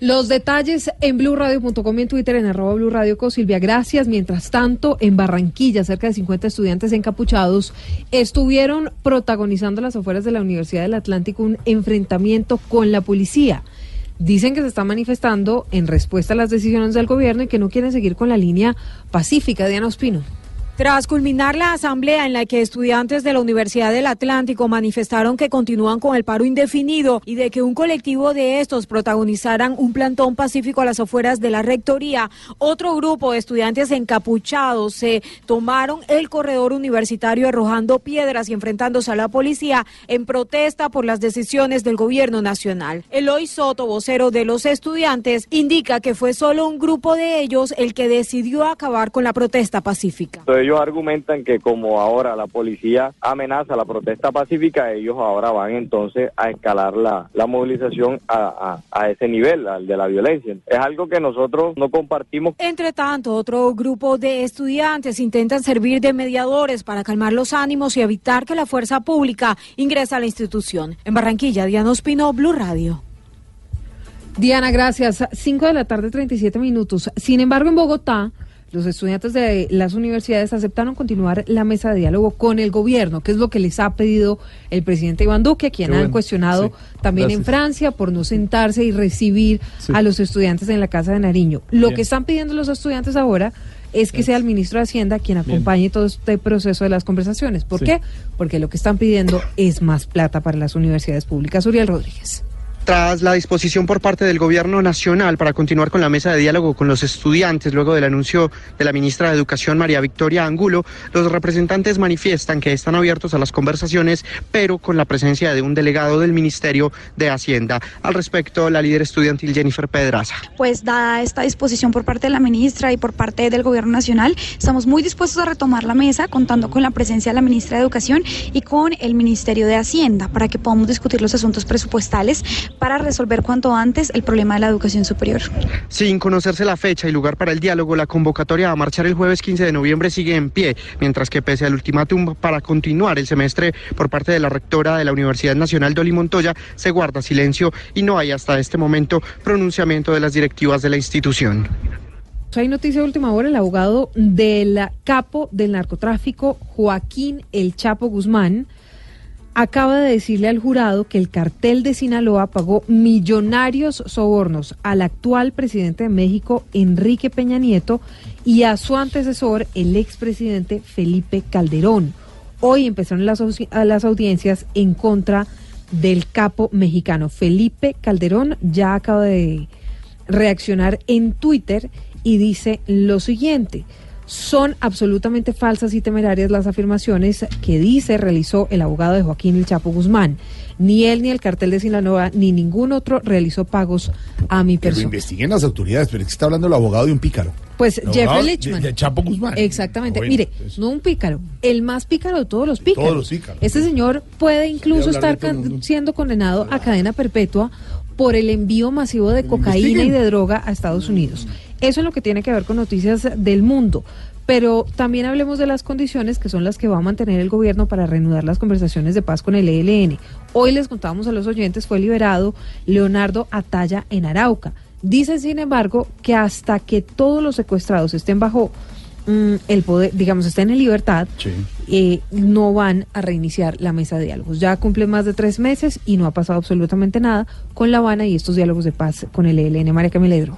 Los detalles en blueradio.com y en Twitter en arroba Silvia. Gracias. Mientras tanto, en Barranquilla, cerca de 50 estudiantes encapuchados estuvieron protagonizando las afueras de la Universidad del Atlántico un enfrentamiento con la policía. Dicen que se están manifestando en respuesta a las decisiones del gobierno y que no quieren seguir con la línea pacífica. Diana Ospino. Tras culminar la asamblea en la que estudiantes de la Universidad del Atlántico manifestaron que continúan con el paro indefinido y de que un colectivo de estos protagonizaran un plantón pacífico a las afueras de la rectoría, otro grupo de estudiantes encapuchados se tomaron el corredor universitario arrojando piedras y enfrentándose a la policía en protesta por las decisiones del gobierno nacional. Eloy Soto, vocero de los estudiantes, indica que fue solo un grupo de ellos el que decidió acabar con la protesta pacífica ellos argumentan que como ahora la policía amenaza la protesta pacífica, ellos ahora van entonces a escalar la, la movilización a, a, ese nivel, al de la violencia. Es algo que nosotros no compartimos. Entre tanto, otro grupo de estudiantes intentan servir de mediadores para calmar los ánimos y evitar que la fuerza pública ingrese a la institución. En Barranquilla, Diana Ospino, Blue Radio. Diana, gracias. 5 de la tarde, 37 minutos. Sin embargo, en Bogotá, los estudiantes de las universidades aceptaron continuar la mesa de diálogo con el gobierno, que es lo que les ha pedido el presidente Iván Duque, quien han cuestionado también en Francia por no sentarse y recibir a los estudiantes en la Casa de Nariño. Lo que están pidiendo los estudiantes ahora es que sea el ministro de Hacienda quien acompañe todo este proceso de las conversaciones. ¿Por qué? Porque lo que están pidiendo es más plata para las universidades públicas. Uriel Rodríguez. Tras la disposición por parte del Gobierno Nacional para continuar con la mesa de diálogo con los estudiantes, luego del anuncio de la ministra de Educación María Victoria Angulo, los representantes manifiestan que están abiertos a las conversaciones, pero con la presencia de un delegado del Ministerio de Hacienda. Al respecto, la líder estudiantil Jennifer Pedraza. Pues dada esta disposición por parte de la ministra y por parte del Gobierno Nacional, estamos muy dispuestos a retomar la mesa, contando con la presencia de la ministra de Educación y con el Ministerio de Hacienda, para que podamos discutir los asuntos presupuestales para resolver cuanto antes el problema de la educación superior. Sin conocerse la fecha y lugar para el diálogo, la convocatoria a marchar el jueves 15 de noviembre sigue en pie, mientras que pese al ultimátum para continuar el semestre por parte de la rectora de la Universidad Nacional Dolly Montoya, se guarda silencio y no hay hasta este momento pronunciamiento de las directivas de la institución. Hay noticia de última hora, el abogado del capo del narcotráfico, Joaquín El Chapo Guzmán, acaba de decirle al jurado que el cartel de Sinaloa pagó millonarios sobornos al actual presidente de México, Enrique Peña Nieto, y a su antecesor, el expresidente Felipe Calderón. Hoy empezaron las, audiencias en contra del capo mexicano. Felipe Calderón ya acaba de reaccionar en Twitter y dice lo siguiente. Son absolutamente falsas y temerarias las afirmaciones que dice realizó el abogado de Joaquín El Chapo Guzmán. Ni él, ni el cartel de Sinaloa, ni ningún otro realizó pagos a mi persona. Que lo investiguen las autoridades, pero es que está hablando el abogado de un pícaro. Pues Jeffrey Lichman. De, Chapo Guzmán. Exactamente. Mire, no un pícaro, el más pícaro de todos los pícaros. Todos los pícaros. Este señor puede incluso estar siendo condenado a cadena perpetua por el envío masivo de cocaína y de droga a Estados Unidos. Eso es lo que tiene que ver con noticias del mundo. Pero también hablemos de las condiciones que son las que va a mantener el gobierno para reanudar las conversaciones de paz con el ELN. Hoy les contábamos a los oyentes, fue liberado Leonardo Atalla en Arauca. Dicen, sin embargo, que hasta que todos los secuestrados estén bajo mm, el poder, digamos, estén en libertad, eh, no van a reiniciar la mesa de diálogos. Ya cumple más de tres meses y no ha pasado absolutamente nada con La Habana y estos diálogos de paz con el ELN. María Camiledro.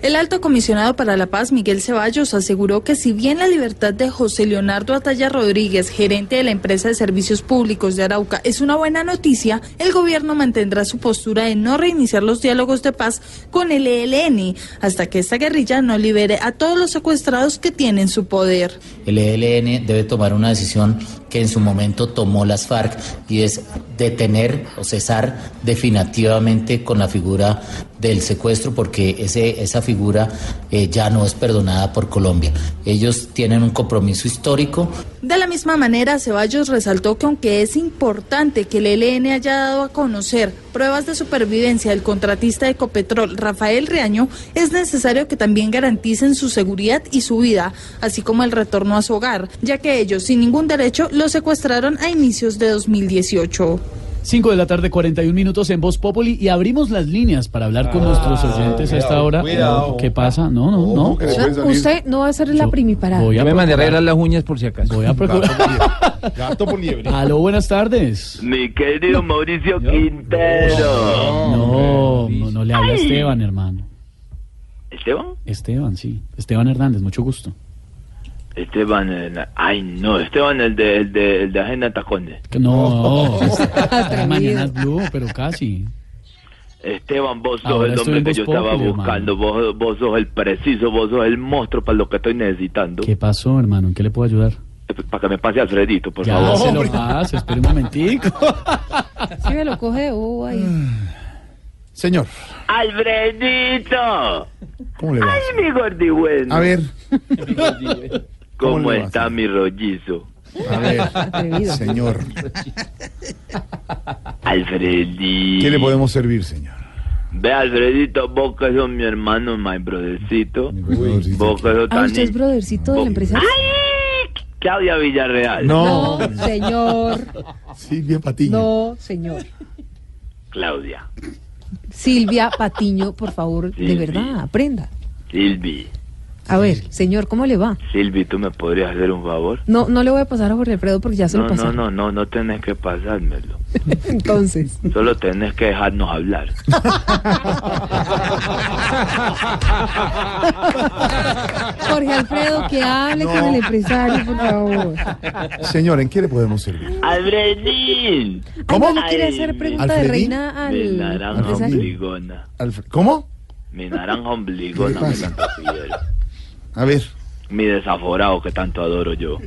El alto comisionado para la paz, Miguel Ceballos, aseguró que si bien la libertad de José Leonardo Atalla Rodríguez, gerente de la empresa de servicios públicos de Arauca, es una buena noticia, el gobierno mantendrá su postura de no reiniciar los diálogos de paz con el ELN hasta que esta guerrilla no libere a todos los secuestrados que tienen su poder. El ELN debe tomar una decisión que en su momento tomó las FARC y es detener o cesar definitivamente con la figura del secuestro porque ese, esa figura eh, ya no es perdonada por Colombia. Ellos tienen un compromiso histórico. De la misma manera, Ceballos resaltó que aunque es importante que el ELN haya dado a conocer pruebas de supervivencia del contratista de Ecopetrol, Rafael Reaño, es necesario que también garanticen su seguridad y su vida, así como el retorno a su hogar, ya que ellos, sin ningún derecho, lo secuestraron a inicios de 2018. 5 de la tarde, 41 minutos en Voz Populi y abrimos las líneas para hablar con nuestros oyentes a esta hora. cuidado. ¿Qué pasa? No, no, no. Usted no va a ser la primiparada. Voy a Yo me mandé arreglar las uñas por si acaso. Voy a procurar. Gato por liebre. Aló, buenas tardes. Mi querido Mauricio Quintero. No, no, no le habla a Esteban, hermano. ¿Esteban? Esteban, sí. Esteban Hernández, mucho gusto. Esteban, el- ay no, Esteban el de, el de, el de Agenda Tacones. No, [laughs] mañana es Blue, pero casi. Esteban, vos sos Ahora el hombre que yo estaba Populi, buscando, vos, vos sos el preciso, vos sos el monstruo para lo que estoy necesitando. ¿Qué pasó, hermano? ¿En qué le puedo ayudar? Para que me pase Alfredito, por ya favor. se lo paso, espere un momentico. [laughs] Sí, me lo coge de bobo ahí. Señor, Alfredito. ¿cómo le va? Ay, mi gordibueno. A ver, [laughs] ¿Cómo, ¿cómo le va, está mi rollizo? a ver, señor. [laughs] Alfredito. ¿Qué le podemos servir, señor? Ve, Alfredito, vos que sos mi hermano, my brothercito. Vos que sos Ah, tan... usted es brothercito de la empresa. Claudia Villarreal. No, No, señor. Silvia Patiño. No, señor. Claudia. Silvia Patiño, por favor, de verdad, aprenda. Silvi. A ver, señor, ¿cómo le va? Silvi, ¿tú me podrías hacer un favor? No, no le voy a pasar a Jorge Alfredo porque ya se No, lo no, pasaron. no, no, no tenés que pasármelo. [laughs] Entonces, Solo tenés que dejarnos hablar. [laughs] Jorge Alfredo, que hable con el empresario, por favor. Señor, ¿en qué le podemos servir? ¡Alfredín! ¿Cómo? ¿No quiere hacer pregunta de ¿Alfredín? reina Mi al naranja empresario? ombligona. Alfre- ¿Cómo? Mi naranja ¿Qué ombligona tanto quiero. A ver, Mi desaforado que tanto adoro yo.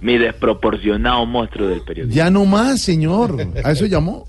Mi desproporcionado monstruo del periodismo. ya no más, señor. ¿A eso llamó?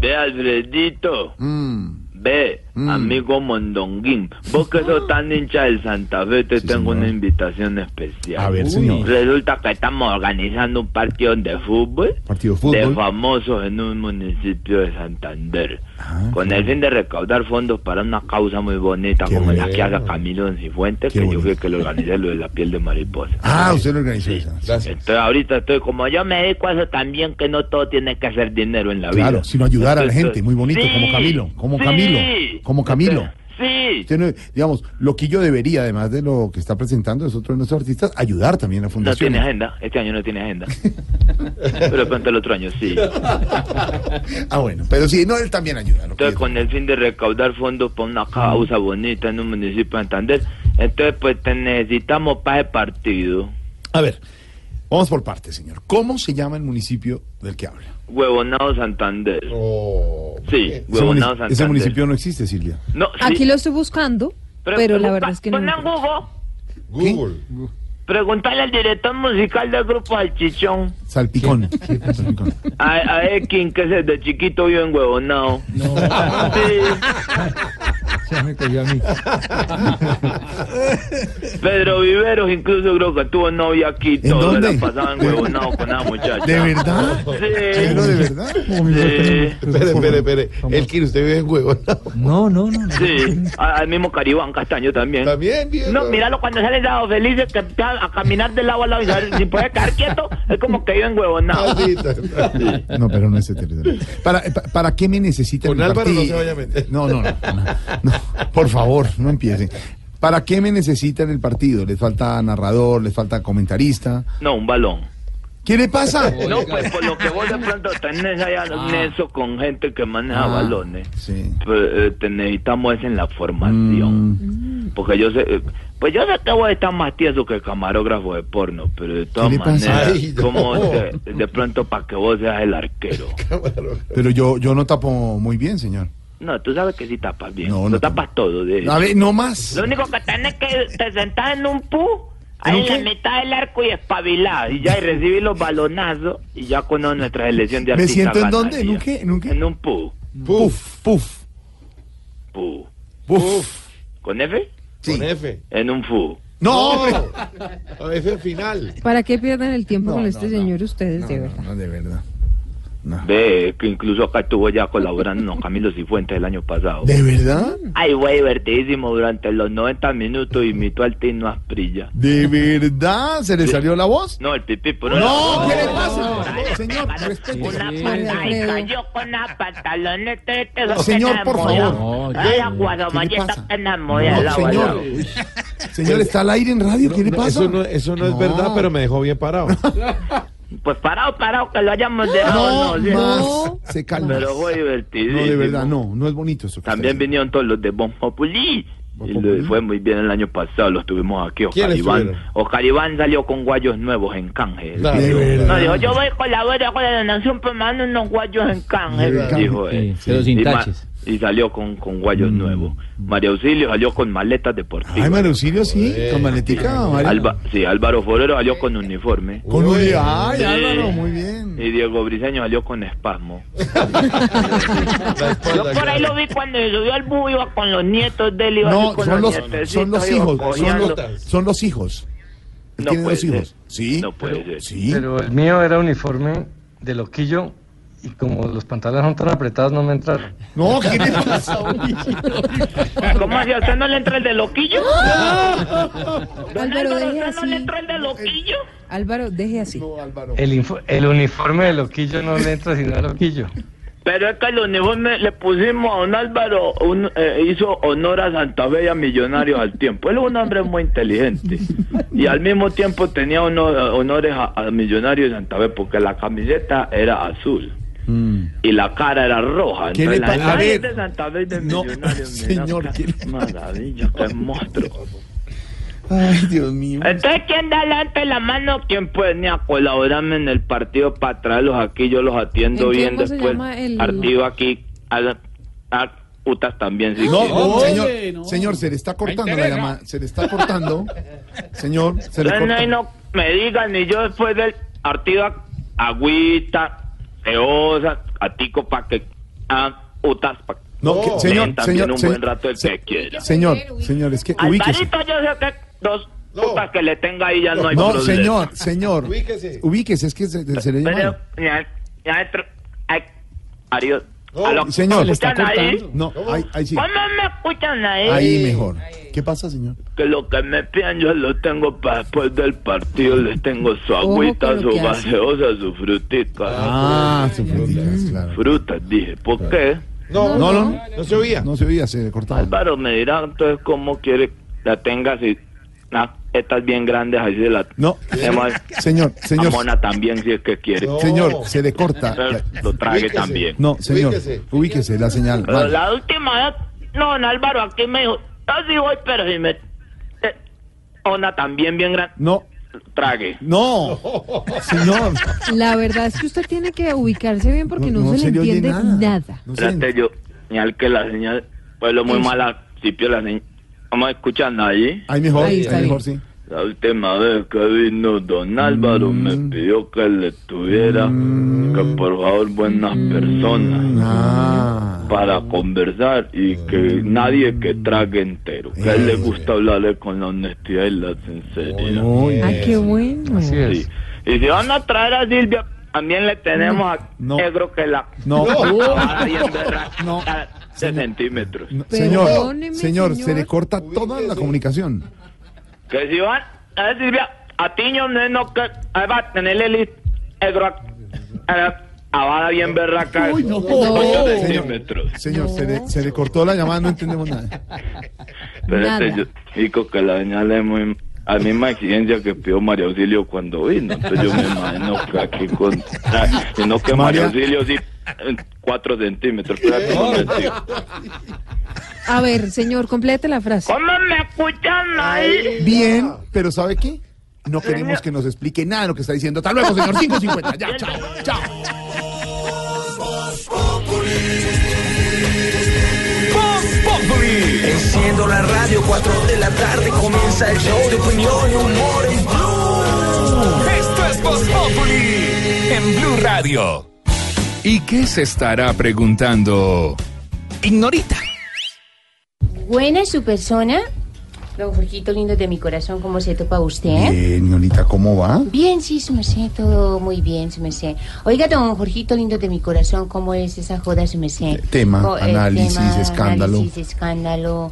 Ve, Alfredito. Mm, Ve, Mm. amigo Mondonguín, vos que sos tan hincha del Santa Fe, te Sí, tengo señor. una invitación especial. A ver, señor. Resulta que estamos organizando un partido de fútbol, Partido de de fútbol. famosos en un municipio de Santander, Ah, con el fin de recaudar fondos para una causa muy bonita Qué como la que hace Camilo Cifuentes, Qué que yo fui que lo organizé lo de la piel de mariposa. Ah, usted lo organizó esa. Entonces ahorita estoy como yo me dedico a eso también que no todo tiene que ser dinero en la vida. Claro, sino ayudar a la gente, muy bonito, sí, como Camilo, como sí. Camilo, como Camilo. Sí. Usted no- digamos, Loquillo debería, además de lo que está presentando, es otro de nuestros artistas, ayudar también a la No fundación. tiene agenda, este año no tiene agenda. [laughs] Pero de pronto el otro año sí. [laughs] ah, bueno, pero sí, no, él también ayuda. Entonces con el fin de recaudar fondos para una causa bonita en un municipio de Santander, entonces pues te necesitamos para el partido. A ver, vamos por partes, señor. ¿Cómo se llama el municipio del que habla? Huevonado Santander. sí, Oh, Ese, Huevonado munici- Santander. ese municipio no existe, Silvia. No, sí. Aquí lo estoy buscando, pero, la verdad es que no. Encuentro. Google. Google. Pregúntale al director musical del grupo Salchichón. Salpicón. Salpicón. A, a Ekin, que desde chiquito vive en Huevonado. No. Ya me cogió a mí. Pedro Viveros incluso creo que tuvo novia aquí. ¿En Todo dónde? la pasaba en Huevonado con esa muchacha. ¿De verdad? Sí. ¿Pedro, de verdad? Sí. Espere, espere, espere. El que usted vive en huevo. No, no, no. Sí, a- al mismo Caribán Castaño también. También, viejo. No, míralo cuando salen dados felices que empiezan a caminar de lado a lado y saber- sin poder quedar quieto, es como que viven huevonado. No, pero no es ese territorio. ¿Para, pa- ¿Para qué me necesita Con el Álvaro no partido? se vaya a meter. No, no, no, no, no. Por favor, no empiecen. ¿Para qué me necesitan el partido? ¿Les falta narrador? ¿Les falta comentarista? No, un balón. ¿Qué le pasa? No, pues por lo que vos de pronto tenés allá un eso con gente que maneja Ah, balones. Sí. Pues, eh, te necesitamos es en la formación. Mm. Porque yo sé, eh, pues yo sé que vos estás más tieso que el camarógrafo de porno, pero de todas le pasa? maneras, Ay, no. como de, de pronto para que vos seas el arquero. [laughs] Pero yo, yo no tapo muy bien, señor. No, tú sabes que sí tapas bien. No, No, no tapas todo. De. A ver, no más. Lo único que tenés que te sentás en un pu, ¿En ahí en la mitad del arco y espabilás, y ya y recibís los balonazos, y ya con nuestra selección de ¿Me artistas siento en dónde? ¿En un qué? ¿En un qué? En un pu, Puf, puf, pu. puf. ¿Con F? Con F. En un fu. No. A F al final. ¿Para qué pierden el tiempo No, con no, este no. señor ustedes, No, de no, verdad? no, de verdad. Ve, que incluso acá estuvo ya colaborando con Camilo Cifuentes el año pasado. ¿De verdad? Ay, fue divertidísimo durante los 90 minutos imitó al Tino Asprilla. ¿De verdad? ¿Se le salió la voz? No, el pipí, pero No, no. ¿qué le pasa? Señor, Una con una No, señor, por favor. Ay, aguadomalleta que enamora No. Señor, ¿está al aire en radio? ¿Qué le pasa? Eso no, eso no, es verdad, pero me dejó bien parado. [laughs] Pues parado, parado, que lo hayamos dejado. No, ¿sí? más. Se calma. Pero fue divertido. No, de verdad, no, no es bonito eso. También vinieron todos los de Bon Populi. Y le fue muy bien el año pasado, los tuvimos aquí. Oscar ¿Quiénes Iván. Oscar Iván salió con guayos nuevos en canje. No, dijo, yo voy a colaborar con la nación, pero dan unos guayos en canje. Dijo él. sí, pero sin taches. Y salió con, con guayos nuevos. María Auxilio salió con maletas deportivas. Ay, Mario Auxilio, sí, con maletica, Mario. Alba- sí, Álvaro Forero salió con uniforme. Con un Sí. Ay, Álvaro, muy bien. Y Diego Briseño salió con espasmo. [laughs] Yo por ahí lo vi cuando subió al bus, iba con los nietos de él. Iba No, con son los, son los hijos, son los, son los hijos. Él No tiene puede dos hijos. ser. Sí. No puede ser. Sí. Pero el mío era uniforme de loquillo y como los pantalones son tan apretados no me entraron. No, ¿qué le pasa? ¿Cómo así? ¿A usted no le entra el de loquillo? Álvaro, ¿a deje usted no así. le entra el de loquillo? Álvaro, deje así. El, info- el uniforme de loquillo no le entra sino a loquillo. Pero es que el uniforme le pusimos a don Álvaro, un- eh, hizo honor a Santa Fe y a Millonarios al tiempo. Él es un hombre muy inteligente. Y al mismo tiempo tenía honor- honores a, a Millonarios de Santa Fe porque la camiseta era azul. Y la cara era roja. ¿Qué Entonces le la pa- a ver, de Santa Fe de no, [laughs] señor, qué ¿qué le- maravilla, qué monstruo. Ay, Dios mío. Entonces, ¿quién da adelante la mano? ¿Quién puede venir a colaborarme en el partido para traerlos aquí? Yo los atiendo ¿En bien cómo se después. llama el- Partido aquí. A, a putas también, si No, no, señor, señor, se le está cortando la llamada, se le está cortando. Señor, se le no, corta. y no me digan, ni yo después del partido, agüita, geosa, atico para que. A putas para No, que- señor, señor, un señor, buen rato el que quiera. Señor, señor, es que ubíquese. Alvarito, yo sé que dos putas que le tenga ahí ya no, hay No, problema. señor, señor. Ubíquese. es que se, se le Pero, llama. ya, ya entro. Ay, adiós. ¿Aló? Señor, ¿Me escuchan ahí? No, ahí, ahí sí. ¿Cómo me escuchan ahí? Ahí mejor. ¿Qué pasa, señor? Que lo que me pidan yo lo tengo para después del partido. Les tengo su agüita, su gaseosa, su frutita. Ah, su frutas, claro. Frutas, dije. ¿Por qué? No, no, no, no se oía. No se oía, se cortaba. Álvaro me dirá entonces cómo quiere que la tenga así. Ah, estas bien grandes, así de la... No, Además, [laughs] señor, señor. Mona también, si es que quiere. Señor, se le corta. Pero Lo trague también. No, señor, ubíquese, la señal. Pero Vale. la última vez, no, don Álvaro, aquí me dijo, yo sí voy, pero si me... eh, Ona también bien grande. No. Trague. No, señor. La verdad es que usted tiene que ubicarse bien porque no, No- no se, se le entiende nada. nada. Espérate, yo, señal que la señal, pues lo muy mala, principio la señal. Vamos a escuchar ahí. Ahí mejor, Ahí ahí, está mejor, sí. La última vez que vino don Álvaro me pidió que le tuviera, que por favor buenas personas para conversar y que nadie que trague entero. Que a él le gusta hablarle con la honestidad y la sinceridad. Ah, qué bueno. Sí. Y si van a traer a Silvia, también le tenemos a negro que la No. Ah, bien berraca, de centímetros. Señor, Perdóneme, señor, se señor. le corta toda la comunicación. Que si van a Silvia, a Tiño no es no que ahí va a tenerle el negro a, a, a vara bien berraca. Uy, no. No. centímetros. Señor, se le, se le cortó la llamada, no entendemos nada. Pero Nada. este, yo digo que la señal es muy la misma exigencia que pidió María Auxilio cuando vino. Entonces yo me imagino que aquí con... ah, sino que María María- Auxilio sí, cuatro centímetros. Espérate un momentico. A ver, señor, complete la frase. ¿Cómo me escuchan ahí? Bien, pero ¿sabe qué? No queremos que nos explique nada de lo que está diciendo. Hasta luego, señor. [laughs] 550. Ya, chao, chao. Enciendo la radio, 4 de la tarde comienza el show de opinión y humor en Blue. Esto es Voz Populi en Blue Radio. ¿Y qué se estará preguntando? Ignorita. Buena su persona. Don Jorgito lindo de mi corazón, ¿cómo se topa usted? Bien, Nolita, ¿cómo va? Bien, sí, su merced, todo muy bien, su merced. Oiga, don Jorgito lindo de mi corazón, ¿cómo es esa joda, su merced? Tema, Co- eh, análisis, escándalo. Análisis, escándalo.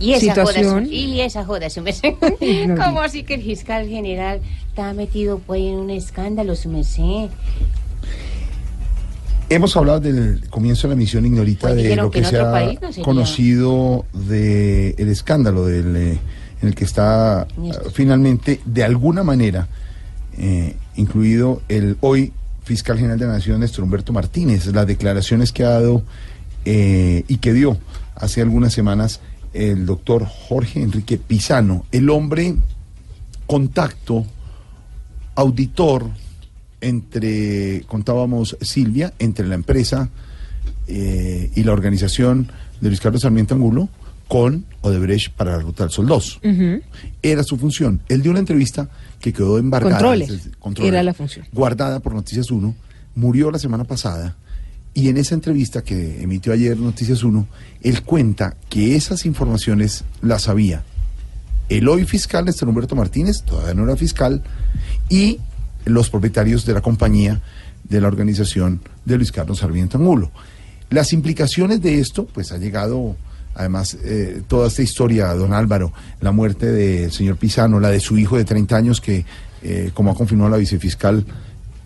Y esa Situación. joda, su- y esa joda, su merced. [laughs] ¿Cómo así que el fiscal general está metido pues en un escándalo, su merced? Hemos hablado del comienzo de la misión Ignorita Pues de lo que se ha no conocido del el escándalo del, eh, en el que está finalmente, de alguna manera, eh, incluido el hoy fiscal general de la Nación, Néstor Humberto Martínez, las declaraciones que ha dado eh, y que dio hace algunas semanas el doctor Jorge Enrique Pizano, el hombre contacto, auditor entre, contábamos Silvia, entre la empresa eh, y la organización de Luis Carlos Sarmiento Angulo con Odebrecht para la Ruta del Sol 2. Ujú. Era su función. Él dio una entrevista que quedó embargada. Controles. Era la función. Guardada por Noticias 1. Murió la semana pasada. Y en esa entrevista que emitió ayer Noticias 1, él cuenta que esas informaciones las sabía el hoy fiscal Néstor Humberto Martínez, todavía no era fiscal, y los propietarios de la compañía de la organización de Luis Carlos Sarmiento Angulo. Las implicaciones de esto, pues ha llegado, además, eh, toda esta historia, don Álvaro, la muerte del señor Pisano, la de su hijo de 30 años que, eh, como ha confirmado la vicefiscal,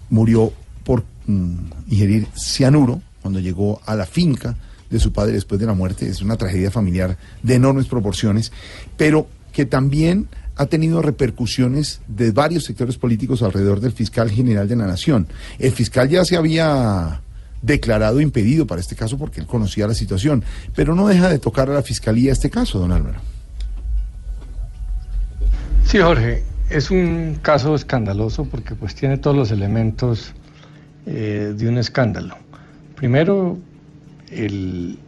murió por mm, ingerir cianuro cuando llegó a la finca de su padre después de la muerte. Es una tragedia familiar de enormes proporciones, pero que también ha tenido repercusiones de varios sectores políticos alrededor del fiscal general de la Nación. El fiscal ya se había declarado impedido para este caso porque él conocía la situación, pero no deja de tocar a la fiscalía este caso, don Álvaro. Sí, Jorge, es un caso escandaloso porque pues tiene todos los elementos eh, de un escándalo. Primero, el-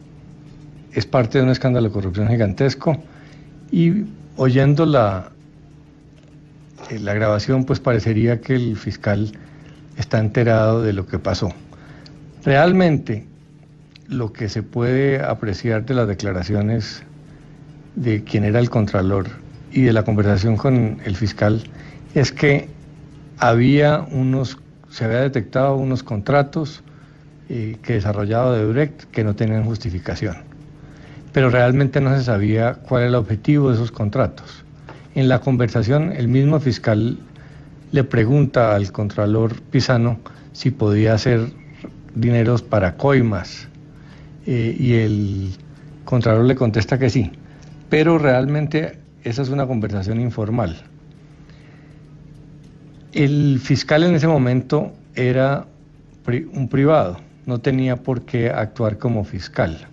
es parte de un escándalo de corrupción gigantesco y oyendo la, eh, la grabación pues parecería que el fiscal está enterado de lo que pasó. Realmente lo que se puede apreciar de las declaraciones de quien era el contralor y de la conversación con el fiscal es que había unos, se había detectado unos contratos eh, que desarrollaba Odebrecht que no tenían justificación. Pero realmente no se sabía cuál era el objetivo de esos contratos. En la conversación, el mismo fiscal le pregunta al contralor Pisano si podía hacer dineros para coimas eh, y el contralor le contesta que sí, pero realmente esa es una conversación informal. El fiscal en ese momento era un privado, no tenía por qué actuar como fiscal.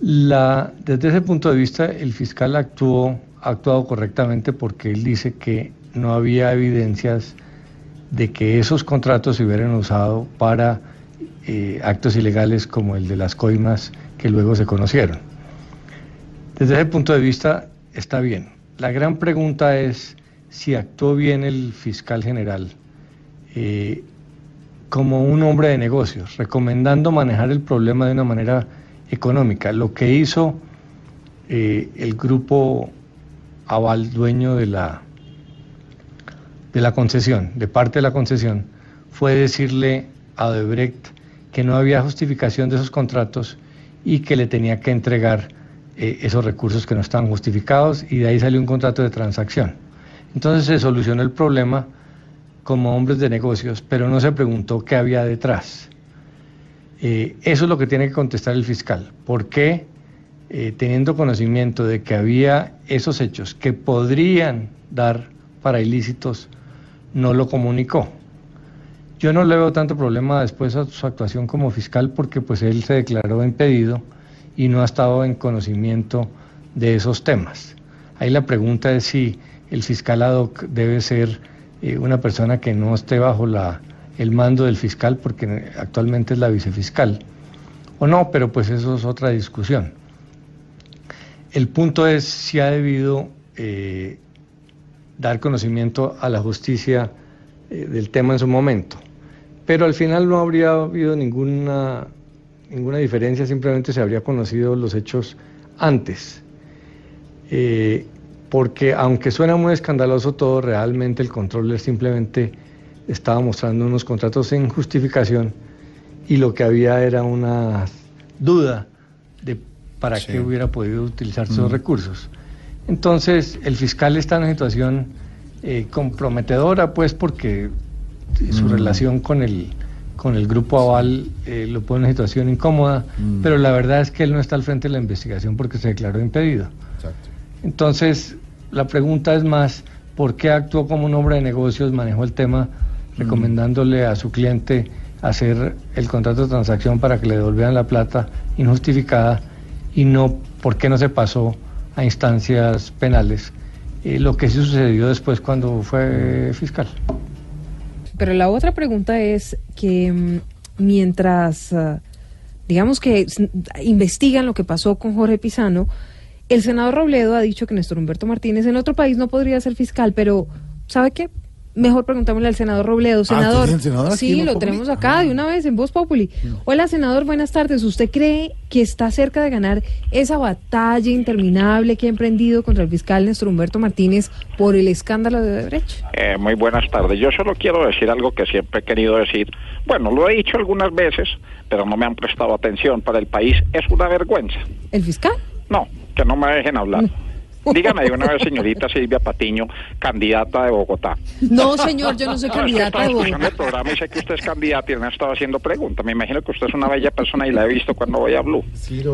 Desde ese punto de vista, el fiscal actuó, actuado correctamente porque él dice que no había evidencias de que esos contratos se hubieran usado para eh, actos ilegales como el de las coimas que luego se conocieron. Desde ese punto de vista está bien. La gran pregunta es si actuó bien el fiscal general eh, como un hombre de negocios, recomendando manejar el problema de una manera económica. Lo que hizo eh, el grupo Aval, dueño de la, de la concesión, de parte de la concesión, fue decirle a Odebrecht que no había justificación de esos contratos y que le tenía que entregar eh, esos recursos que no estaban justificados y de ahí salió un contrato de transacción. Entonces se solucionó el problema como hombres de negocios, pero no se preguntó qué había detrás. Eh, eso es lo que tiene que contestar el fiscal. ¿Por qué, eh, teniendo conocimiento de que había esos hechos que podrían dar para ilícitos, no lo comunicó? Yo no le veo tanto problema después a su actuación como fiscal porque pues él se declaró impedido y no ha estado en conocimiento de esos temas. Ahí la pregunta es si el fiscal ad hoc debe ser eh, una persona que no esté bajo la, el mando del fiscal porque actualmente es la vicefiscal o no, pero pues eso es otra discusión. El punto es si ha debido eh, dar conocimiento a la justicia eh, del tema en su momento. Pero al final no habría habido ninguna, ninguna diferencia, simplemente se habría conocido los hechos antes. eh, porque aunque suena muy escandaloso todo, realmente el control simplemente estaba mostrando unos contratos sin justificación y lo que había era una duda de para Sí. qué hubiera podido utilizar esos Mm. recursos. Entonces, el fiscal está en una situación eh, comprometedora, pues, porque su Mm. relación con el, con el grupo Aval eh, lo pone en una situación incómoda, Mm. pero la verdad es que él no está al frente de la investigación porque se declaró impedido. Entonces, la pregunta es más, ¿por qué actuó como un hombre de negocios, manejó el tema recomendándole a su cliente hacer el contrato de transacción para que le devolvieran la plata injustificada y no, ¿por qué no se pasó a instancias penales? Eh, lo que sucedió después cuando fue fiscal. Pero la otra pregunta es que mm, mientras, ah, digamos que investigan lo que pasó con Jorge Pisano, el senador Robledo ha dicho que Néstor Humberto Martínez en otro país no podría ser fiscal, pero ¿sabe qué? Mejor preguntémosle al senador Robledo. Senador, ¿tiene el senador aquí sí, lo Populi? tenemos acá de una vez en Voz Populi. Hola, senador, buenas tardes. ¿Usted cree que está cerca de ganar esa batalla interminable que ha emprendido contra el fiscal Néstor Humberto Martínez por el escándalo de Odebrecht? Eh, muy buenas tardes. Yo solo quiero decir algo que siempre he querido decir. Bueno, lo he dicho algunas veces, pero no me han prestado atención. Para el país es una vergüenza. ¿El fiscal? No, que no me dejen hablar. Dígame de una vez, señorita Silvia Patiño, candidata de Bogotá. No, señor, yo no soy No, es que candidata estaba de escuchando Bogotá. el programa y sé que usted es candidata y me ha estado haciendo preguntas. Me imagino que usted es una bella persona y la he visto cuando voy a Blue.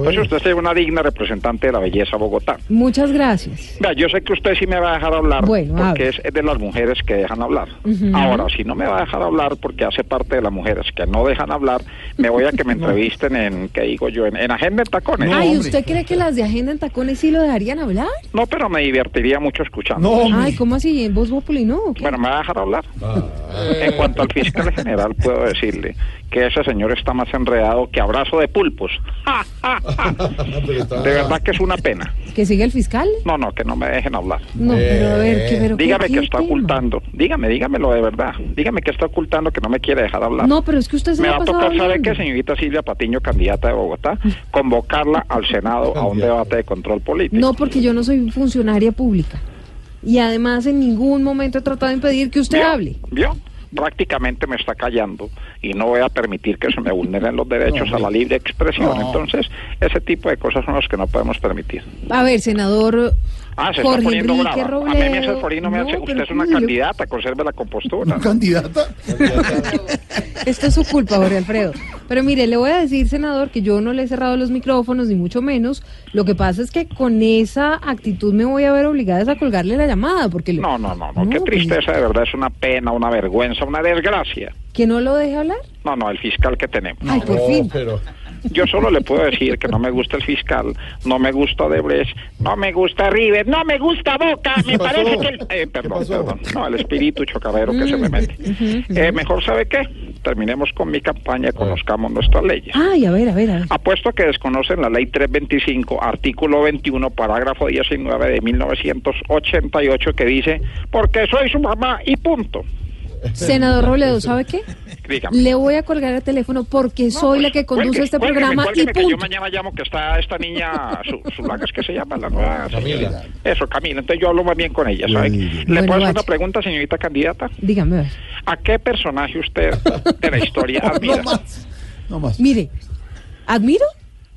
Pues usted es una digna representante de la belleza de Bogotá. Muchas gracias. Vea, yo sé que usted sí me va a dejar hablar Bueno, porque es de las mujeres que dejan hablar. Ahora, si no me va a dejar hablar porque hace parte de las mujeres que no dejan hablar, me voy a que me [laughs] entrevisten en, ¿qué digo yo? En, en Agenda en Tacones. Ay, ¿usted cree que las de Agenda en Tacones sí lo dejarían hablar? No, pero me divertiría mucho escuchando. Ay, ¿cómo así? ¿En Voz Populi no? Bueno, ¿me va a dejar hablar? En cuanto al fiscal general, puedo decirle que ese señor está más enredado que abrazo de pulpos. ¡Ja, ja, ja! De verdad que es una pena. ¿Que sigue el fiscal? No, no, que no me dejen hablar. No, pero a ver, ¿qué, pero qué- dígame que qué está tema? ocultando. Dígame, dígamelo de verdad. Dígame que está ocultando que no me quiere dejar hablar. No, pero es que usted se me va a tocar, ¿sabe hablando. qué, señorita Silvia Patiño, candidata de Bogotá? [laughs] Convocarla al Senado a un debate de control político. No, porque yo no soy funcionaria pública. Y además en ningún momento he tratado de impedir que usted ¿Vio? hable. ¿Vio? Prácticamente me está callando y no voy a permitir que se me vulneren los derechos a la libre expresión. No. Entonces, ese tipo de cosas son las que no podemos permitir. A ver, senador Ah, se Jorge está poniendo Enrique brava. Robledo. A mí forino me No, hace, usted pero es una ¿cómo yo- candidata, conserve la compostura. ¿Candidata? [laughs] Esto es su culpa, Jorge Alfredo. Pero mire, le voy a decir, senador, que yo no le he cerrado los micrófonos, ni mucho menos. Lo que pasa es que con esa actitud me voy a ver obligada a colgarle la llamada, porque le- No, no, no, no, qué No, tristeza, de verdad, es una pena, una vergüenza, una desgracia. que no lo deje hablar. No, no, el fiscal que tenemos. Ay, por fin. Yo solo le puedo decir que no me gusta el fiscal, no me gusta Odebrecht, no me gusta River, no me gusta Boca, me pasó? parece que el... eh, perdón, perdón, no, el espíritu chocarrero que se me mete. Eh, mejor, ¿sabe qué? Terminemos con mi campaña y conozcamos nuestras leyes. Ay, a ver, a ver, a ver. Apuesto a que desconocen la ley 325, artículo 21, parágrafo 19 de 1988, que dice, porque soy su mamá y punto. Senador Robledo, ¿sabe qué? Dígame. Le voy a colgar el teléfono porque soy la que conduce este cuélgueme, programa y que yo punto. mañana llamo que está esta niña, su, Zulaga, es que se llama la nueva. Camila. Eso, Camila. Entonces yo hablo más bien con ella, ¿sabe? ¿Le Bueno, puedo hacer vaya. una pregunta, señorita candidata? Dígame, a ver. ¿A qué personaje usted de la historia [laughs] admira? No más. Mire, ¿admiro?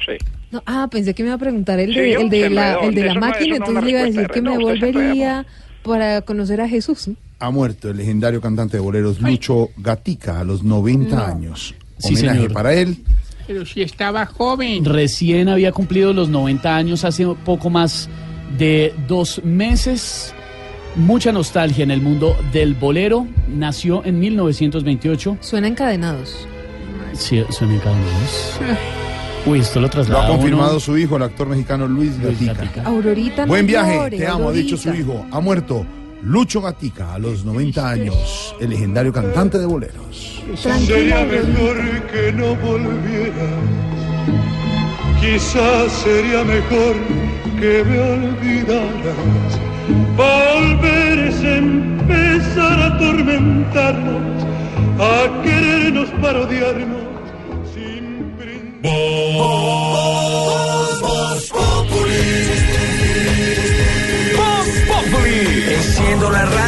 Sí. No, ah, pensé que me iba a preguntar el Sí, de, el la, enredó. el de la Eso no- máquina, entonces le iba a decir que me volvería para conocer a Jesús. ¿no? Ha muerto el legendario cantante de boleros Lucho Gatica a los 90 años. Sí, Homenaje señor. para él. Pero si estaba joven. Recién había cumplido los 90 años hace poco más de dos meses. Mucha nostalgia en el mundo del bolero. Nació en 1928. Suena encadenados. Sí, suena encadenados. [laughs] Uy, esto lo Lo traslada ha confirmado su hijo, el actor mexicano Luis Gatica. Aurorita, no Buen viaje, llore, te amo, ha dicho su Aurorita. hijo. Ha muerto Lucho Gatica a los 90 años, el legendario cantante de boleros. Sería mejor que no volviera. Quizás sería mejor que me olvidaras. Volver es empezar a atormentarnos, a querernos para odiarnos. Voz Populi.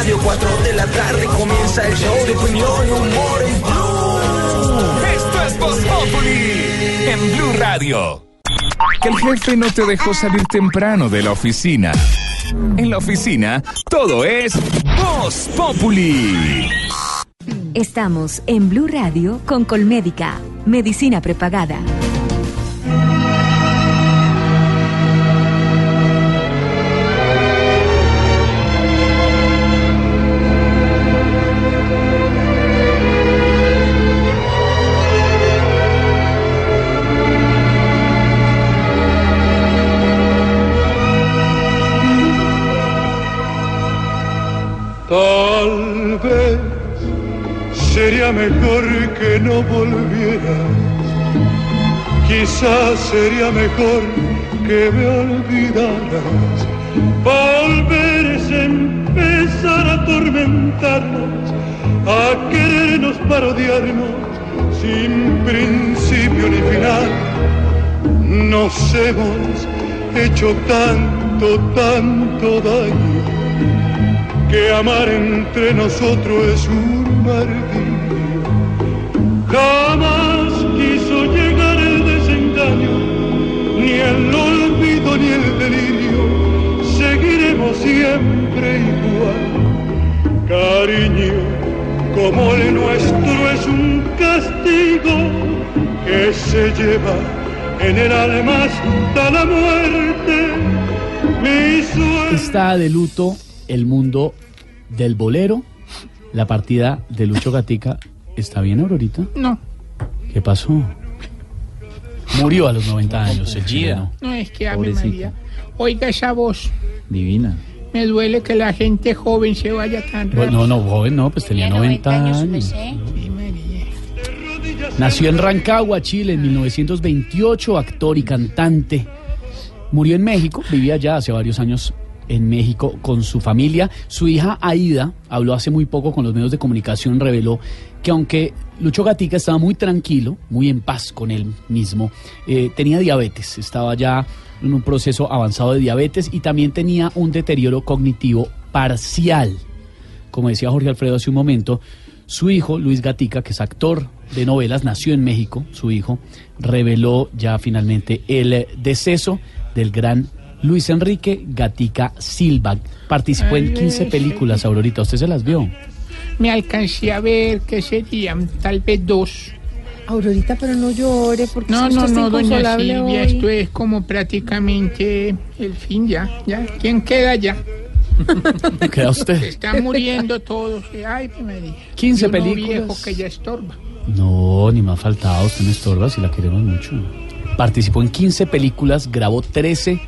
Medio, 4 de la tarde comienza el show de opinión y humor en Blue. Esto es Voz Populi en Blue Radio. Que el jefe no te dejó salir temprano de la oficina. En la oficina, todo es Voz Populi. Estamos en Blue Radio con Colmédica, medicina prepagada. Sería mejor que no volvieras. Quizás sería mejor que me olvidaras. Volver es empezar a atormentarnos, a querernos parodiarnos sin principio ni final. Nos hemos hecho tanto, tanto daño que amar entre nosotros es un martirio. Jamás quiso llegar el desengaño, ni el olvido ni el delirio. Seguiremos siempre igual. Cariño, como el nuestro es un castigo que se lleva en el alma hasta la muerte. Está de luto el mundo del bolero. La partida de Lucho Gatica. ¿Está bien, Aurorita? No, ¿Qué pasó? Murió a los 90 años el chileno. no es que a mi. María. Oiga esa voz. Divina. Me duele que la gente joven se vaya tan rápido. No, no, joven no, pues tenía 90 años. Nació en Rancagua, Chile, en 1928, actor y cantante. Murió en México, vivía ya hace varios años en México con su familia. Su hija Aida habló hace muy poco con los medios de comunicación, reveló que aunque Lucho Gatica estaba muy tranquilo, muy en paz con él mismo, eh, tenía diabetes, estaba ya en un proceso avanzado de diabetes y también tenía un deterioro cognitivo parcial como decía Jorge Alfredo hace un momento, su hijo, Luis Gatica, que es actor de novelas, nació en México, su hijo, reveló ya finalmente el deceso del gran Luis Enrique Gatica Silva. Participó en 15 películas, Aurorita, ¿usted se las vio? Me alcancé a ver que serían tal vez dos. Aurorita, pero no llore porque No, si no, no, doña Silvia, hoy. esto es como prácticamente el fin ya, ya. ¿Quién queda ya? [laughs] ¿Queda usted? Se están muriendo todos. Ay, María. 15 Y uno películas. viejo que ya estorba. No, ni me ha faltado, usted me estorba si la queremos mucho. Participó en 15 películas, grabó 13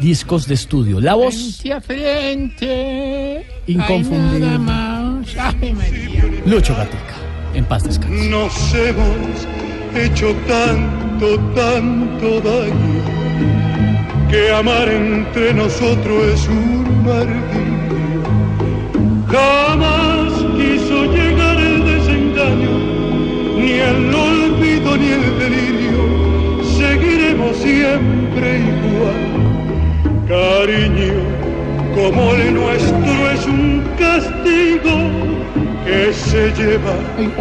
discos de estudio. La voz Frente a frente. Inconfundible. Ay, nada más. Ay, María. Lucho Gatica. En paz descanse. Nos hemos hecho tanto, tanto daño que amar entre nosotros es un martirio. Jamás quiso llegar el desengaño, ni el olvido ni el delirio. Seguiremos siempre igual. Cariño, como el nuestro es un castigo que se lleva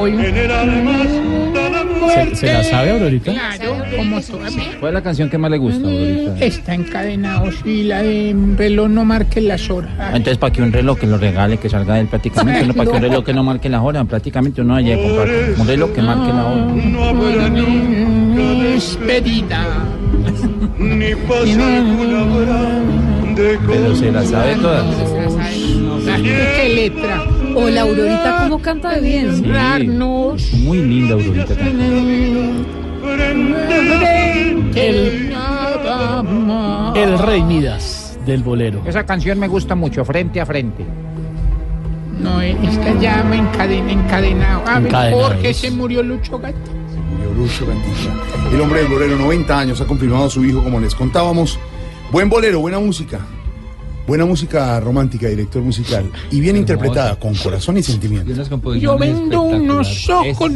en el alma hasta la ¿Se, muerte. se la sabe, Aurorita? Claro, como toda ¿Cuál es la canción que más le gusta, Aurorita? Está encadenado, sí, la de reloj no marque las horas. Ay, Entonces, para que un reloj que lo regale, que salga de él prácticamente, para que un reloj que no marque las horas, prácticamente uno vaya a comprar un reloj que marque la hora. No habrá nunca despedida. Ni paz alguna habrá de Pero se la sabe todas. ¿Qué letra? O la Aurorita, ¿cómo canta de bien? Honrarnos. Muy linda, Aurorita. El. El Rey Midas del bolero. Esa canción me gusta mucho, frente a frente. No, está ya me encadena, encadenado. A ver, Encadenados. ¿por qué se murió Lucho Gatica? El hombre del bolero, 90 años, ha confirmado a su hijo, como les contábamos. Buen bolero, buena música. Buena música romántica, director musical. Y bien interpretada, con corazón y sentimiento. Yo vendo unos ojos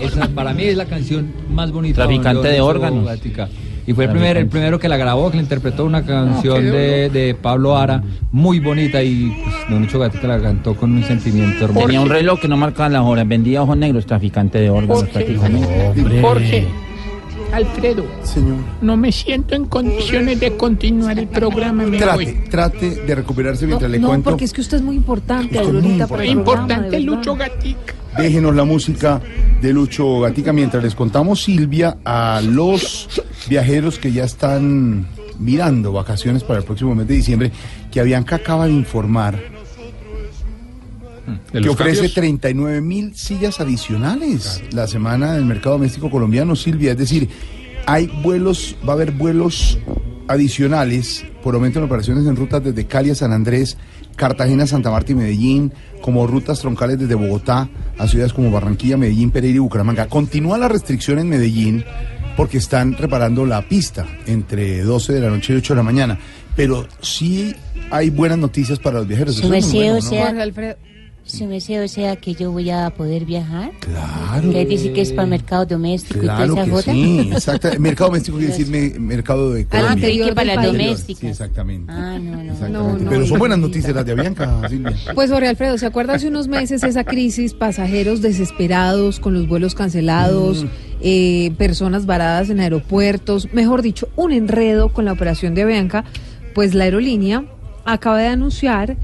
Esa para mí es la canción más bonita. Traficante de órganos. Y fue el, primer, el primero que la grabó, que le interpretó una canción qué de, de Pablo Ara, muy bonita, y pues, Don Lucho Gatica la cantó con un sentimiento hermoso. Tenía un reloj que no marcaba las horas, vendía ojos negros, traficante de órganos Jorge, prácticamente. Jorge, Alfredo, Señor. no me siento en condiciones de continuar el programa. Me Trate, voy. trate de recuperarse mientras le no, cuento. porque es que usted es muy importante, Usted es muy Aurorita, para el programa, Importante. Lucho Gatica. Déjenos la música de Lucho Gatica mientras les contamos, Silvia, a los viajeros que ya están mirando vacaciones para el próximo mes de diciembre, que Avianca acaba de informar ¿De que ofrece cambios? 39 mil sillas adicionales la semana del mercado doméstico colombiano, Silvia. Es decir, hay vuelos, va a haber vuelos adicionales por aumento en operaciones en rutas desde Cali a San Andrés, Cartagena, Santa Marta y Medellín, como rutas troncales desde Bogotá a ciudades como Barranquilla, Medellín, Pereira y Bucaramanga. Continúa la restricción en Medellín porque están reparando la pista entre 12 de la noche y 8 de la mañana. Pero sí hay buenas noticias para los viajeros. Eso es muy merced, bueno, o ¿no? sea, Jorge Alfredo. Su merced, o sea que yo voy a poder viajar. Claro. Que dice que es para el mercado doméstico Claro y toda esa que jota. sí, exacto. [laughs] Mercado doméstico quiere decir me- mercado de Ah, Colombia. creí que para las domésticas. Sí, exactamente. Ah, no, no. Exactamente. Pero son buenas noticias las de Avianca, Silvia. Pues Jorge Alfredo, ¿se acuerda hace unos meses esa crisis? Pasajeros desesperados con los vuelos cancelados, eh, personas varadas en aeropuertos, mejor dicho, un enredo con la operación de Avianca. Pues la aerolínea acaba de anunciar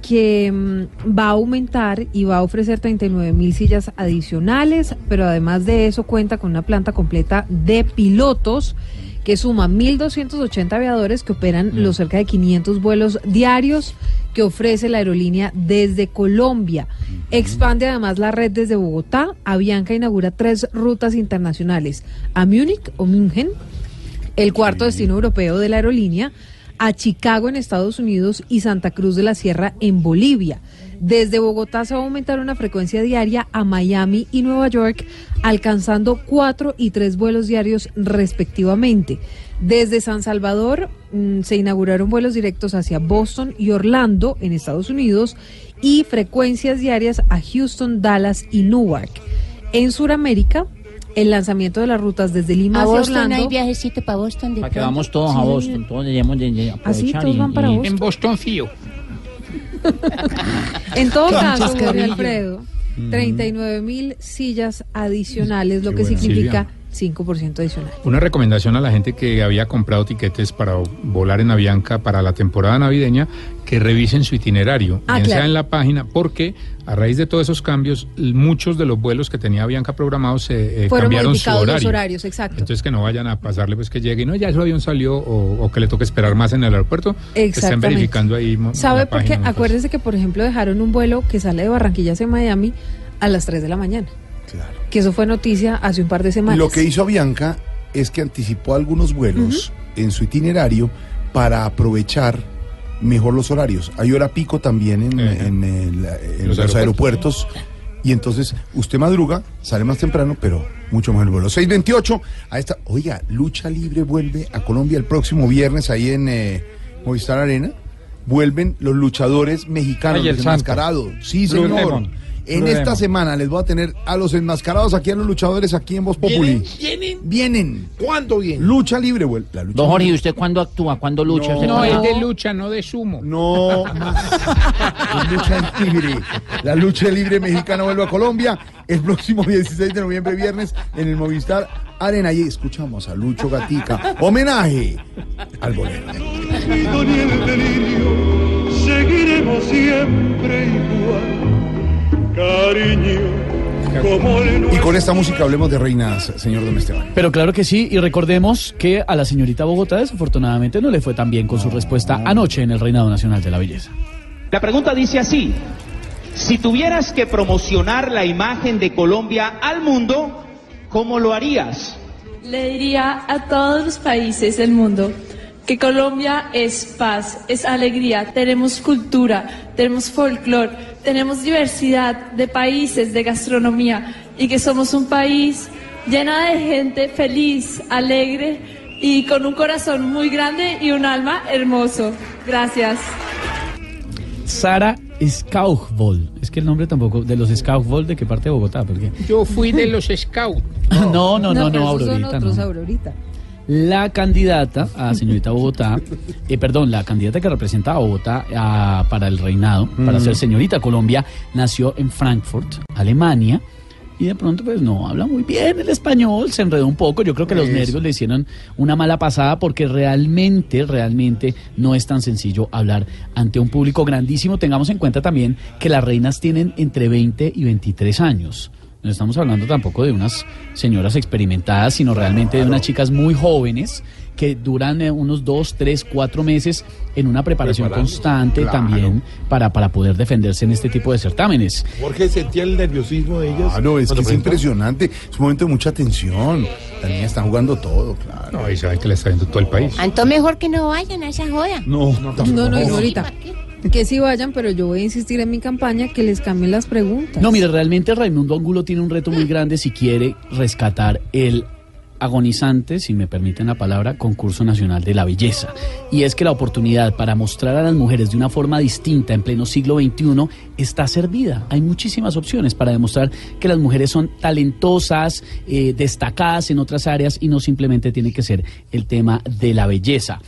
que mm, va a aumentar y va a ofrecer 39 mil sillas adicionales, pero además de eso cuenta con una planta completa de pilotos que suma 1.280 aviadores que operan los cerca de 500 vuelos diarios que ofrece la aerolínea desde Colombia. Expande además la red desde Bogotá. Avianca inaugura tres rutas internacionales a Múnich o München, el cuarto destino europeo de la aerolínea, a Chicago en Estados Unidos y Santa Cruz de la Sierra en Bolivia. Desde Bogotá se va a aumentar una frecuencia diaria a Miami y Nueva York, alcanzando cuatro y tres vuelos diarios respectivamente. Desde San Salvador mm, se inauguraron vuelos directos hacia Boston y Orlando en Estados Unidos y frecuencias diarias a Houston, Dallas y Newark. En Sudamérica, el lanzamiento de las rutas desde Lima A hacia Boston Orlando. hay viajecito para Boston. De Para que vamos todos a Sí. Boston, todos debemos de, de aprovechar todos y- van para y- Boston. En Boston Fío. [laughs] En todo caso, chascarrillo. Alfredo, 39 mil sillas adicionales, lo Qué que significa 5% adicional. Una recomendación a la gente que había comprado tiquetes para volar en Avianca para la temporada navideña, que revisen su itinerario, Ah, bien claro. sea en la página, porque a raíz de todos esos cambios, muchos de los vuelos que tenía Avianca programados se eh, Fueron cambiaron su modificados los horario. horarios, exacto. Entonces que no vayan a pasarle pues que llegue y no, ya su avión salió o, o que le toque esperar más en el aeropuerto. Estén verificando ahí. ¿Sabe por qué? pues. Acuérdese que, por ejemplo, dejaron un vuelo que sale de Barranquilla hacia Miami a las 3 de la mañana. Claro. Que eso fue noticia hace un par de semanas. Lo que hizo Avianca es que anticipó algunos vuelos en su itinerario para aprovechar mejor los horarios. Hay hora pico también en, en el- en Los los, aeropuertos. aeropuertos. Y entonces usted madruga, sale más temprano, pero mucho mejor el vuelo. 628, a esta, oiga, Lucha Libre vuelve a Colombia el próximo viernes ahí en eh, Movistar Arena. Vuelven los luchadores mexicanos, Ay, el enmascarados. Sí, Blue señor. En esta semana les voy a tener a los enmascarados aquí a los luchadores aquí en Voz Populi. ¿Vienen? Vienen. ¿Cuándo vienen? Lucha libre, güey. La lucha Don Jorge, ¿y libre. usted cuándo actúa? ¿Cuándo lucha? ¿Usted No, es de lucha, no de sumo. No, es lucha libre. La lucha libre mexicana vuelve a Colombia el próximo 16 de noviembre, viernes, en el Movistar Arena. Y escuchamos a Lucho Gatica. Homenaje al bolero. olvido ni el delirio, seguiremos siempre igual, Y con esta música hablemos de reinas, señor Don Esteban. Pero claro que sí, y recordemos que a la señorita Bogotá desafortunadamente no le fue tan bien con su respuesta anoche en el Reinado Nacional de la Belleza. La pregunta dice así, si tuvieras que promocionar la imagen de Colombia al mundo, ¿cómo lo harías? Le diría a todos los países del mundo que Colombia es paz, es alegría, tenemos cultura, tenemos folclore, tenemos diversidad de países, de gastronomía y que somos un país llena de gente feliz, alegre y con un corazón muy grande y un alma hermoso. Gracias. Sara Skaugvold. Es que el nombre tampoco, de los Skaugvold, ¿de qué parte de Bogotá? Porque... Yo fui de los scouts. [laughs] No, no, no, no, esos son Aurorita. otros, no. Aurorita. La candidata a señorita Bogotá, eh, perdón, la candidata que representa a Bogotá para el reinado, para Mm. ser señorita Colombia, nació en Frankfurt, Alemania. Y de pronto, pues no habla muy bien el español, se enredó un poco. Yo creo que los Eso. nervios le hicieron una mala pasada porque realmente, realmente no es tan sencillo hablar ante un público grandísimo. Tengamos en cuenta también que las reinas tienen entre 20 y 23 años. No estamos hablando tampoco de unas señoras experimentadas, sino realmente de unas chicas muy jóvenes que duran eh, unos dos, tres, cuatro meses en una preparación Preparando. constante Claro. también para, para poder defenderse en este tipo de certámenes. Jorge sentía el nerviosismo de ellas. Claro, es que cuando es presentan? No, y saben que le está viendo todo el país. Anto mejor que no vayan a esa joda. No, No, no, ahorita. Que sí vayan, pero yo voy a insistir en mi campaña que les cambien las preguntas. No, mire, realmente Raimundo Angulo tiene un reto muy grande si quiere rescatar el agonizante, si me permiten la palabra, concurso nacional de la belleza. Y es que la oportunidad para mostrar a las mujeres de una forma distinta en pleno siglo XXI está servida. Hay muchísimas opciones para demostrar que las mujeres son talentosas, eh, destacadas en otras áreas y no simplemente tiene que ser el tema de la belleza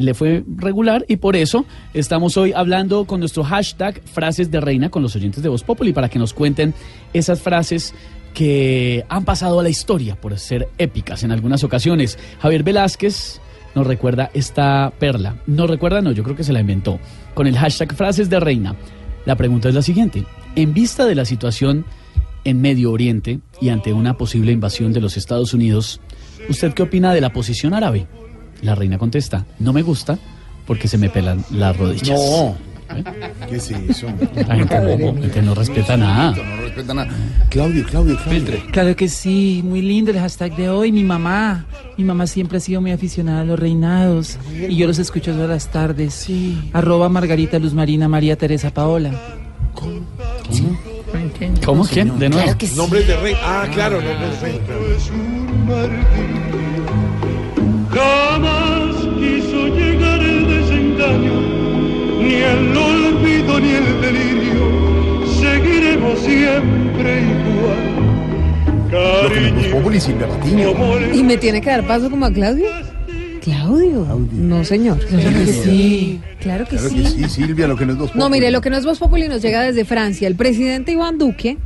le fue regular y por eso estamos hoy hablando con nuestro hashtag frases de reina con los oyentes de Voz Populi para que nos cuenten esas frases que han pasado a la historia por ser épicas en algunas ocasiones. Javier Velázquez nos recuerda esta perla. No recuerda, no, yo creo que se la inventó. Con el hashtag frases de reina. La pregunta es la siguiente. En vista de la situación en Medio Oriente y ante una posible invasión de los Estados Unidos, ¿usted qué opina de la posición árabe? La reina contesta, no me gusta porque se me pelan las rodillas. No. ¿Qué es eso? La gente que no respeta nada. No respeta nada. Claudio, Claudio, Claudio. Claro que sí, muy lindo el hashtag de hoy. Mi mamá, mi mamá siempre ha sido muy aficionada a los reinados y yo los escucho todas las tardes. Sí. Arroba Margarita Luz Marina María Teresa Paola. ¿Cómo? ¿Quién? De nuevo. Claro que sí. Nombres de rey. Ah, claro, nombres de rey. Ni el olvido ni el delirio. Seguiremos siempre igual. Lo que Cariño, Populi Silvia Patiño. ¿Y me tiene que dar paso como a Claudio? Claudio. No, señor. Claro que sí. Claro que Claro sí. que sí, Silvia, lo que no es dos No, mire, lo que no es Voz Populi nos llega desde Francia. El presidente Iván Duque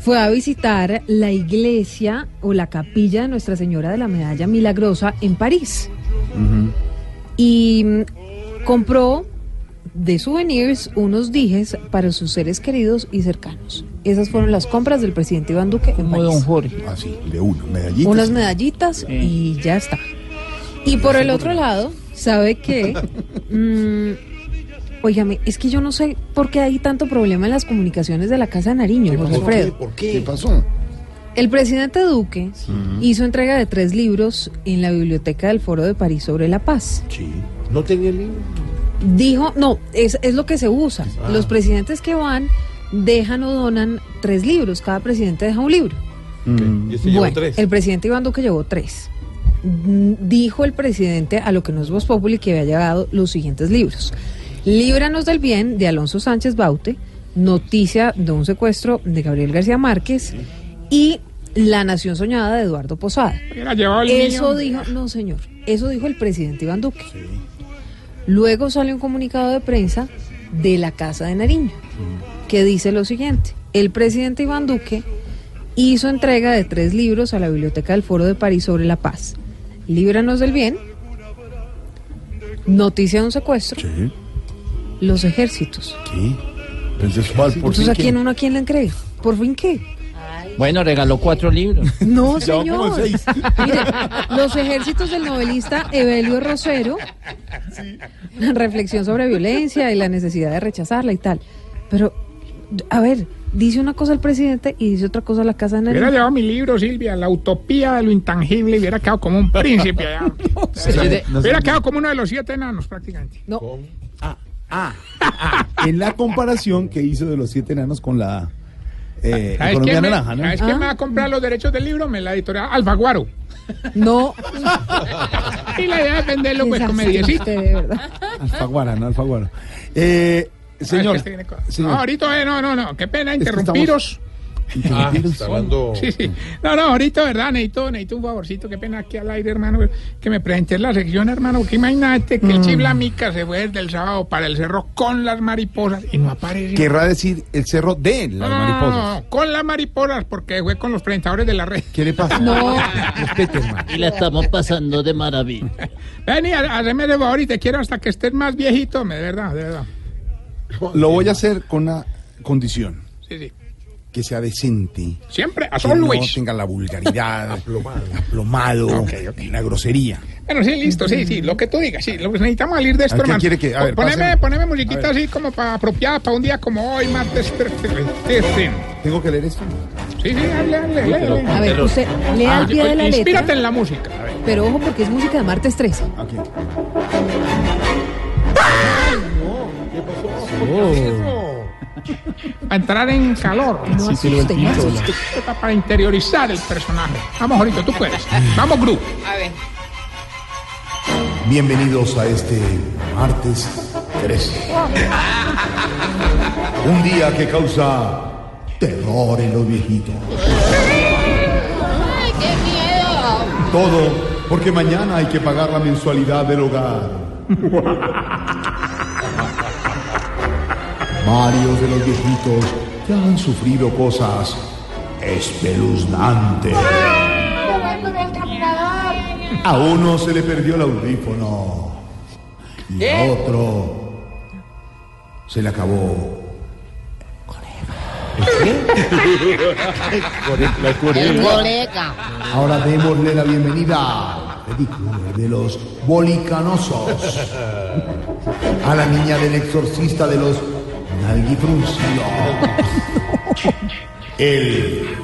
fue a visitar la iglesia o la capilla de Nuestra Señora de la Medalla Milagrosa en París. Y mm, compró de souvenirs unos dijes para sus seres queridos y cercanos. Esas fueron las compras del presidente Iván Duque en Como don. Jorge. Ah, sí, de uno, medallitas. Unas medallitas y ya está. Y por el otro lado, ¿sabe qué? [laughs] Mm, óigame, es que yo no sé por qué hay tanto problema en las comunicaciones de la Casa de Nariño, Jorge Alfredo. ¿Por qué? ¿Qué pasó? El presidente Duque hizo entrega de tres libros en la biblioteca del Foro de París sobre la paz. Sí. ¿No tenía el libro? Dijo, no, es, es lo que se usa. Ah. Los presidentes que van dejan o donan tres libros, cada presidente deja un libro. Y este llevó Bueno, tres. el presidente Iván Duque llevó tres. Mm, Dijo el presidente a lo que no es Voz Populi que había llevado los siguientes libros. Líbranos del bien de Alonso Sánchez Baute, Noticia de un secuestro de Gabriel García Márquez y La Nación Soñada de Eduardo Posada. Eso mío. dijo, no señor, eso dijo el presidente Iván Duque. Luego sale un comunicado de prensa de la Casa de Nariño que dice lo siguiente, el presidente Iván Duque hizo entrega de tres libros a la Biblioteca del Foro de París sobre la paz. Líbranos del bien, Noticia de un secuestro, Sí. Los ejércitos. Entonces, ¿cuál? ¿Por Entonces, ¿a quién quién? uno a quién le entrega? ¿Por fin qué? Bueno, regaló cuatro libros. [laughs] No, señor. seis. Mire, los ejércitos del novelista Evelio Rosero, reflexión sobre violencia y la necesidad de rechazarla y tal. Pero, a ver, dice una cosa el presidente y dice otra cosa la Casa de Hubiera Nariño. llevado mi libro, Silvia, La utopía de lo intangible, y hubiera quedado como un príncipe allá. Sí, [laughs] no hubiera quedado como uno de los siete enanos, prácticamente. No. Ah, en la comparación que hizo de los siete enanos con la eh, ¿Sabes economía quién, me, naranja, ¿no? ¿sabes quién me va a comprar los derechos del libro? Me la editorial Alfaguaro. No. [laughs] Y la idea es venderlo pues con mediecito. verdad. Alfaguara, no Alfaguara. [laughs] Eh, señor, Ah, este señor. No, ahorita, eh, no, no, no. Qué pena Es que interrumpiros. Ah, está hablando- Sí, sí. No, no, ahorita, ¿verdad? Necesito, necesito un favorcito. Qué pena aquí al aire, hermano, que me presente en la sección, hermano. Porque imagínate que el Chiblamica se fue desde el sábado para el cerro con las mariposas y no aparece. Querrá decir el cerro de las no, no, mariposas. no, con las mariposas, porque fue con los presentadores de la red. ¿Qué le pasa? [laughs] No. Respete, hermano. Y la estamos pasando de maravilla. Vení, ha- hazme el favor y te quiero hasta que estés más viejito, me- de verdad, de verdad. Lo voy a hacer con una condición. Sí, sí. Que sea decente. Siempre, as Que no always. tenga la vulgaridad, [laughs] aplomado, la grosería. Bueno, sí, listo, sí, sí, lo que tú digas, sí, lo que necesitamos salir de esto, ¿A qué hermano. quiere que- a ver, poneme, poneme A musiquita ver. así como para apropiada para un día como hoy, martes 13. ¿Tengo que leer esto? Sí, sí, Uy, pero- hable. A ver, usted lea Ah, al pie de la Inspírate letra. en la música. a ver. Pero ojo porque es música de martes 13. Para entrar en calor. No Sí, asuste, no asuste. Para interiorizar el personaje. Vamos, ahorita, tú puedes. Vamos, Gru. A ver. Bienvenidos a este martes 13. Un día que causa terror en los viejitos. ¡Ay, qué miedo! Todo porque mañana hay que pagar la mensualidad del hogar. [laughs] Varios de los viejitos ya han sufrido cosas espeluznantes. A uno se le perdió el audífono y a otro se le acabó. El [laughs] colega. Ahora démosle la bienvenida de los bolicanosos. A la niña del exorcista de los nalguifruncidos. El...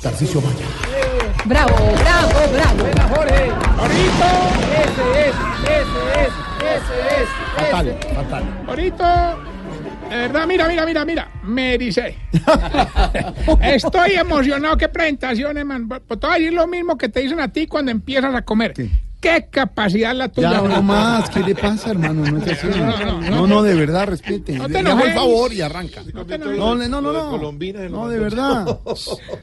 Tarcisio Maya. Bravo, bravo, bravo. Ahorita. Ese es, ese es, ese es. Fatal, fatal. Ahorita. De verdad, mira, mira, mira, mira. Me dice. [laughs] Estoy emocionado. Qué presentaciones, man. Pues Te voy a decir lo mismo que te dicen a ti cuando empiezas a comer. ¿Qué, capacidad la tuya? Ya, no más. ¿Qué le pasa, hermano? No es así. No, no, de verdad, respete. No te enojes. favor y arranca. No. No, no, no, no. No, de verdad.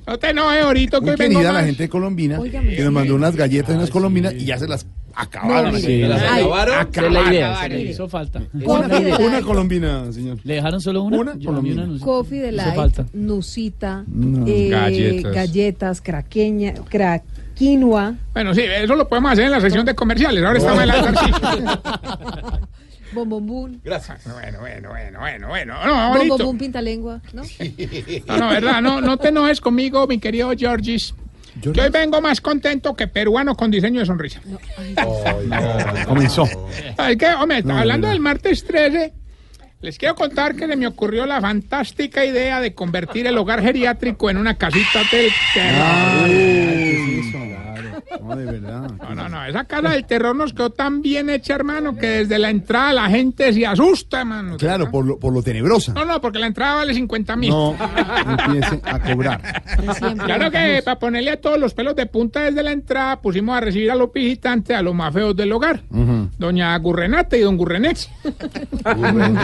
No te enojes ahorita [laughs] que Muy querida la gente de Colombina que nos mandó unas galletas y unas colombinas y ya se las acabaron. No, mire. Las acabaron. La idea, se hizo falta. Una, una colombina, señor. ¿Le dejaron solo una? Una colombina. no. Coffee de nusita, No. eh, Galletas. galletas, craqueña, cra, quinoa, Bueno, sí, eso lo podemos hacer en la sección de comerciales. Ahora estamos en la ejercicio. [laughs] bombombún, Gracias. Bueno, bueno, bueno, bueno, bueno. No, bombombún pintalengua, ¿no? No, no, verdad, no, no te enojes conmigo, mi querido Georgis. Yo hoy vengo más contento que peruano con diseño de sonrisa. Comenzó. Es que, hombre, No, hablando no. del martes 13, les quiero contar que se me ocurrió la fantástica idea de convertir el hogar geriátrico en una casita del terror. No, de verdad. No, no, no, esa casa del terror nos quedó tan bien hecha, hermano, que desde la entrada la gente se asusta, hermano. Claro, por lo, por lo tenebrosa. No, no, porque la entrada vale 50 mil. No empiece a cobrar. Claro que para ponerle a todos los pelos de punta desde la entrada pusimos a recibir a los visitantes, a los más feos del hogar. Doña Gurrenate y don Gurrenex. [laughs]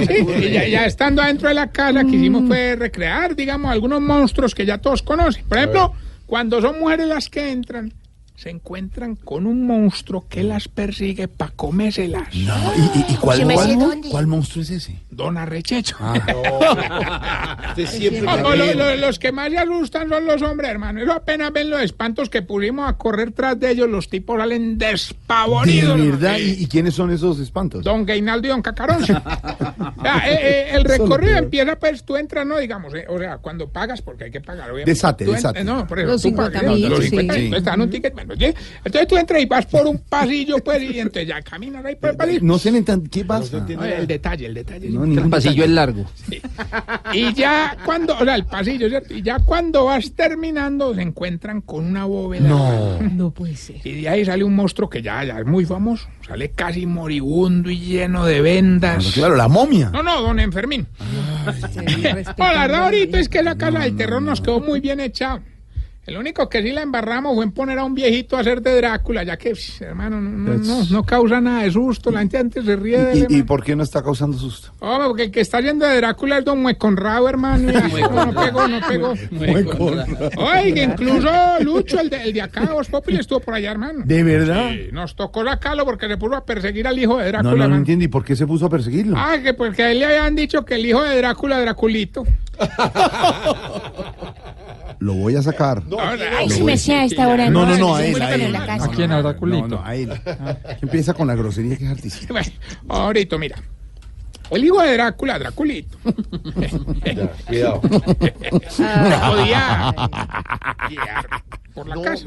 Sí, y ya, ya estando adentro de la casa quisimos fue recrear, digamos, algunos monstruos que ya todos conocen. Por ejemplo, cuando son mujeres las que entran, se encuentran con un monstruo que las persigue para comérselas. ¿Y, y, y cuál, monstruo es ese? Don Arrechecho. Ah. [laughs] No, lo- lo- los que más se asustan son los hombres, hermano. Eso apenas ven los espantos que pusimos a correr tras de ellos, los tipos salen ¿De despavoridos. verdad? ¿Y, y quiénes son esos espantos? Don Gainaldo y Don Cacarón. [laughs] Eh, eh, el recorrido empieza, pues tú entras, no digamos, eh, o sea, cuando pagas, porque hay que pagar, obviamente. Desate, desate. No, por eso, Los tú 50 pagas, mil, los sí. 50 mil, Sí. entonces te dan un ticket, bueno, ¿sí? entonces tú entras y vas por un pasillo, pues, y entonces ya caminas ahí por el pasillo. No se le entiende. ¿Qué pasa? No, el detalle, el detalle. No, ningún pasillo es largo. Y ya cuando, o sea, el pasillo, ¿cierto? Y ya cuando vas terminando, se encuentran con una bóveda. No. No puede ser. Y de ahí sale un monstruo que ya, ya es muy famoso. Sale casi moribundo y lleno de vendas. Claro, la momia. No, no, don Enfermín. [laughs] No, la verdad ahorita es que la casa del terror nos quedó muy bien hecha. El único que sí la embarramos fue en poner a un viejito a hacer de Drácula, ya que, hermano, no, no, no, no causa nada de susto. La gente antes se ríe de él, ¿Y, y por qué no está causando susto? Hombre, porque el que está yendo de Drácula es Don Mueconrado, hermano. y- [laughs] No, no pegó, no pegó. [laughs] Oiga, incluso Lucho, el de, el de acá, Voz Populi, estuvo por allá, hermano. ¿De verdad? Sí, nos tocó sacarlo porque se puso a perseguir al hijo de Drácula, No, no, no hermano. entiendo. ¿Y por qué se puso a perseguirlo? Ah, que porque a él le habían dicho que el hijo de Drácula, Draculito. [laughs] Lo voy a sacar. Ay, sí me sea a esta hora. No, no, no, a él, a él. la. ¿A quién? ¿A Draculito? No, no, a él. Empieza con la grosería que es altísima. [laughs] Bueno, ahorita, mira. El hijo de Drácula, Draculito. [laughs] cuidado. Podía [laughs] guiar por la casa.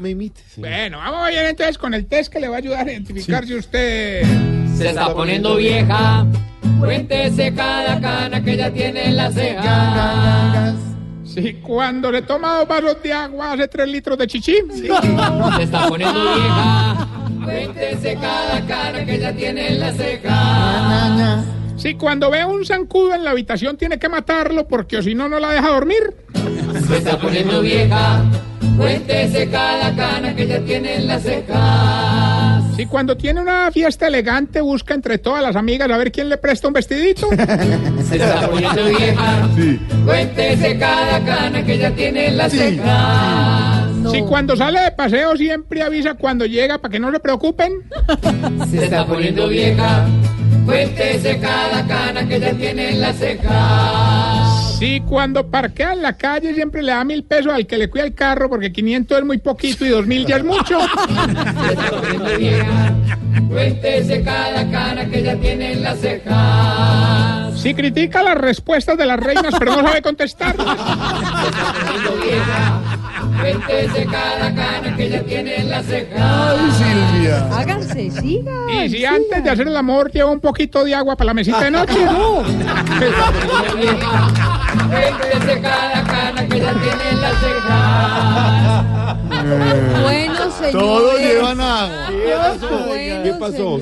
Bueno, vamos bien entonces con el test que le va a ayudar a identificar si usted Se está poniendo vieja. Cuéntese cada cana que ya tiene en las cejas. Si cuando le toma dos vasos de agua hace tres litros de chichi. Se está poniendo vieja. Cuéntese cada cana que ya tiene en las cejas. Si cuando ve un zancudo en la habitación tiene que matarlo porque o si no, no la deja dormir. Se está poniendo vieja. Cuéntese cada cana que ya tiene en las cejas. Si cuando tiene una fiesta elegante busca entre todas las amigas a ver quién le presta un vestidito. Se está poniendo vieja. Cuéntese cada cana que ya tiene en las cejas. Si cuando sale de paseo siempre avisa cuando llega para que no se preocupen. Se está poniendo vieja. Cuéntese cada cana que ya tiene en las cejas. Si cuando parquea en la calle siempre le da mil pesos al que le cuida el carro porque 500 es muy poquito y 2000 ya es mucho. Cuéntese cada cana que ya tiene en las cejas. Si critica las respuestas de las reinas pero no sabe contestar. [laughs] Cuéntese cada cana que ya tiene en las cejas. Silvia. Háganse, sigan. Y si antes de hacer el amor lleva un poquito de agua para la mesita de noche. No. Cuéntese cada cana que ya tiene en las cejas. [laughs] Bueno, señores. Todos llevan agua. Bueno, ¿Qué pasó?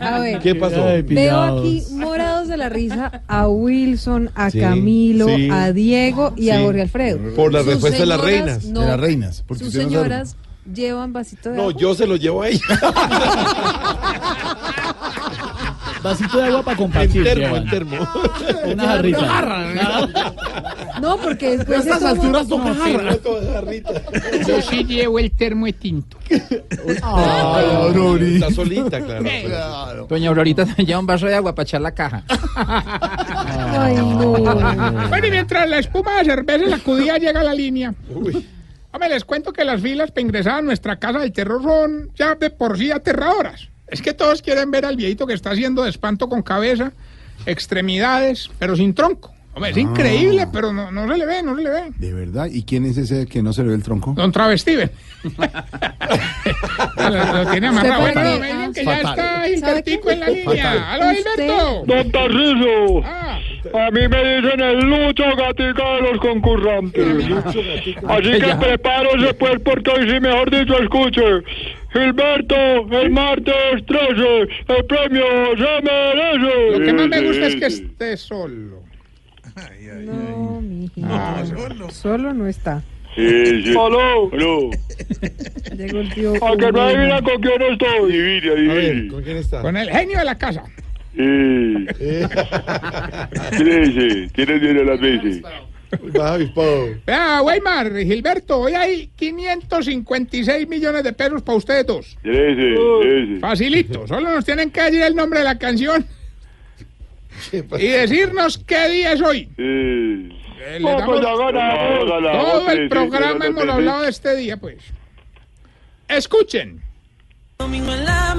A ver. ¿Qué pasó? Veo aquí morados de la risa a Wilson, a Sí, Camilo, sí. a Diego y a Sí. Jorge Alfredo. Por la Sus respuesta de las señoras, reinas. no. De las reinas. Porque Sus usted no sabe. señoras llevan vasito de No, agua. yo se lo llevo ahí. [laughs] Vasito de agua para compartir. En termo, en termo. Una jarrita. No, porque después A estas se toma- alturas toca jarra. Yo sí llevo el termo de tinto. Ay, Aurorita. Está solita, claro. Doña Aurorita también lleva un vaso de agua para echar la caja. Ay, no. Bueno, y mientras la espuma de cerveza sacudida llega a la línea. Hombre, les cuento que las filas para ingresar a nuestra casa del terror son ya de por sí aterradoras. Es que todos quieren ver al viejito que está haciendo de espanto con cabeza, extremidades, pero sin tronco. Hombre, es Ah. increíble, pero no, no se le ve, no se le ve. ¿De verdad? ¿Y quién es ese que no se le ve el tronco? Don Travestiven. [laughs] lo, lo tiene amarrado. ¿Usted Bueno, no, me dicen que Fatal. ya está ¿Sabe Gilbertico en la línea. ¡Aló, Gilberto! Don Tarciso, Ah, a mí me dicen el Lucho Gatica de los concurrantes. Así que prepárese pues porque hoy sí, mejor dicho, escuche. Gilberto, el martes 13, el premio se merece. lo que más me gusta es que esté solo. No, mijito. Solo no está. Sí, sí. Aló. Aló. Llegó el tío. A que no adivina con quién estoy. Adivine, adivine. ¿Con quién está? Con el genio de la casa. Sí. ¿Quién es ese? ¿Quién viene a las veces? Baja avispado. Vea, Weimar, Gilberto, hoy hay 556 millones de pesos para ustedes dos. ¿Quién es ese? Ese. Facilito, solo nos tienen que decir el nombre de la canción y decirnos qué día es hoy. Sí. Eh, le damos- pues. Todo el Sí, sí, programa sí, hemos sí, sí. hablado de este día, pues. Escuchen. Domingo en la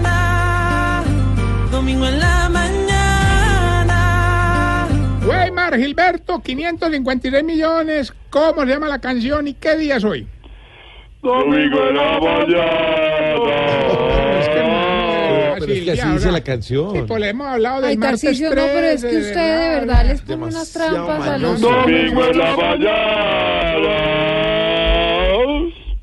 mañana. Domingo en la Gilberto, 556 millones. ¿Cómo se llama la canción y qué día es hoy? Domingo en la mañana. Es que no, no, Pero es que así dice la canción. Sí, pues le hemos hablado del Ay, martes no, pero es que 13, usted de verdad les pone unas trampas a los Domingo en la mañana.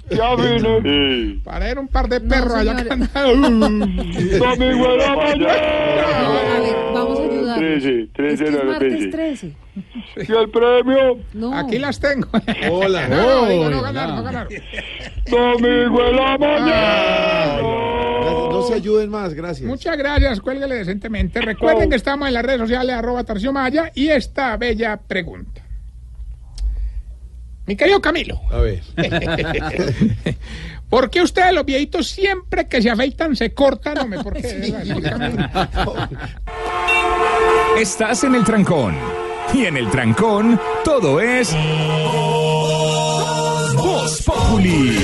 Ya vine. Para ir un par de perros allá cantando. [laughs] Domingo en la [laughs] mañana. A ver, vamos. 13, 13 Es que de es la martes PC. 13. ¿Y el premio? No. Aquí las tengo. Hola. No, [laughs] no, digo, no ganaron, no ganaron. Domingo en la mañana. No se ayuden más, gracias. Muchas gracias, cuélguele decentemente. Recuerden que estamos en las redes sociales, arroba Tarcio Maya, y esta bella pregunta. Mi querido Camilo. A ver. [laughs] ¿Por qué ustedes los viejitos siempre que se afeitan se cortan? Hombre, ¿por qué? [laughs] Estás en el trancón. Y en el trancón, todo es. Voz Populi.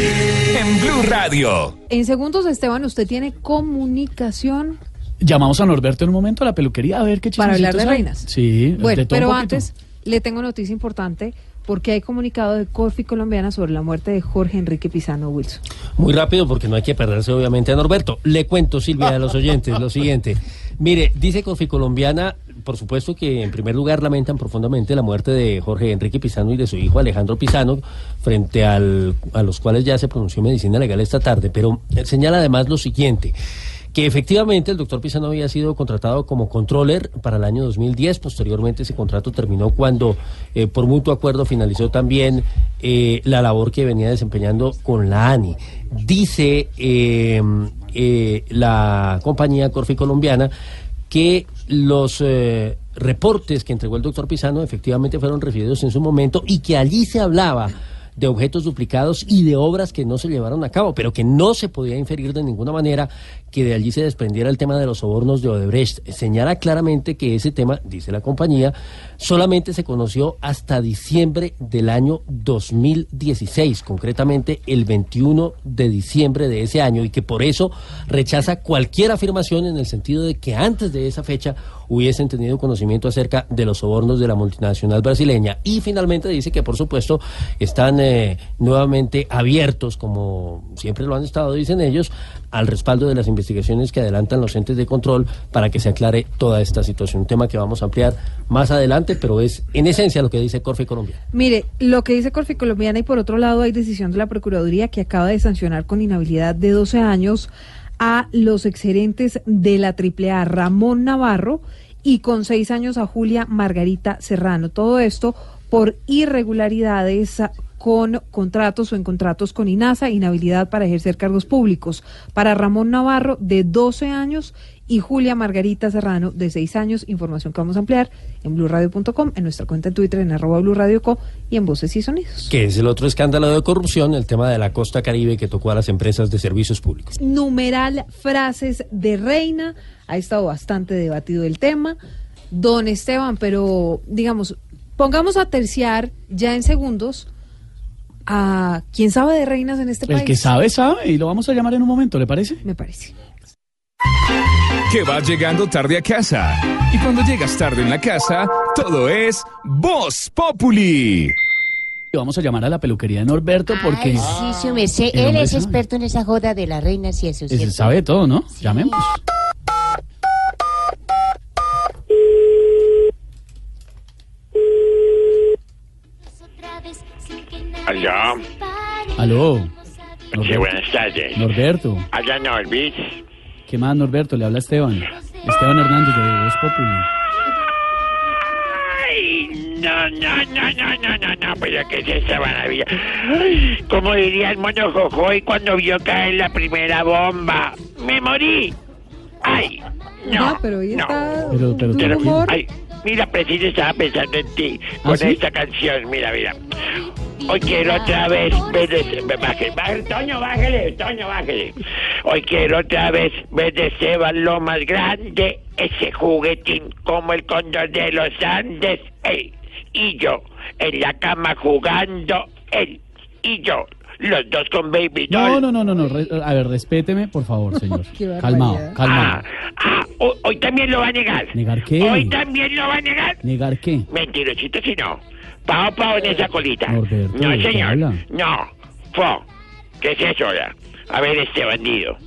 En Blue Radio. En segundos, Esteban, usted tiene comunicación Llamamos a Norberto en un momento a la peluquería a ver qué para hablar de hay. reinas. Sí, Bueno, de todo un pero antes le tengo noticia importante porque hay comunicado de Corfi Colombiana sobre la muerte de Jorge Enrique Pizano Wilson. Muy rápido porque no hay que perderse obviamente a Norberto. Le cuento, Silvia, a los oyentes lo siguiente. Mire, dice Cofi Colombiana, por supuesto que en primer lugar lamentan profundamente la muerte de Jorge Enrique Pizano y de su hijo Alejandro Pizano, frente al, a los cuales ya se pronunció medicina legal esta tarde, pero eh, señala además lo siguiente que efectivamente el doctor Pizano había sido contratado como controller para el año 2010. Posteriormente ese contrato terminó cuando eh, por mutuo acuerdo finalizó también eh, la labor que venía desempeñando con la ANI. Dice eh, eh, la compañía Corfi Colombiana que los eh, reportes que entregó el doctor Pizano efectivamente fueron referidos en su momento y que allí se hablaba de objetos duplicados y de obras que no se llevaron a cabo, pero que no se podía inferir de ninguna manera que de allí se desprendiera el tema de los sobornos de Odebrecht. Señala claramente que ese tema, dice la compañía, solamente se conoció hasta diciembre del año 2016, concretamente el 21 de diciembre de ese año, y que por eso rechaza cualquier afirmación en el sentido de que antes de esa fecha hubiesen tenido conocimiento acerca de los sobornos de la multinacional brasileña. Y finalmente dice que, por supuesto, están eh, nuevamente abiertos, como siempre lo han estado, dicen ellos, al respaldo de las investigaciones que adelantan los entes de control para que se aclare toda esta situación. Un tema que vamos a ampliar más adelante, pero es en esencia lo que dice Corfe Colombia. Mire, lo que dice Corfi Colombiana y por otro lado hay decisión de la Procuraduría que acaba de sancionar con inhabilidad de 12 años a los exgerentes de la AAA Ramón Navarro y con seis años a Julia Margarita Serrano. Todo esto por irregularidades con contratos o en contratos con INASA, inhabilidad para ejercer cargos públicos. Para Ramón Navarro, de 12 años, y Julia Margarita Serrano, de 6 años. Información que vamos a ampliar en blurradio.com, en nuestra cuenta de Twitter, en arroba blurradioco y en Voces y Sonidos. Que es el otro escándalo de corrupción, el tema de la costa caribe que tocó a las empresas de servicios públicos. Numeral frases de reina. Ha estado bastante debatido el tema. Don Esteban, pero digamos, pongamos a terciar ya en segundos a quién sabe de reinas en este El país. que sabe, sabe, y lo vamos a llamar en un momento, ¿le parece? Me parece. Que vas llegando tarde a casa. Y cuando llegas tarde en la casa, todo es Voz Populi. Y vamos a llamar a la peluquería de Norberto porque Ay, sí, merced. El Él es sabe. experto en esa joda de las reinas y eso, ¿cierto? sabe todo, ¿no? Llamemos. Aló. Aló. Sí, Norberto. buenas tardes. Norberto. Allá Norbis. ¿Qué más, Norberto? Le habla Esteban. Esteban Hernández de Voz Populi. Ay, no, no, no, no, no, no, no, pero ¿qué es esa maravilla? Ay, Como diría el mono Jojoy cuando vio caer la primera bomba. ¡Me morí! ¡Ay! No, Ah, pero hoy no. está Pero- pero humor. Ay, mira, preciso estaba pensando en ti ¿Ah, con sí? esta canción. Mira, mira. Hoy quiero otra vez. Bájale, bájale, Toño, bájale, Toño, bájale. Hoy quiero otra vez ver de lo más grande, ese juguetín como el cóndor de los Andes. Él y yo en la cama jugando, él y yo, los dos con Baby No, Doll. no, no, no, no. re- a ver, respéteme, por favor, [laughs] señor. Calmado, calmado. Ah, ho- hoy también lo va a negar. ¿Negar qué? Hoy también lo va a negar. ¿Negar qué? Mentirosito si no. Pao, pao en esa colita. Norberto, no, ¿de qué señor. No. Fo. ¿Qué es eso ahora? A ver, este bandido.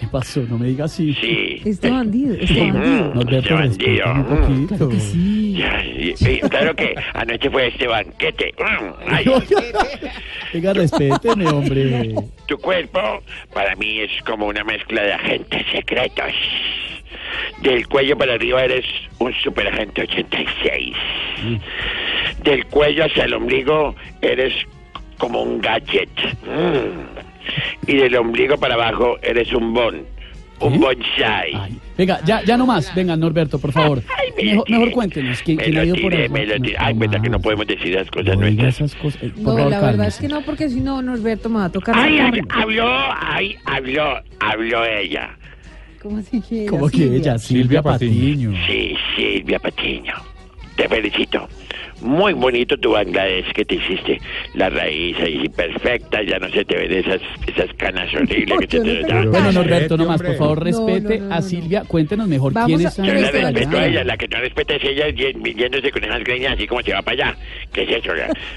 ¿Qué pasó? No me diga así. Sí. Este bandido, este Sí, bandido. mm, Norberto, este bandido. un mm. Ya, Y- y claro que anoche fue este banquete. Mm, ay, [laughs] Venga, respéteme, hombre. tu cuerpo para mí es como una mezcla de agentes secretos. Del cuello para arriba eres un superagente 86. Del cuello hacia el ombligo eres como un gadget. Mm. Y del ombligo para abajo eres un bon. Un bonsai. Venga, ya, ya no más. Venga, Norberto, por favor. [laughs] Mejor, mejor cuéntenos. ¿Quién, Me quién ha lo ido por tiré, ahí? me lo tiré. Ay, verdad que no podemos decir las cosas No nuestras. esas cosas. Eh, por No, favor, la verdad cálmese. es que no, porque si no, Norberto me va a tocar. Ay, ay, habló, ay, habló, habló ella. ¿Cómo así que era ¿Cómo que Silvia? ella? Silvia Patiño. Sí, Silvia Patiño. Te felicito. Muy bonito tu Bangladesh que te hiciste. La raíz ahí perfecta, ya no se te ven esas, esas canas horribles que te dan. Bueno, Norberto, nomás, por favor, No, respete no, no, a. Silvia. Cuéntenos mejor Vamos a- son. Yo la respeto allá. a ella, la que no respeta es ella yéndose con esas greñas así como se va para allá. ¿Qué es eso?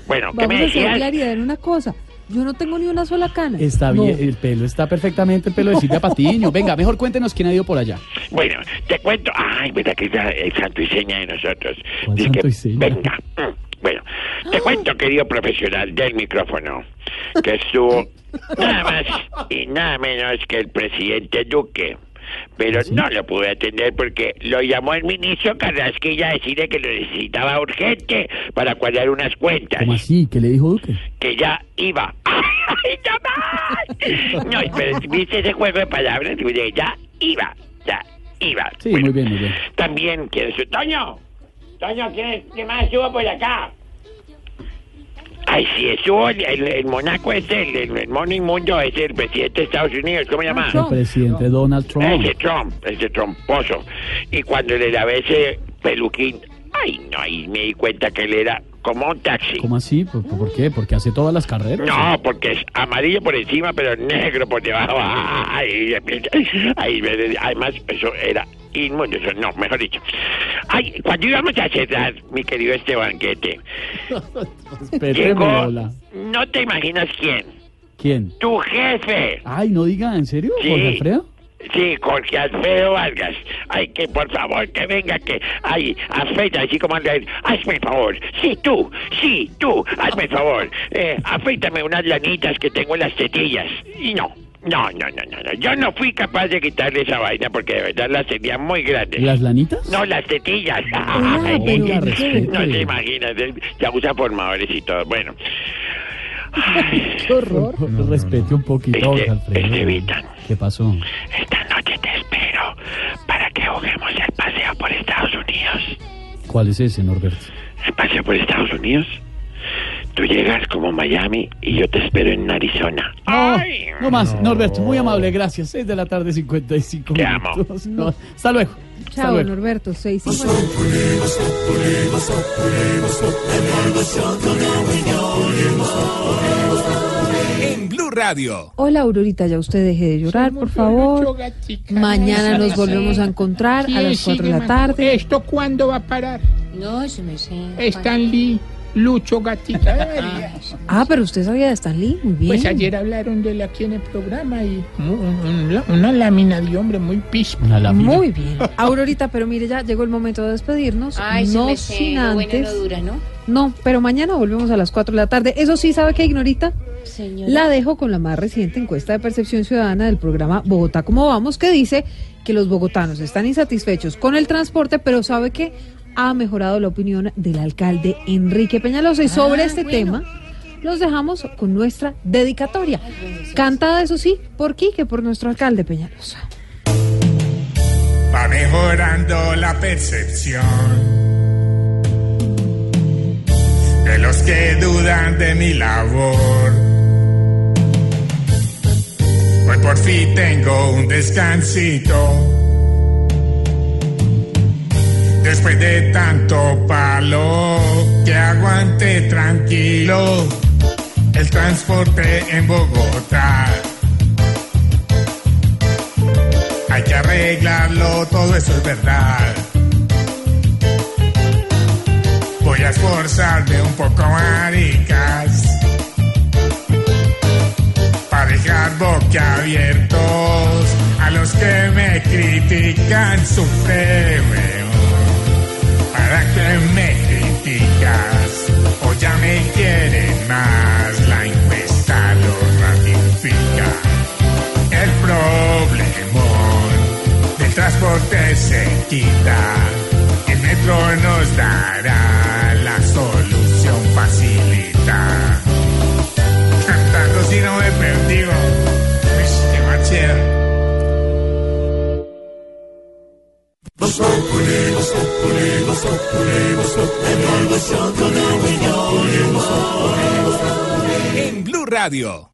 Bueno, ¿qué Vamos me a hacer decías? claridad en una cosa. Yo no tengo ni una sola cana. Está No. bien, el pelo está perfectamente el pelo de Silvia Patiño. [laughs] Venga, mejor cuéntenos quién ha ido por allá. Bueno, te cuento. Ay, verdad que es la- el santo y seña de nosotros. ¿Cuál Dice santo que- y seña? Venga. Bueno, te cuento, querido profesional del micrófono, que estuvo [laughs] nada más y nada menos que el presidente Duque. Pero no lo pude atender porque lo llamó el ministro Carrasquilla a decirle que lo necesitaba urgente para cuadrar unas cuentas. ¿Cómo así? ¿Qué le dijo Duque? Que ya iba. [laughs] ¡Ay, no más! No, pero viste ese juego de palabras, ya iba, ya iba. Sí, muy bien, muy bien. También quiere su Toño. Toño, ¿quién, es- quién más estuvo por acá? Ay, sí, estuvo el, el, el monaco ese, el, el, el mono inmundo, ese, el presidente de Estados Unidos, ¿cómo se llama? El presidente Donald Trump. Ese Trump, ese tromposo. Y cuando le lavé ese peluquín, ay, no, ahí me di cuenta que él era como un taxi. ¿Cómo así? ¿Por, por qué? ¿Porque hace todas las carreras? No, porque es amarillo por encima, pero negro por debajo. Ay, ay, además, eso era inmundo. Eso, no, mejor dicho. Ay, cuando íbamos a cerrar, mi querido este banquete, [laughs] llegó, no te imaginas quién, ¿Quién? tu jefe. Ay, no diga, ¿en serio? Sí. ¿Jorge Alfredo? Sí, Jorge Alfredo Vargas. Ay, que por favor, que venga, que. Ay, afeita, así como anda. él. Hazme el favor. Sí, tú. Sí, tú. Hazme el favor. Eh, afeítame unas lanitas que tengo en las tetillas. Y no. No, no, no, no, no. Yo no fui capaz de quitarle esa vaina porque de verdad las tenía muy grandes. ¿Las lanitas? No, las tetillas. pero Oiga, no respete. se imagina. Ya usa formadores y todo. Bueno. [laughs] Qué horror. Respete un poquito, Jorge Alfredo. Estevitan. ¿Qué pasó? Esta noche te espero para que juguemos el paseo por Estados Unidos. ¿Cuál es ese, Norberto? El paseo por Estados Unidos. Tú llegas como Miami y yo te espero en Arizona. No, no más, Norberto, muy amable, gracias. 6 de la tarde, 55 Te amo. minutos. [laughs] No, hasta luego. Hasta Chao, luego. Norberto. Seis y En Blue Radio. Hola, Aurorita, ya usted deje de llorar, por favor. Mañana nos volvemos a encontrar a las 4 de la tarde. ¿Esto cuándo va a parar? No, se me sé. Stan Lee, Lucho Gatica. [laughs] Ah, pero usted sabía de Stan Lee, muy bien. Pues ayer hablaron de él aquí en el programa y mu- un- un- una lámina de hombre muy pisco. Muy bien. Aurorita, pero mire, ya llegó el momento de despedirnos. Ay, se no me sé, sin lo bueno antes. no dura, ¿no? No, pero mañana volvemos a las 4 de la tarde. Eso sí, ¿sabe qué, Ignorita? Señora. La dejo con la más reciente encuesta de percepción ciudadana del programa Bogotá Como Vamos, que dice que los bogotanos están insatisfechos con el transporte, pero sabe que ha mejorado la opinión del alcalde Enrique Peñalosa. Y sobre Ah, este bueno. tema, los dejamos con nuestra dedicatoria. Cantada, eso sí, por Quique, por nuestro alcalde Peñalosa. Va mejorando la percepción de los que dudan de mi labor. Hoy por fin tengo un descansito. Después de tanto palo que aguante tranquilo el transporte en Bogotá. Hay que arreglarlo, todo eso es verdad. Voy a esforzarme un poco, maricas, para dejar boquiabiertos a los que me critican su feo, para que me criticas, o ya me quieren más, la encuesta lo ratifica. El problemón del transporte se quita, el metro nos dará la solución facilita. Cantando si no me perdigo. En Blue Radio.